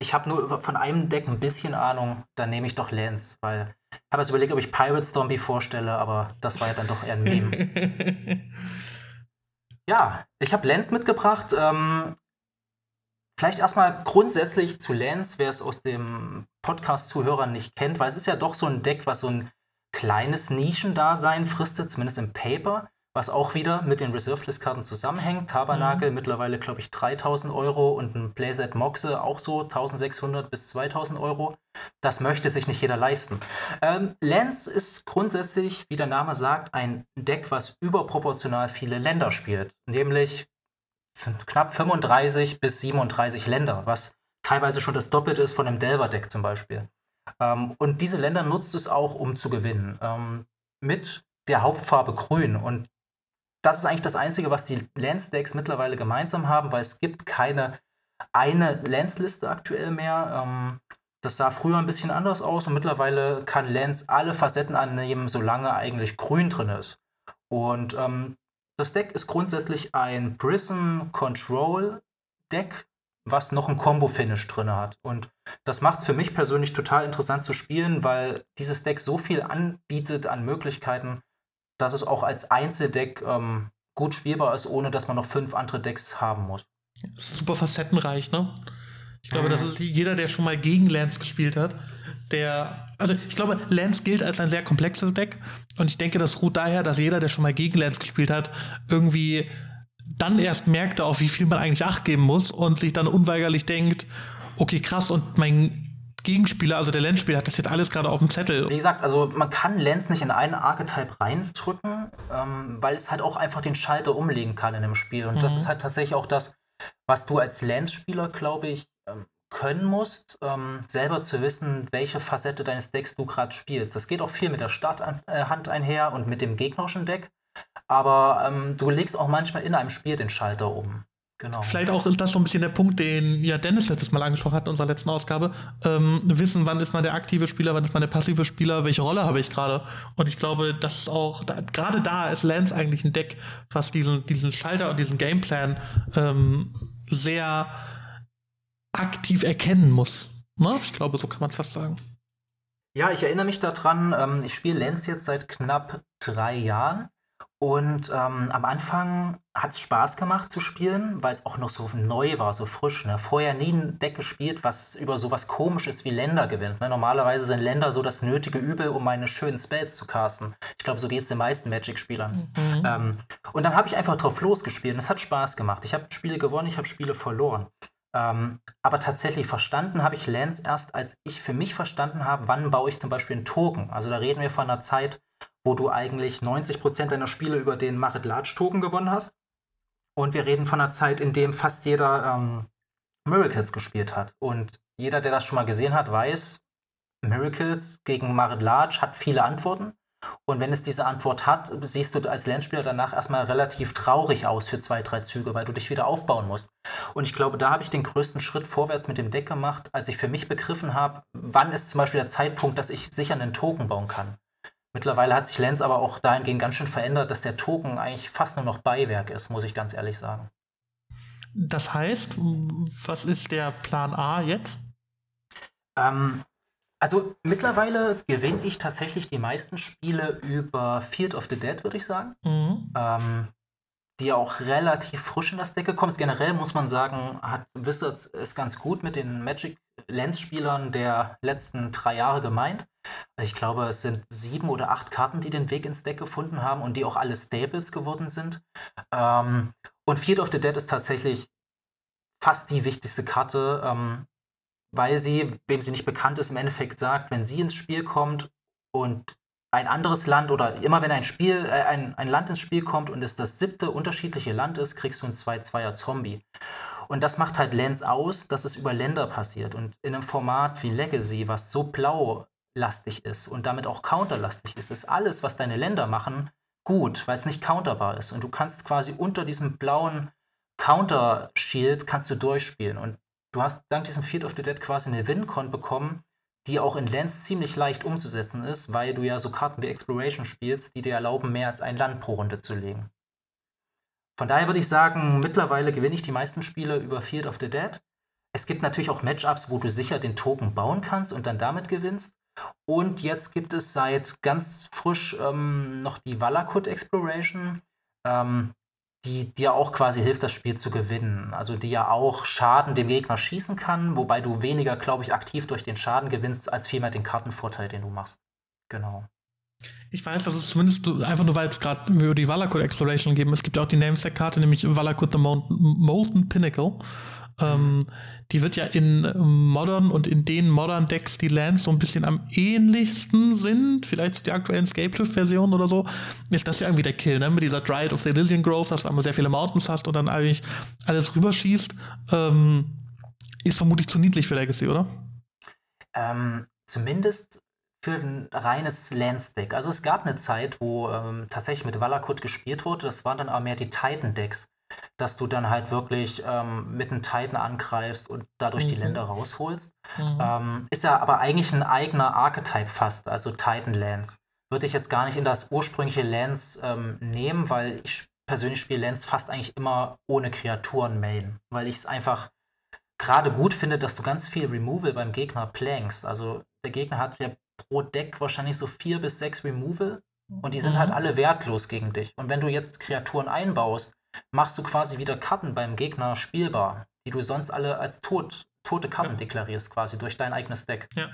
ich habe nur von einem Deck ein bisschen Ahnung, dann nehme ich doch Lance, weil ich habe es überlegt, ob ich Pirate Zombie vorstelle, aber das war ja dann doch eher ein Meme. [laughs] ja, ich habe Lance mitgebracht. Ähm, vielleicht erstmal grundsätzlich zu Lance, wer es aus dem Podcast-Zuhörern nicht kennt, weil es ist ja doch so ein Deck, was so ein kleines Nischendasein fristet, zumindest im Paper was auch wieder mit den Reserve-List-Karten zusammenhängt. Tabernakel mhm. mittlerweile, glaube ich, 3000 Euro und ein Playset Moxe auch so 1600 bis 2000 Euro. Das möchte sich nicht jeder leisten. Ähm, Lance ist grundsätzlich, wie der Name sagt, ein Deck, was überproportional viele Länder spielt. Nämlich knapp 35 bis 37 Länder, was teilweise schon das Doppelte ist von einem Delver-Deck zum Beispiel. Ähm, und diese Länder nutzt es auch, um zu gewinnen. Ähm, mit der Hauptfarbe Grün. Und das ist eigentlich das Einzige, was die Lance-Decks mittlerweile gemeinsam haben, weil es gibt keine eine Lance-Liste aktuell mehr. Ähm, das sah früher ein bisschen anders aus und mittlerweile kann Lance alle Facetten annehmen, solange eigentlich grün drin ist. Und ähm, das Deck ist grundsätzlich ein Prism Control Deck, was noch ein Combo-Finish drin hat. Und das macht es für mich persönlich total interessant zu spielen, weil dieses Deck so viel anbietet an Möglichkeiten, dass es auch als Einzeldeck ähm, gut spielbar ist, ohne dass man noch fünf andere Decks haben muss. Super facettenreich, ne? Ich glaube, das ist jeder, der schon mal gegen Lance gespielt hat, der. Also ich glaube, Lance gilt als ein sehr komplexes Deck. Und ich denke, das ruht daher, dass jeder, der schon mal gegen Lance gespielt hat, irgendwie dann erst merkt, auf wie viel man eigentlich Acht geben muss und sich dann unweigerlich denkt, okay, krass, und mein Gegenspieler, also der Lens-Spieler, hat das jetzt alles gerade auf dem Zettel. Wie gesagt, also man kann Lens nicht in einen Archetype reindrücken, ähm, weil es halt auch einfach den Schalter umlegen kann in dem Spiel. Und mhm. das ist halt tatsächlich auch das, was du als Lens-Spieler, glaube ich, ähm, können musst, ähm, selber zu wissen, welche Facette deines Decks du gerade spielst. Das geht auch viel mit der Starthand äh, einher und mit dem gegnerischen Deck. Aber ähm, du legst auch manchmal in einem Spiel den Schalter um. Genau. Vielleicht auch das so ein bisschen der Punkt, den ja Dennis letztes Mal angesprochen hat in unserer letzten Ausgabe. Ähm, wissen, wann ist man der aktive Spieler, wann ist man der passive Spieler, welche Rolle habe ich gerade. Und ich glaube, dass ist auch, da, gerade da ist Lance eigentlich ein Deck, was diesen, diesen Schalter und diesen Gameplan ähm, sehr aktiv erkennen muss. Ne? Ich glaube, so kann man es fast sagen. Ja, ich erinnere mich daran, ähm, ich spiele Lance jetzt seit knapp drei Jahren. Und ähm, am Anfang hat es Spaß gemacht zu spielen, weil es auch noch so neu war, so frisch. Ne? Vorher nie ein Deck gespielt, was über sowas komisches wie Länder gewinnt. Ne? Normalerweise sind Länder so das nötige Übel, um meine schönen Spells zu casten. Ich glaube, so geht es den meisten Magic-Spielern. Mhm. Ähm, und dann habe ich einfach drauf losgespielt und es hat Spaß gemacht. Ich habe Spiele gewonnen, ich habe Spiele verloren. Ähm, aber tatsächlich verstanden habe ich Lance erst, als ich für mich verstanden habe, wann baue ich zum Beispiel einen Token. Also da reden wir von einer Zeit, wo du eigentlich 90% deiner Spiele über den Marit Large Token gewonnen hast. Und wir reden von einer Zeit, in dem fast jeder ähm, Miracles gespielt hat. Und jeder, der das schon mal gesehen hat, weiß, Miracles gegen Marit Large hat viele Antworten. Und wenn es diese Antwort hat, siehst du als Lernspieler danach erstmal relativ traurig aus für zwei, drei Züge, weil du dich wieder aufbauen musst. Und ich glaube, da habe ich den größten Schritt vorwärts mit dem Deck gemacht, als ich für mich begriffen habe, wann ist zum Beispiel der Zeitpunkt, dass ich sicher einen Token bauen kann. Mittlerweile hat sich Lens aber auch dahingehend ganz schön verändert, dass der Token eigentlich fast nur noch Beiwerk ist, muss ich ganz ehrlich sagen. Das heißt, was ist der Plan A jetzt? Ähm, also mittlerweile gewinne ich tatsächlich die meisten Spiele über Field of the Dead, würde ich sagen. Mhm. Ähm, die auch relativ frisch in das Deck gekommen ist. Generell muss man sagen, hat Wizards es ganz gut mit den Magic Lens-Spielern der letzten drei Jahre gemeint. Ich glaube, es sind sieben oder acht Karten, die den Weg ins Deck gefunden haben und die auch alle Staples geworden sind. Ähm, und Field of the Dead ist tatsächlich fast die wichtigste Karte, ähm, weil sie, wem sie nicht bekannt ist, im Endeffekt sagt, wenn sie ins Spiel kommt und ein anderes Land oder immer wenn ein Spiel, äh, ein, ein Land ins Spiel kommt und es das siebte unterschiedliche Land ist, kriegst du einen 2-2er Zombie. Und das macht halt Lens aus, dass es über Länder passiert. Und in einem Format wie Legacy, was so blaulastig ist und damit auch counterlastig ist, ist alles, was deine Länder machen, gut, weil es nicht counterbar ist. Und du kannst quasi unter diesem blauen Counter-Shield kannst du durchspielen. Und du hast dank diesem Field of the Dead quasi eine Win-Con bekommen, die auch in Lands ziemlich leicht umzusetzen ist, weil du ja so Karten wie Exploration spielst, die dir erlauben, mehr als ein Land pro Runde zu legen. Von daher würde ich sagen, mittlerweile gewinne ich die meisten Spiele über Field of the Dead. Es gibt natürlich auch Matchups, wo du sicher den Token bauen kannst und dann damit gewinnst. Und jetzt gibt es seit ganz frisch ähm, noch die Valakut Exploration. Ähm, die dir auch quasi hilft, das Spiel zu gewinnen. Also die ja auch Schaden dem Gegner schießen kann, wobei du weniger, glaube ich, aktiv durch den Schaden gewinnst, als vielmehr den Kartenvorteil, den du machst. Genau. Ich weiß, dass es zumindest einfach nur, weil es gerade über die Valakut Exploration geben. Es gibt ja auch die Namesec-Karte, nämlich Valakut the Molten Pinnacle. Ähm, die wird ja in Modern und in den Modern Decks, die Lands so ein bisschen am ähnlichsten sind, vielleicht die aktuellen Scapeshift-Versionen oder so, ist das ja irgendwie der Kill, ne? Mit dieser Dryad of the Elysian Grove, dass du einmal sehr viele Mountains hast und dann eigentlich alles rüberschießt. Ähm, ist vermutlich zu niedlich für Legacy, oder? Ähm, zumindest für ein reines Lands-Deck. Also es gab eine Zeit, wo ähm, tatsächlich mit Valakut gespielt wurde. Das waren dann aber mehr die Titan-Decks dass du dann halt wirklich ähm, mit einem Titan angreifst und dadurch mhm. die Länder rausholst. Mhm. Ähm, ist ja aber eigentlich ein eigener Archetype fast, also Titan Lance. Würde ich jetzt gar nicht in das ursprüngliche Lance ähm, nehmen, weil ich persönlich spiele Lance fast eigentlich immer ohne Kreaturen Main, weil ich es einfach gerade gut finde, dass du ganz viel Removal beim Gegner plankst. Also der Gegner hat ja pro Deck wahrscheinlich so vier bis sechs Removal und die sind halt mhm. halt alle wertlos gegen dich. Und wenn du jetzt Kreaturen einbaust, machst du quasi wieder Karten beim Gegner spielbar, die du sonst alle als tot, tote Karten ja. deklarierst, quasi durch dein eigenes Deck. Ja.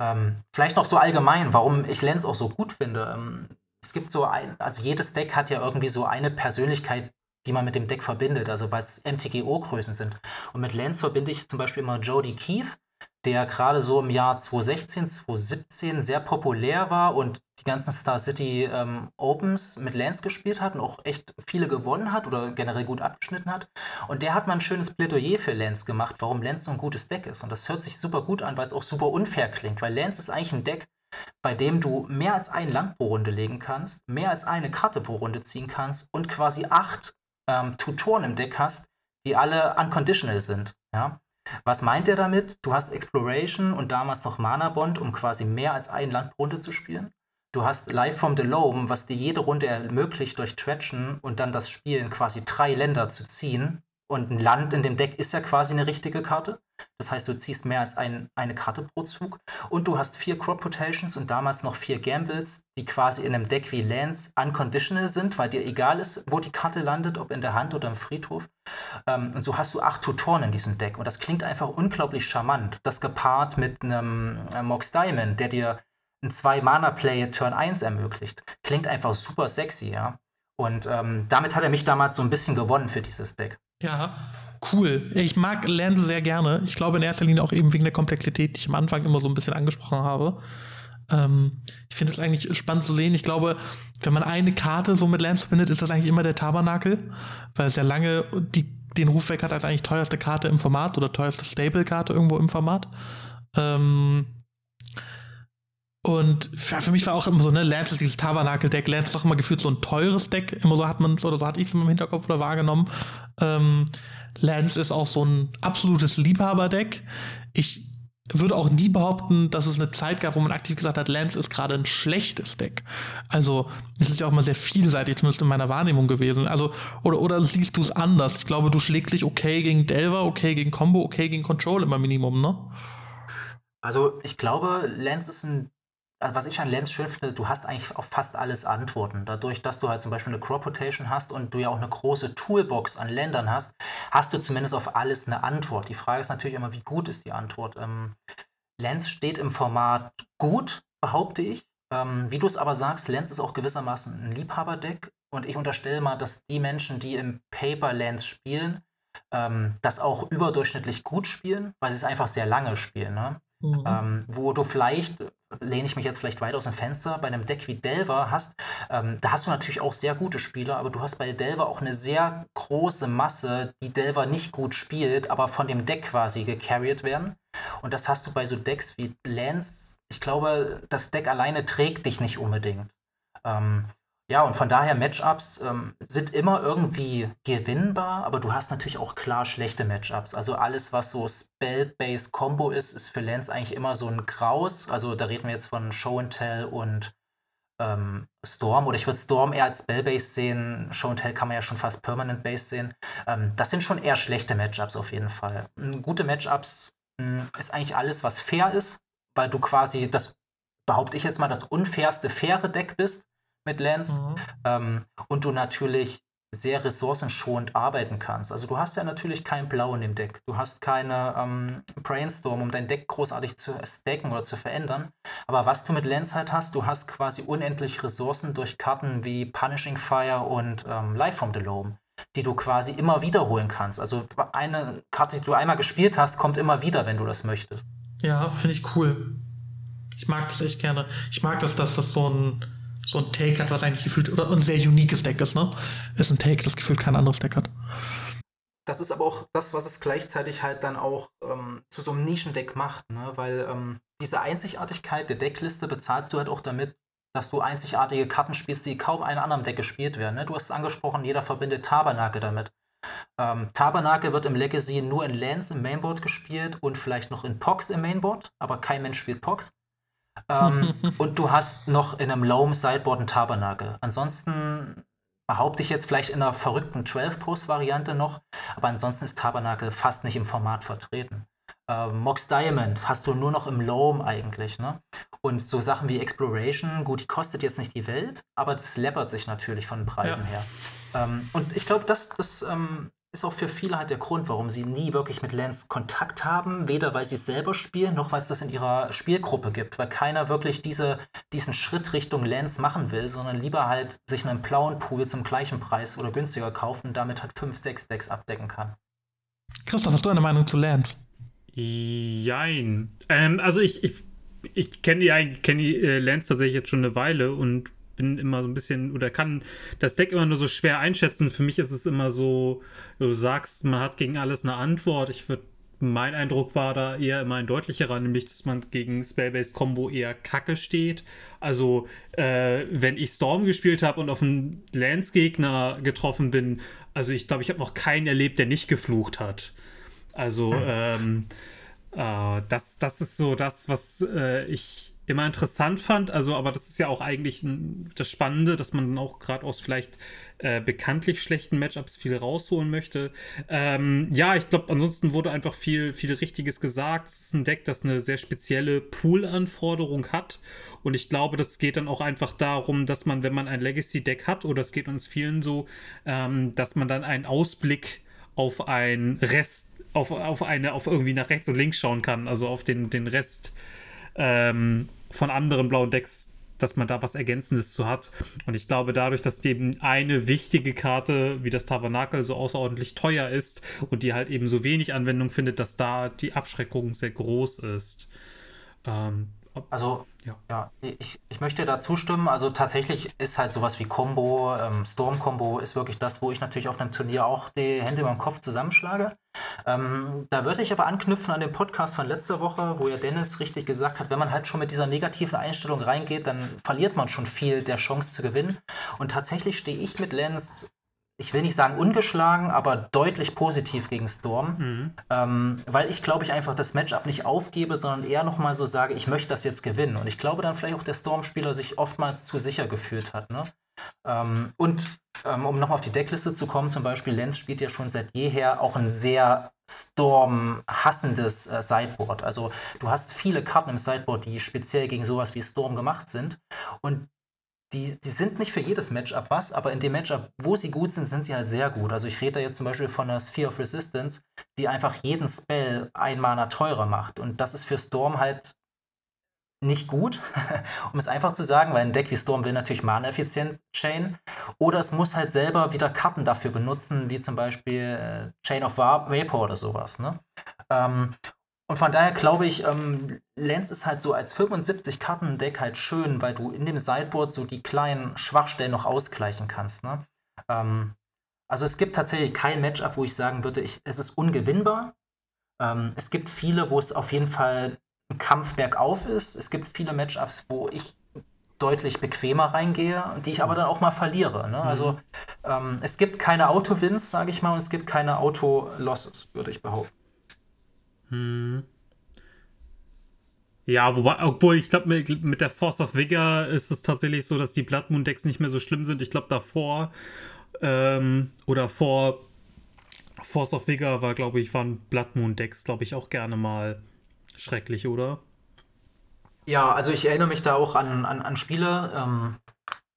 Ähm, vielleicht noch so allgemein, warum ich Lens auch so gut finde. Ähm, es gibt so ein, also jedes Deck hat ja irgendwie so eine Persönlichkeit, die man mit dem Deck verbindet, also weil es MTGO-Größen sind. Und mit Lance verbinde ich zum Beispiel immer Jody Keefe, der gerade so im Jahr 2016, 2017 sehr populär war und die ganzen Star City ähm, Opens mit Lance gespielt hat und auch echt viele gewonnen hat oder generell gut abgeschnitten hat. Und der hat mal ein schönes Plädoyer für Lance gemacht, warum Lance so ein gutes Deck ist. Und das hört sich super gut an, weil es auch super unfair klingt, weil Lance ist eigentlich ein Deck, bei dem du mehr als ein Land pro Runde legen kannst, mehr als eine Karte pro Runde ziehen kannst und quasi acht ähm, Tutoren im Deck hast, die alle unconditional sind. Ja? Was meint er damit? Du hast Exploration und damals noch Mana Bond, um quasi mehr als ein Land pro Runde zu spielen. Du hast Live from the Loam, was dir jede Runde ermöglicht, durch Tretchen und dann das Spielen quasi drei Länder zu ziehen, und ein Land in dem Deck ist ja quasi eine richtige Karte. Das heißt, du ziehst mehr als ein, eine Karte pro Zug. Und du hast vier Crop Rotations und damals noch vier Gambles, die quasi in einem Deck wie Lance unconditional sind, weil dir egal ist, wo die Karte landet, ob in der Hand oder im Friedhof. Ähm, und so hast du acht Tutoren in diesem Deck. Und das klingt einfach unglaublich charmant. Das gepaart mit einem äh, Mox Diamond, der dir ein 2-Mana-Play Turn 1 ermöglicht. Klingt einfach super sexy, ja. Und ähm, damit hat er mich damals so ein bisschen gewonnen für dieses Deck. Ja, cool. Ich mag Lance sehr gerne. Ich glaube in erster Linie auch eben wegen der Komplexität, die ich am Anfang immer so ein bisschen angesprochen habe. Ähm, ich finde es eigentlich spannend zu sehen. Ich glaube, wenn man eine Karte so mit Lance verbindet, ist das eigentlich immer der Tabernakel, weil es ja lange die, den Ruf weg hat als eigentlich teuerste Karte im Format oder teuerste Stable-Karte irgendwo im Format. Ähm, und für mich war auch immer so, ne, Lance ist dieses Tabernakel-Deck. Lance ist doch immer gefühlt so ein teures Deck. Immer so hat man es, oder so hatte ich es im Hinterkopf oder wahrgenommen. Ähm, Lance ist auch so ein absolutes Liebhaber-Deck. Ich würde auch nie behaupten, dass es eine Zeit gab, wo man aktiv gesagt hat, Lance ist gerade ein schlechtes Deck. Also, es ist ja auch mal sehr vielseitig, zumindest in meiner Wahrnehmung gewesen. Also, oder, oder siehst du es anders? Ich glaube, du schlägst dich okay gegen Delver, okay gegen Combo, okay gegen Control immer Minimum, ne? Also, ich glaube, Lance ist ein also was ich an Lens schön finde, du hast eigentlich auf fast alles Antworten. Dadurch, dass du halt zum Beispiel eine Crop Rotation hast und du ja auch eine große Toolbox an Ländern hast, hast du zumindest auf alles eine Antwort. Die Frage ist natürlich immer, wie gut ist die Antwort? Ähm, Lens steht im Format gut, behaupte ich. Ähm, wie du es aber sagst, Lens ist auch gewissermaßen ein Liebhaberdeck und ich unterstelle mal, dass die Menschen, die im Paper Lens spielen, ähm, das auch überdurchschnittlich gut spielen, weil sie es einfach sehr lange spielen. Ne? Mhm. Ähm, wo du vielleicht, lehne ich mich jetzt vielleicht weit aus dem Fenster, bei einem Deck wie Delver hast, ähm, da hast du natürlich auch sehr gute Spieler, aber du hast bei Delver auch eine sehr große Masse, die Delver nicht gut spielt, aber von dem Deck quasi gecarried werden. Und das hast du bei so Decks wie Lance. Ich glaube, das Deck alleine trägt dich nicht unbedingt. Ähm, ja, und von daher Matchups ähm, sind immer irgendwie gewinnbar, aber du hast natürlich auch klar schlechte Matchups. Also alles, was so Spell-Based Combo ist, ist für Lance eigentlich immer so ein Graus. Also da reden wir jetzt von Show and Tell und ähm, Storm. Oder ich würde Storm eher als Spell-Based sehen. Show and Tell kann man ja schon fast Permanent-Based sehen. Ähm, das sind schon eher schlechte Matchups auf jeden Fall. Gute Matchups hm, ist eigentlich alles, was fair ist, weil du quasi das, behaupte ich jetzt mal, das unfairste faire Deck bist mit Lens mhm. ähm, und du natürlich sehr ressourcenschonend arbeiten kannst. Also du hast ja natürlich kein Blau in dem Deck. Du hast keine ähm, Brainstorm, um dein Deck großartig zu stacken oder zu verändern. Aber was du mit Lens halt hast, du hast quasi unendlich Ressourcen durch Karten wie Punishing Fire und ähm, Life from the Loam, die du quasi immer wiederholen kannst. Also eine Karte, die du einmal gespielt hast, kommt immer wieder, wenn du das möchtest. Ja, finde ich cool. Ich mag das echt gerne. Ich mag das, dass das so ein so ein Take hat, was eigentlich gefühlt oder ein sehr uniques Deck ist, ne? Ist ein Take, das gefühlt kein anderes Deck hat. Das ist aber auch das, was es gleichzeitig halt dann auch ähm, zu so einem Nischendeck macht, ne? Weil ähm, diese Einzigartigkeit der Deckliste bezahlst du halt auch damit, dass du einzigartige Karten spielst, die kaum in einem anderen Deck gespielt werden. Ne? Du hast es angesprochen, jeder verbindet Tabernakel damit. Ähm, Tabernakel wird im Legacy nur in Lands im Mainboard gespielt und vielleicht noch in Pox im Mainboard, aber kein Mensch spielt Pox. Ähm, [laughs] und du hast noch in einem Loam Sideboard einen Tabernakel. Ansonsten behaupte ich jetzt vielleicht in einer verrückten 12-Post-Variante noch, aber ansonsten ist Tabernakel fast nicht im Format vertreten. Ähm, Mox Diamond hast du nur noch im Loam eigentlich, ne? Und so Sachen wie Exploration, gut, die kostet jetzt nicht die Welt, aber das läppert sich natürlich von den Preisen ja. her. Ähm, und ich glaube, das, das ähm, ist auch für viele halt der Grund, warum sie nie wirklich mit Lance Kontakt haben. Weder weil sie es selber spielen, noch weil es das in ihrer Spielgruppe gibt. Weil keiner wirklich diese, diesen Schritt Richtung Lance machen will, sondern lieber halt sich einen blauen Pool zum gleichen Preis oder günstiger kaufen und damit halt 5, 6 Decks abdecken kann. Christoph, hast du eine Meinung zu Lance? Jein. Ähm, also ich, ich, ich kenne die, kenn die äh, Lance tatsächlich jetzt schon eine Weile und bin immer so ein bisschen oder kann das Deck immer nur so schwer einschätzen. Für mich ist es immer so, du sagst, man hat gegen alles eine Antwort. Ich würde mein Eindruck war da eher immer ein deutlicherer, nämlich, dass man gegen Spellbased Combo eher kacke steht. Also, äh, wenn ich Storm gespielt habe und auf einen Lance-Gegner getroffen bin, also ich glaube, ich habe noch keinen erlebt, der nicht geflucht hat. Also, hm. ähm, äh, das, das ist so das, was äh, ich immer interessant fand. Also, aber das ist ja auch eigentlich ein, das Spannende, dass man dann auch gerade aus vielleicht äh, bekanntlich schlechten Matchups viel rausholen möchte. Ähm, ja, ich glaube, ansonsten wurde einfach viel, viel Richtiges gesagt. Es ist ein Deck, das eine sehr spezielle Pool-Anforderung hat. Und ich glaube, das geht dann auch einfach darum, dass man, wenn man ein Legacy-Deck hat, oder es geht uns vielen so, ähm, dass man dann einen Ausblick auf ein Rest, auf, auf eine, auf irgendwie nach rechts und links schauen kann, also auf den, den Rest ähm, von anderen blauen Decks, dass man da was Ergänzendes zu hat. Und ich glaube, dadurch, dass eben eine wichtige Karte wie das Tabernakel so außerordentlich teuer ist und die halt eben so wenig Anwendung findet, dass da die Abschreckung sehr groß ist. Ähm, also, ja, ja ich, ich möchte da zustimmen. Also, tatsächlich ist halt sowas wie Combo, ähm, Storm-Combo ist wirklich das, wo ich natürlich auf einem Turnier auch die Hände über den Kopf zusammenschlage. Ähm, da würde ich aber anknüpfen an den Podcast von letzter Woche, wo ja Dennis richtig gesagt hat, wenn man halt schon mit dieser negativen Einstellung reingeht, dann verliert man schon viel der Chance zu gewinnen. Und tatsächlich stehe ich mit Lenz ich will nicht sagen ungeschlagen, aber deutlich positiv gegen Storm. Mhm. Ähm, weil ich glaube ich einfach das Matchup nicht aufgebe, sondern eher nochmal so sage, ich möchte das jetzt gewinnen. Und ich glaube dann vielleicht auch der Storm-Spieler sich oftmals zu sicher gefühlt hat. Ne? Ähm, und ähm, um nochmal auf die Deckliste zu kommen, zum Beispiel Lenz spielt ja schon seit jeher auch ein sehr Storm-hassendes äh, Sideboard. Also du hast viele Karten im Sideboard, die speziell gegen sowas wie Storm gemacht sind. Und die, die sind nicht für jedes Matchup was, aber in dem Matchup, wo sie gut sind, sind sie halt sehr gut. Also ich rede da jetzt zum Beispiel von der Sphere of Resistance, die einfach jeden Spell ein Mana teurer macht. Und das ist für Storm halt nicht gut, [laughs] um es einfach zu sagen, weil ein Deck wie Storm will natürlich Mana-effizient Chain. Oder es muss halt selber wieder Karten dafür benutzen, wie zum Beispiel äh, Chain of Vapor oder sowas. Ne? Und von daher glaube ich, ähm, Lens ist halt so als 75-Karten-Deck halt schön, weil du in dem Sideboard so die kleinen Schwachstellen noch ausgleichen kannst. Ne? Ähm, also es gibt tatsächlich kein Matchup, wo ich sagen würde, ich, es ist ungewinnbar. Ähm, es gibt viele, wo es auf jeden Fall ein Kampf bergauf ist. Es gibt viele Matchups, wo ich deutlich bequemer reingehe, die ich aber dann auch mal verliere. Ne? Mhm. Also es gibt keine Auto-Wins, sage ich mal, und es gibt keine Auto-Losses, würde ich behaupten. Hm. Ja, wobei, obwohl ich glaube, mit, mit, der Force of Vigor ist es tatsächlich so, dass die Blood Moon Decks nicht mehr so schlimm sind. Ich glaube, davor ähm, oder vor Force of Vigor war, glaube ich, waren Blood Moon Decks, glaube ich, auch gerne mal schrecklich, oder? Ja, also ich erinnere mich da auch an, an, an Spiele, ähm,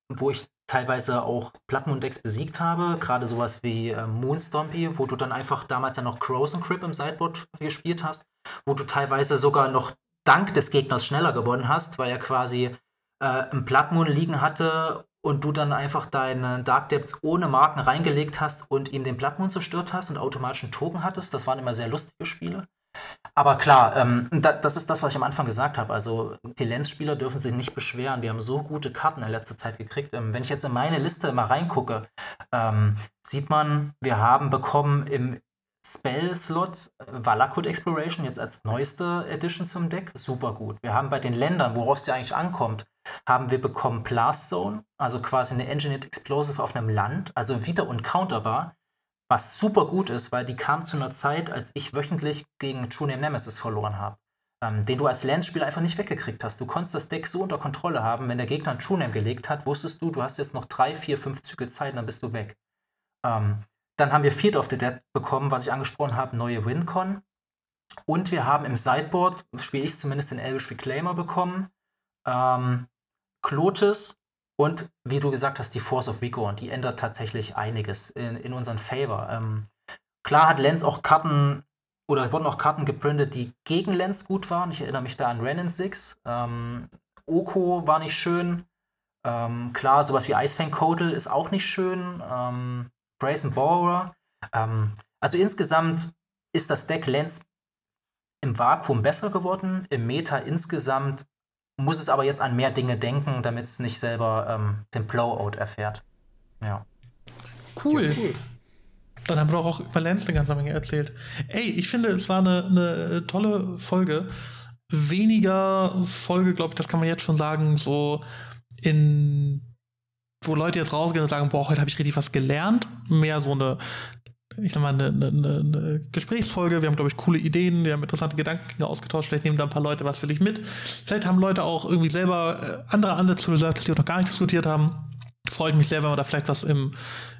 wo ich teilweise auch Plattmund-Decks besiegt habe, gerade sowas wie äh, Moonstompy, wo du dann einfach damals ja noch Crows and Crip im Sideboard gespielt hast, wo du teilweise sogar noch dank des Gegners schneller gewonnen hast, weil er quasi äh, einen Bloodmoon liegen hatte und du dann einfach deine Dark Depths ohne Marken reingelegt hast und ihm den Bloodmoon zerstört hast und automatisch einen Token hattest. Das waren immer sehr lustige Spiele. Aber klar, ähm, da, das ist das, was ich am Anfang gesagt habe. Also die Lens-Spieler dürfen sich nicht beschweren. Wir haben so gute Karten in letzter Zeit gekriegt. Ähm, wenn ich jetzt in meine Liste mal reingucke, ähm, sieht man, wir haben bekommen im Spell-Slot äh, Valakut Exploration jetzt als neueste Edition zum Deck. Super gut. Wir haben bei den Ländern, worauf es ja eigentlich ankommt, haben wir bekommen Blast Zone, also quasi eine Engineered Explosive auf einem Land, also wieder uncounterbar was super gut ist, weil die kam zu einer Zeit, als ich wöchentlich gegen True Name Nemesis verloren habe. Ähm, den du als Lance-Spieler einfach nicht weggekriegt hast. Du konntest das Deck so unter Kontrolle haben, wenn der Gegner ein True Name gelegt hat, wusstest du, du hast jetzt noch drei, vier, fünf Züge Zeit, dann bist du weg. Ähm, dann haben wir Field of the Dead bekommen, was ich angesprochen habe, neue Wincon. Und wir haben im Sideboard, spiele ich zumindest den Elvish Reclaimer bekommen, ähm, Klotis und wie du gesagt hast, die Force of und die ändert tatsächlich einiges in, in unseren Favor. Ähm, klar hat Lenz auch Karten oder wurden auch Karten geprintet, die gegen Lenz gut waren. Ich erinnere mich da an Renin 6. Ähm, Oko war nicht schön. Ähm, klar, sowas wie Icefang Codal ist auch nicht schön. Ähm, Brazen Borrower. Ähm, also insgesamt ist das Deck Lens im Vakuum besser geworden. Im Meta insgesamt muss es aber jetzt an mehr Dinge denken, damit es nicht selber ähm, den Blowout erfährt. Ja. Cool. Ja, cool. Dann haben wir auch über Lens eine ganze Menge erzählt. Ey, ich finde, es war eine, eine tolle Folge. Weniger Folge, glaube ich, das kann man jetzt schon sagen, so in wo Leute jetzt rausgehen und sagen, boah, heute habe ich richtig was gelernt. Mehr so eine, ich sag mal, eine, eine, eine Gesprächsfolge. Wir haben, glaube ich, coole Ideen, wir haben interessante Gedanken ausgetauscht. Vielleicht nehmen da ein paar Leute was für dich mit. Vielleicht haben Leute auch irgendwie selber äh, andere Ansätze zu Reserves, die wir noch gar nicht diskutiert haben. Freut mich sehr, wenn wir da vielleicht was im,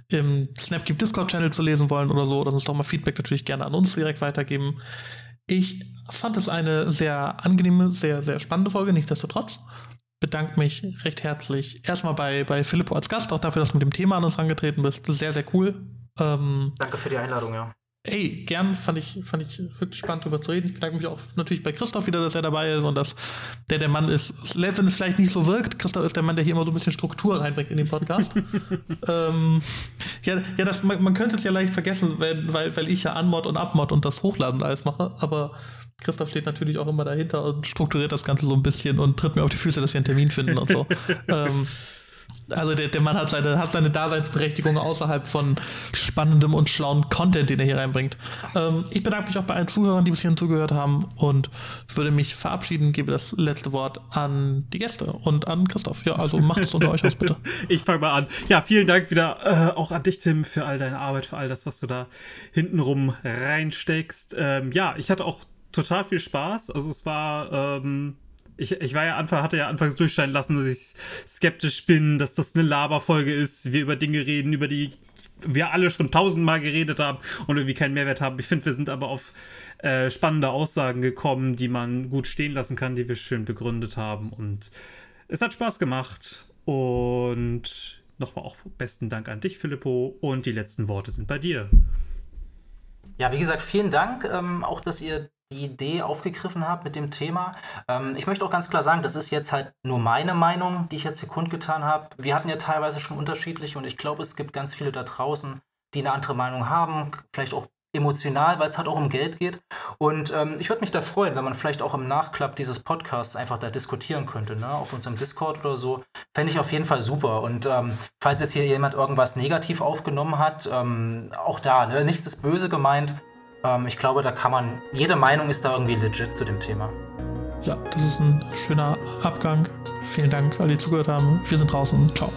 im Snapkeep Discord-Channel zu lesen wollen oder so. Oder uns doch mal Feedback natürlich gerne an uns direkt weitergeben. Ich fand es eine sehr angenehme, sehr, sehr spannende Folge, nichtsdestotrotz bedanke mich recht herzlich erstmal bei, bei Filippo als Gast, auch dafür, dass du mit dem Thema an uns angetreten bist. Sehr, sehr cool. Ähm, Danke für die Einladung, ja. Ey, gern, fand ich, fand ich wirklich spannend darüber zu reden. Ich bedanke mich auch natürlich bei Christoph wieder, dass er dabei ist und dass der der Mann ist, wenn es vielleicht nicht so wirkt, Christoph ist der Mann, der hier immer so ein bisschen Struktur reinbringt in den Podcast. [laughs] ähm, ja, ja das, man, man, könnte es ja leicht vergessen, wenn, weil, weil ich ja Anmod und Abmod und das Hochladen alles mache, aber Christoph steht natürlich auch immer dahinter und strukturiert das Ganze so ein bisschen und tritt mir auf die Füße, dass wir einen Termin finden und so. [laughs] ähm, also der, der Mann hat seine, hat seine Daseinsberechtigung außerhalb von spannendem und schlauen Content, den er hier reinbringt. Ähm, ich bedanke mich auch bei allen Zuhörern, die bis hierhin zugehört haben und würde mich verabschieden, gebe das letzte Wort an die Gäste und an Christoph. Ja, also macht es unter euch aus, bitte. [laughs] Ich fange mal an. Ja, vielen Dank wieder äh, auch an dich, Tim, für all deine Arbeit, für all das, was du da hintenrum reinsteckst. Ähm, ja, ich hatte auch total viel Spaß. Also es war, ähm, ich, ich war ja Anfang, hatte ja anfangs durchscheinen lassen, dass ich skeptisch bin, dass das eine Laberfolge ist, wir über Dinge reden, über die wir alle schon tausendmal geredet haben und irgendwie keinen Mehrwert haben. Ich finde, wir sind aber auf äh, spannende Aussagen gekommen, die man gut stehen lassen kann, die wir schön begründet haben. Und es hat Spaß gemacht. Und nochmal auch besten Dank an dich, Filippo. Und die letzten Worte sind bei dir. Ja, wie gesagt, vielen Dank. Ähm, auch, dass ihr die Idee aufgegriffen habt mit dem Thema. Ähm, ich möchte auch ganz klar sagen, das ist jetzt halt nur meine Meinung, die ich jetzt hier kundgetan habe. Wir hatten ja teilweise schon unterschiedliche und ich glaube, es gibt ganz viele da draußen, die eine andere Meinung haben, vielleicht auch emotional, weil es halt auch um Geld geht. Und ähm, ich würde mich da freuen, wenn man vielleicht auch im Nachklapp dieses Podcasts einfach da diskutieren könnte, ne? auf unserem Discord oder so. Fände ich auf jeden Fall super. Und ähm, falls jetzt hier jemand irgendwas negativ aufgenommen hat, ähm, auch da, ne? nichts ist böse gemeint. Ähm, ich glaube, da kann man, jede Meinung ist da irgendwie legit zu dem Thema. Ja, das ist ein schöner Abgang. Vielen Dank, weil ihr zugehört haben. Wir sind draußen. Ciao.